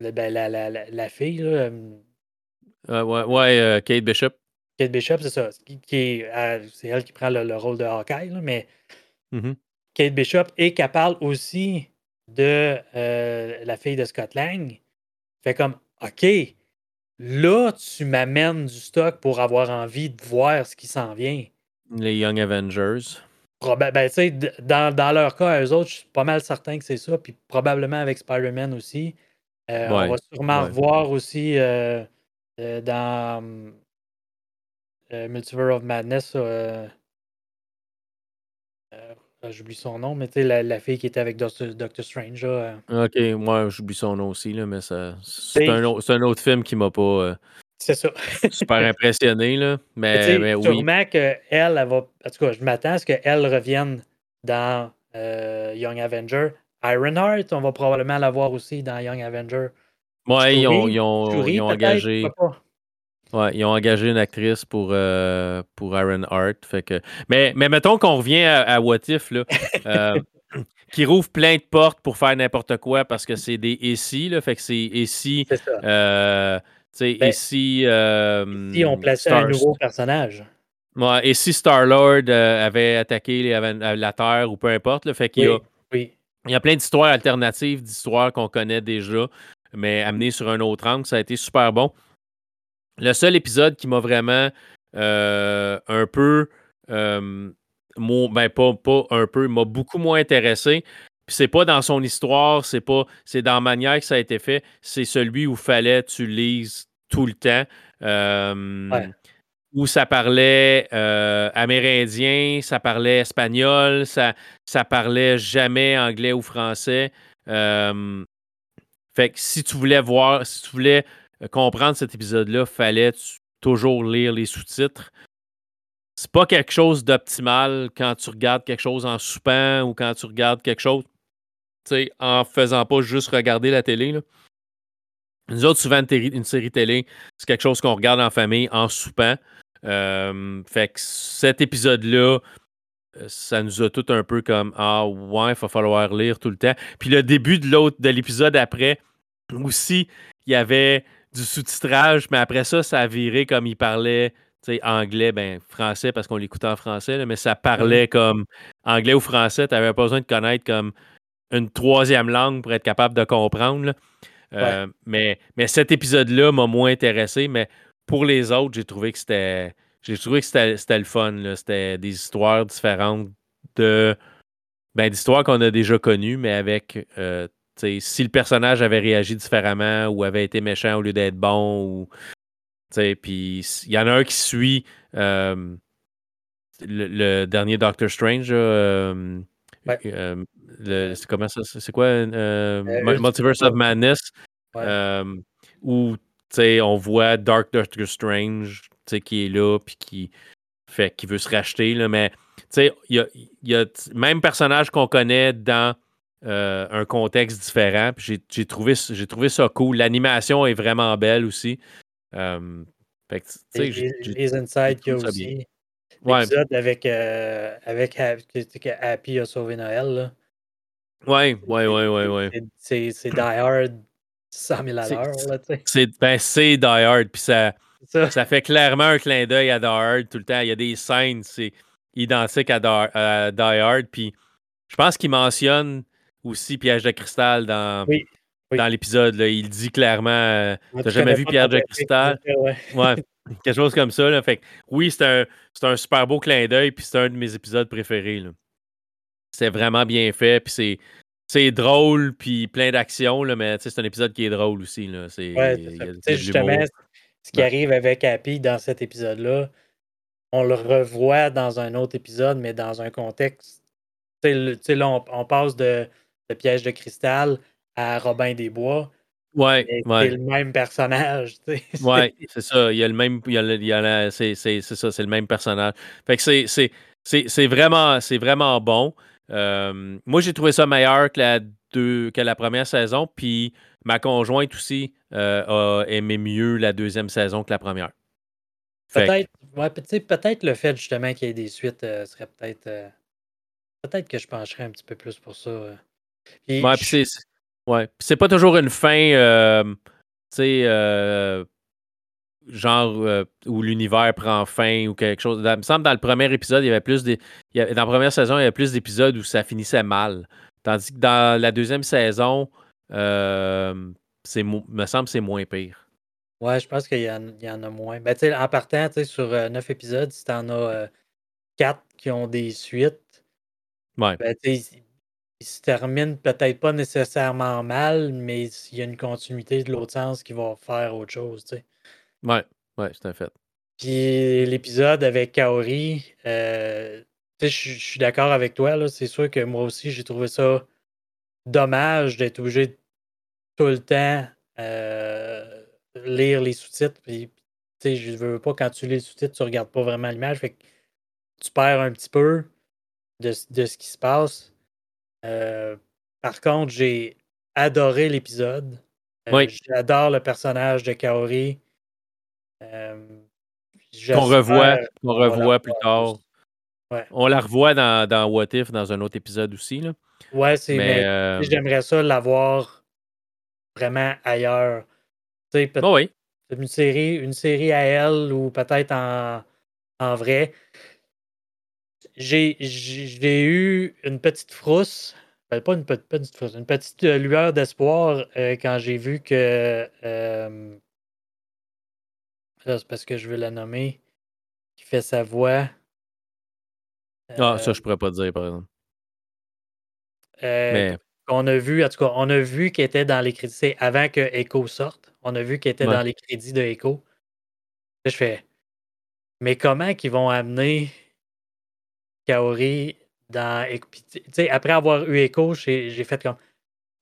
Speaker 2: ben, la, la, la, la, fille, là,
Speaker 1: euh, ouais, ouais euh, Kate Bishop.
Speaker 2: Kate Bishop, c'est ça. Qui, c'est elle qui prend le, rôle de Hawkeye, là, mais
Speaker 1: mm-hmm.
Speaker 2: Kate Bishop et qu'elle parle aussi de la fille de Scott Lang. Fait comme, OK, là, tu m'amènes du stock pour avoir envie de voir ce qui s'en vient.
Speaker 1: Les Young Avengers.
Speaker 2: Ben, dans, dans, leur cas, eux autres, je suis pas mal certain que c'est ça. Puis probablement avec Spider-Man aussi. Euh, on va sûrement voir aussi euh, euh, dans Multiverse of Madness. j'oublie son nom, mais tu sais, la, la, fille qui était avec Doctor, Strange.
Speaker 1: ok, moi j'oublie son nom aussi, là, mais c'est un, un, autre film qui m'a pas.
Speaker 2: C'est ça.
Speaker 1: super impressionné, là. Mais, mais
Speaker 2: sûrement qu'elle, elle va. En tout cas, je m'attends à ce qu'elle revienne dans euh, Young Avenger. Ironheart, on va probablement la voir aussi dans Young Avenger.
Speaker 1: Ouais, ils ont, ils ont, ils ont engagé. Ouais, ils ont engagé une actrice pour, euh, pour Ironheart. Fait que... mais, mais mettons qu'on revient à, What If, là. Euh, qui rouvre plein de portes pour faire n'importe quoi parce que c'est des ici, là. Fait que c'est ici. Euh, ben, et si,
Speaker 2: on plaçait un nouveau personnage.
Speaker 1: et si Star-Lord euh, avait attaqué la Terre ou peu importe, le fait qu'il y a,
Speaker 2: il
Speaker 1: y a plein d'histoires alternatives, d'histoires qu'on connaît déjà, mais amenées sur un autre angle, ça a été super bon. Le seul épisode qui m'a vraiment euh, un peu, euh, ben pas, pas un peu, m'a beaucoup moins intéressé, puis c'est pas dans son histoire, c'est pas, c'est dans la manière que ça a été fait. C'est celui où fallait tu lises tout le temps. Où ça parlait euh, amérindien, ça parlait espagnol, ça, ça parlait jamais anglais ou français. fait que si tu voulais voir, si tu voulais euh, comprendre cet épisode-là, fallait toujours lire les sous-titres c'est pas quelque chose d'optimal quand tu regardes quelque chose en soupant ou quand tu regardes quelque chose en faisant pas juste regarder la télé. Nous autres, souvent, une, série télé, c'est quelque chose qu'on regarde en famille en soupant. Euh, fait que cet épisode-là, euh, ça nous a tout un peu comme Ah ouais, il va falloir lire tout le temps. Puis le début de l'autre, de l'épisode après, aussi, il y avait du sous-titrage, mais après ça, ça a viré comme il parlait anglais, ben français parce qu'on l'écoutait en français, mais ça parlait comme anglais ou français, tu n'avais pas besoin de connaître comme une troisième langue pour être capable de comprendre. Euh, mais, mais cet épisode-là m'a moins intéressé, mais pour les autres, j'ai trouvé que c'était. J'ai trouvé que c'était le fun. C'était des histoires différentes de. Ben, d'histoires qu'on a déjà connues, mais avec. Euh, si le personnage avait réagi différemment ou avait été méchant au lieu d'être bon ou. Puis il y en a un qui suit euh, le, dernier Doctor Strange.
Speaker 2: Euh,
Speaker 1: c'est comment ça? C'est quoi? Euh, euh, Multiverse of Madness. où on voit Dark Doctor Strange qui est là puis qui fait qui veut se racheter. Là, mais il y a, y a même personnage qu'on connaît dans un contexte différent. J'ai trouvé, trouvé ça cool. L'animation est vraiment belle aussi. fait
Speaker 2: que, les, les insides qu'il y a aussi. L'épisode avec, euh, avec Happy a sauvé Noël. Là.
Speaker 1: Ouais, ouais, ouais, ouais, ouais.
Speaker 2: C'est Die Hard 100 000 à l'heure.
Speaker 1: C'est ben, Die Hard, puis ça, ça. fait clairement un clin d'œil à Die Hard tout le temps. Il y a des scènes, c'est identique à Die, Die Hard, puis je pense qu'il mentionne aussi Piège de cristal dans, dans l'épisode. Il dit clairement euh, T'as jamais vu Piège de cristal ouais. Quelque chose comme ça. Là. Fait oui, c'est un, un, super beau clin d'œil, puis c'est un de mes épisodes préférés. C'est vraiment bien fait, puis c'est c'est drôle, puis plein d'action, mais c'est un épisode qui est drôle aussi. Là. C'est,
Speaker 2: ouais, justement, ce qui arrive avec Happy dans cet épisode-là, on le revoit dans un autre épisode, mais dans un contexte. là, on, passe de, de, Piège de cristal à Robin des Bois.
Speaker 1: Ouais,
Speaker 2: C'est le même personnage.
Speaker 1: Ouais, c'est ça. Il y a le même. C'est, ça, c'est le même personnage. Fait que c'est, c'est, vraiment, c'est vraiment bon. Euh, moi, j'ai trouvé ça meilleur que la, deux, que la première saison. Puis ma conjointe aussi euh, a aimé mieux la deuxième saison que la première.
Speaker 2: Peut-être ouais, peut le fait justement qu'il y ait des suites euh, serait peut-être. peut-être que je pencherais un petit peu plus pour ça.
Speaker 1: Ouais, c'est. Ouais. c'est pas toujours une fin. tu sais genre euh, où l'univers prend fin ou quelque chose. il me semble dans le premier épisode, il y avait plus des. dans la première saison, il y avait plus d'épisodes où ça finissait mal. Tandis que dans la deuxième saison, euh, c'est me semble c'est moins pire.
Speaker 2: Ouais, je pense qu'il y, en a moins. Ben, en partant, sur euh, neuf épisodes, si tu en as quatre qui ont des suites,
Speaker 1: ouais.
Speaker 2: ben, ils, se terminent peut-être pas nécessairement mal, mais il y a une continuité de l'autre sens qui va faire autre chose. sais.
Speaker 1: Ouais, ouais, c'est un fait.
Speaker 2: Puis l'épisode avec Kaori, euh, je suis d'accord avec toi. C'est sûr que moi aussi, j'ai trouvé ça dommage d'être obligé tout le temps euh, lire les sous-titres. Puis, je veux pas, quand tu lis les sous-titres, tu regardes pas vraiment l'image. Fait que tu perds un petit peu de, ce qui se passe. Euh, par contre, j'ai adoré l'épisode.
Speaker 1: oui.
Speaker 2: J'adore le personnage de Kaori.
Speaker 1: Euh, qu'on revoit, qu'on revoit plus tard. On la revoit dans, dans, What If dans un autre épisode aussi. Là.
Speaker 2: Ouais, c'est mais, euh, j'aimerais ça l'avoir vraiment ailleurs. Tu
Speaker 1: oh oui.
Speaker 2: Une série, une série à elle ou peut-être en, en vrai. J'ai eu une petite frousse, ben, pas une, petite frousse, une petite lueur d'espoir euh, quand j'ai vu que c'est parce que je veux la nommer. Qui fait sa voix.
Speaker 1: Ah, ça, je euh pourrais pas dire, par exemple.
Speaker 2: Euh, Mais... On a vu, en tout cas, on a vu qu'elle était dans les crédits. C'est avant que Echo sorte. On a vu qu'elle était dans les crédits de Echo. je fais. Mais comment qu'ils vont amener Kaori dans. Tu sais, après avoir eu Echo, j'ai fait comme.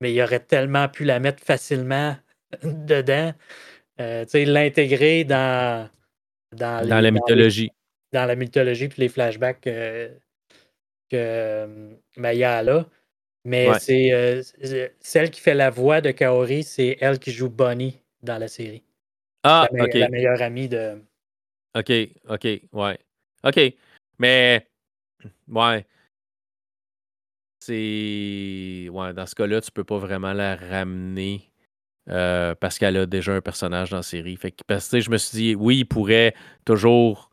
Speaker 2: Mais il aurait tellement pu la mettre facilement dedans. Euh, l'intégrer dans,
Speaker 1: dans, la mythologie.
Speaker 2: dans la mythologie puis les flashbacks que, que Maya a là. Mais c'est celle qui fait la voix de Kaori, c'est elle qui joue Bonnie dans la série.
Speaker 1: Ah,
Speaker 2: la. La meilleure amie de.
Speaker 1: OK, OK, ouais. OK. Mais, ouais. C'est. Ouais, dans ce cas-là, tu peux pas vraiment la ramener euh, parce qu'elle a déjà un personnage dans la série. Fait que, parce que je me suis dit, oui, il pourrait toujours.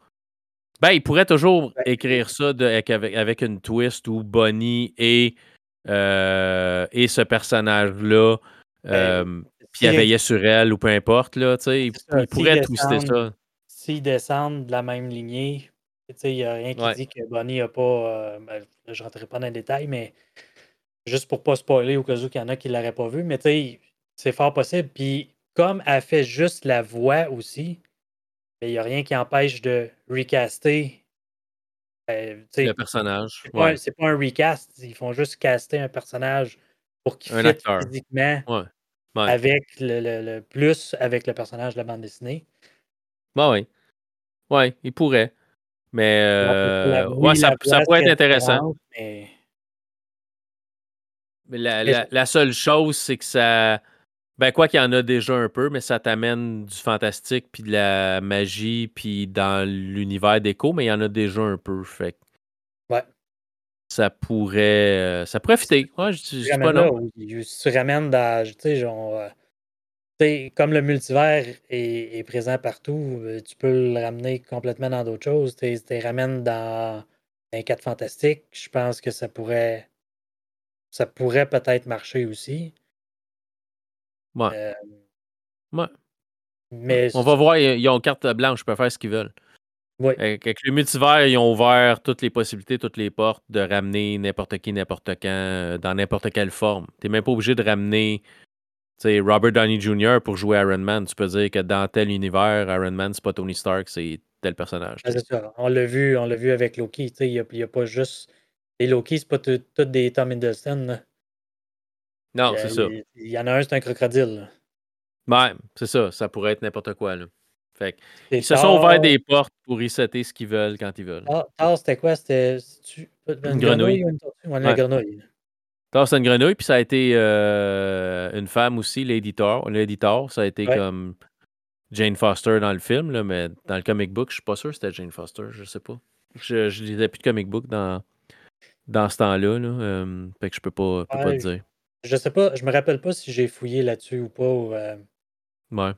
Speaker 1: Ben, il pourrait toujours écrire ça avec, une twist où Bonnie et, euh, et ce personnage-là, ben, euh, puis elle veillait sur elle ou peu importe, là, il, il pourrait twister ça.
Speaker 2: S'ils descendent de la même lignée, il n'y a rien qui dit que Bonnie n'a pas. Ben, je ne rentrerai pas dans les détails, mais juste pour ne pas spoiler au cas où il y en a qui ne l'auraient pas vu, mais c'est fort possible. Puis comme elle fait juste la voix aussi, il n'y a rien qui empêche de recaster.
Speaker 1: Euh, le personnage.
Speaker 2: C'est pas, pas, un recast. Ils font juste caster un personnage pour qu'il fit physiquement avec le, plus avec le personnage de la bande dessinée.
Speaker 1: Bah oui. Oui, il pourrait. Mais euh, ouais, ça, pourrait être intéressant. Mais, la, seule chose, c'est que ça ben, quoi qu'il y en a déjà un peu, mais ça t'amène du fantastique, puis de la magie, puis dans l'univers d'écho, mais il y en a déjà un peu. Fait
Speaker 2: Ouais.
Speaker 1: Ça pourrait. Euh, ça pourrait fitter. Ouais, je, dis pas non.
Speaker 2: tu ramènes dans. Tu sais, genre. Euh, comme le multivers est, présent partout, euh, tu peux le ramener complètement dans d'autres choses. Tu les ramènes dans un cadre fantastique. Je pense que ça pourrait. Ça pourrait peut-être marcher aussi.
Speaker 1: Ouais. ouais. Mais On va voir, ils ont carte blanche, ils peuvent faire ce qu'ils veulent.
Speaker 2: Oui.
Speaker 1: Avec le multivers, ils ont ouvert toutes les possibilités, toutes les portes de ramener n'importe qui, n'importe quand, euh, dans n'importe quelle forme. Tu n'es même pas obligé de ramener Robert Downey Jr. pour jouer Iron Man. Tu peux dire que dans tel univers, Iron Man, c'est pas Tony Stark, c'est tel personnage.
Speaker 2: Ah, c'est ça. On l'a vu, on l'a vu avec Loki. Il n'y a, pas juste. Les Loki, c'est pas tous des Tom Hiddleston.
Speaker 1: Non, c'est ça.
Speaker 2: Il y en a un, c'est un crocodile.
Speaker 1: Ouais, c'est ça. Ça pourrait être n'importe quoi. Là. Fait ils se sont ouverts des portes pour resetter ce qu'ils veulent quand ils veulent.
Speaker 2: Ah, c'était quoi? C'était
Speaker 1: une, grenouille. une
Speaker 2: une grenouille?
Speaker 1: Thor, c'est une grenouille, puis ça a été euh, une femme aussi, Lady Thor. Lady Thor, ça a été comme Jane Foster dans le film, là, mais dans le comic book, je suis pas sûr que c'était Jane Foster, je sais pas. Je, je lisais plus de comic book dans, dans ce temps-là, là, euh, fait que je peux pas, peux pas te dire.
Speaker 2: Je sais pas, je me rappelle pas si j'ai fouillé là-dessus ou pas. Euh.
Speaker 1: Ouais.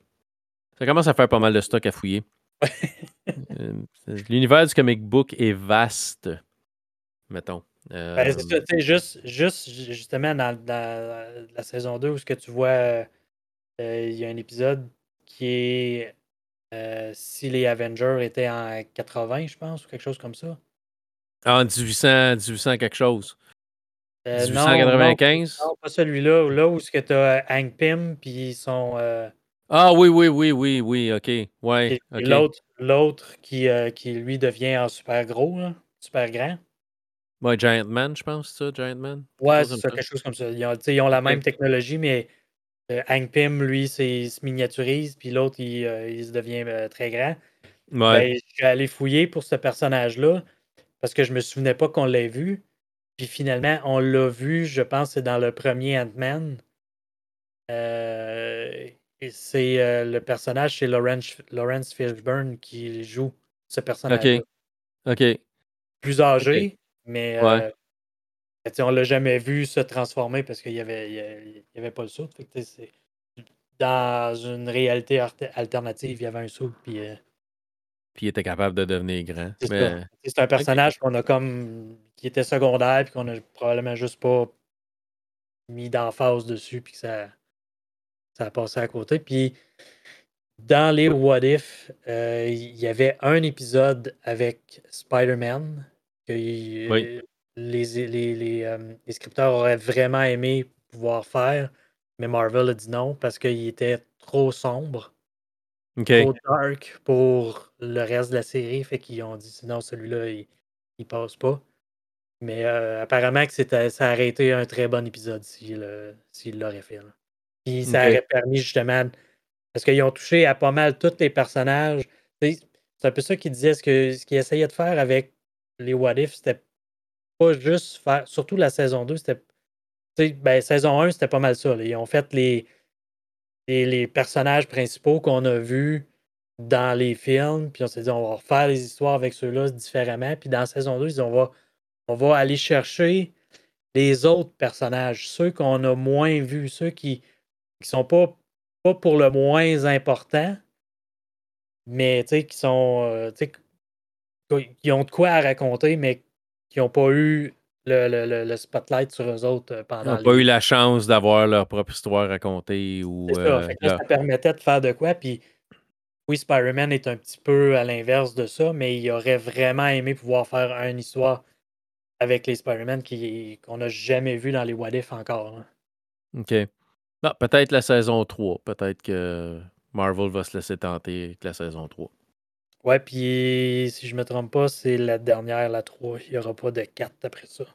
Speaker 1: Ça commence à faire pas mal de stock à fouiller. L'univers du comic book est vaste, mettons.
Speaker 2: Ben, c'est juste, juste justement dans, la saison 2 où ce que tu vois, il y a un épisode qui est si les Avengers étaient en 80, je pense, ou quelque chose comme ça.
Speaker 1: En 1800, 1800 quelque chose. 1895?
Speaker 2: Euh, non, pas celui-là. Là où tu as Hank Pym, puis ils sont. Euh,
Speaker 1: ah oui, oui, oui, oui, oui, ok. Ouais,
Speaker 2: L'autre, l'autre qui, euh, qui, lui, devient en super gros, super grand.
Speaker 1: Ouais, Giant Man, je pense, ça, Giant Man.
Speaker 2: Ouais, c'est ça, quelque chose comme ça. Ils ont, ils ont la même technologie, mais Hank Pym, lui, il se miniaturise, puis l'autre, il, il, se devient très grand. Ouais. Ben, je suis allé fouiller pour ce personnage-là, parce que je me souvenais pas qu'on l'ait vu. Puis finalement, on l'a vu, je pense, c'est dans le premier Ant-Man. Euh, c'est euh, le personnage, c'est Lawrence, Lawrence Fishburne qui joue ce personnage.
Speaker 1: OK. OK.
Speaker 2: Plus âgé, mais euh, on l'a jamais vu se transformer parce qu'il n'y avait, il y avait pas le saut. dans une réalité alternative, il y avait un saut. Puis,
Speaker 1: puis il était capable de devenir grand.
Speaker 2: C'est un personnage qu'on a comme qui était secondaire, puis qu'on a probablement juste pas mis d'emphase dessus, puis que ça, ça a passé à côté. Puis dans les What If, euh, il y avait un épisode avec Spider-Man que les, les, euh, les, scripteurs auraient vraiment aimé pouvoir faire, mais Marvel a dit non parce qu'il était trop sombre. Trop dark pour le reste de la série. Fait qu'ils ont dit sinon celui-là, il, il passe pas. Mais euh, apparemment que ça aurait été un très bon épisode s'il l'aurait fait. Puis ça aurait permis justement. Parce qu'ils ont touché à pas mal tous les personnages. C'est un peu ça qu'ils disaient. Ce qu'ils ce essayaient de faire avec les What If, c'était pas juste faire. Surtout la saison 2, c'était. Ben, saison 1, c'était pas mal ça. Ils ont fait les, les, personnages principaux qu'on a vus dans les films. Puis on s'est dit, on va refaire les histoires avec ceux-là différemment. Puis dans saison 2, ils ont, va on va aller chercher les autres personnages, ceux qu'on a moins vus, ceux qui ne sont pas, pas pour le moins importants, mais qui sont. Euh, qui ont de quoi à raconter, mais qui n'ont pas eu le, spotlight sur eux autres euh, pendant.
Speaker 1: Ils n'ont pas eu la chance d'avoir leur propre histoire racontée. Ou,
Speaker 2: ça. Euh, ça permettait de faire de quoi. Puis oui, Spider-Man est un petit peu à l'inverse de ça, mais il aurait vraiment aimé pouvoir faire une histoire avec les Spider-Man qu'on n'a jamais vu dans les What If encore.
Speaker 1: OK. Non, peut-être la saison 3. Peut-être que Marvel va se laisser tenter avec la saison 3.
Speaker 2: Ouais, puis si je me trompe pas, c'est la dernière, la 3. Il n'y aura pas de 4 après ça.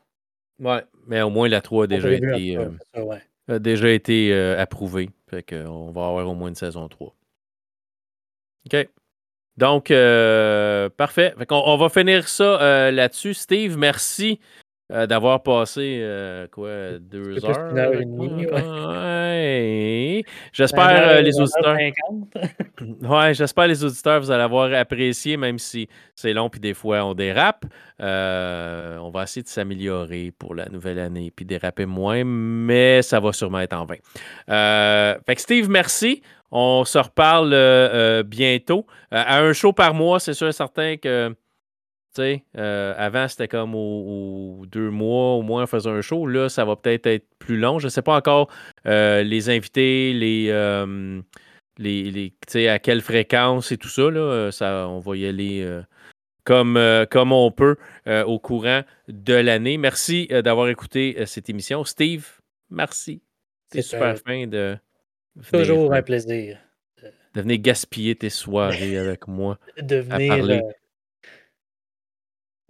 Speaker 1: Ouais, mais au moins la 3 a déjà été, euh, déjà été euh, approuvée. Fait qu'on va avoir au moins une saison 3. OK. Donc, euh, parfait. on, va finir ça euh, là-dessus. Steve, merci euh, d'avoir passé quoi deux heures. J'espère les auditeurs. ouais, j'espère les auditeurs vous allez avoir apprécié, même si c'est long puis des fois on dérape. on va essayer de s'améliorer pour la nouvelle année puis déraper moins, mais ça va sûrement être en vain. fait que Steve, merci. On se reparle euh, euh, bientôt. Euh, à un show par mois, c'est sûr et certain que, sais, avant, c'était comme aux, deux mois, au moins, on faisait un show. Là, ça va peut-être être plus long. Je ne sais pas encore les invités, les, les, les à quelle fréquence et tout ça, là. ça on va y aller comme, comme on peut au courant de l'année. Merci d'avoir écouté cette émission. Steve, merci. C'est super fin de.
Speaker 2: Toujours un plaisir.
Speaker 1: De venir gaspiller tes soirées avec moi.
Speaker 2: De venir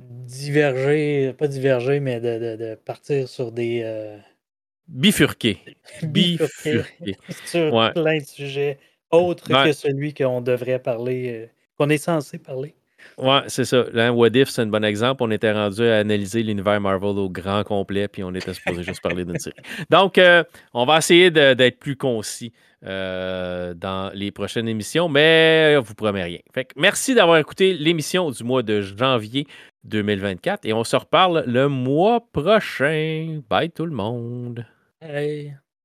Speaker 2: diverger, pas diverger, mais de, partir sur des.
Speaker 1: Bifurquer.
Speaker 2: Bifurquer. sur plein de sujets autres que celui qu'on devrait parler, qu'on est censé parler.
Speaker 1: Ouais, c'est ça. Là, What If, c'est un bon exemple. On était rendu à analyser l'univers Marvel au grand complet, puis on était supposé juste parler d'une série. Donc, euh, on va essayer d'être plus concis euh, dans les prochaines émissions, mais vous promets rien. Fait merci d'avoir écouté l'émission du mois de janvier 2024 et on se reparle le mois prochain. Bye tout le monde.
Speaker 2: Hey.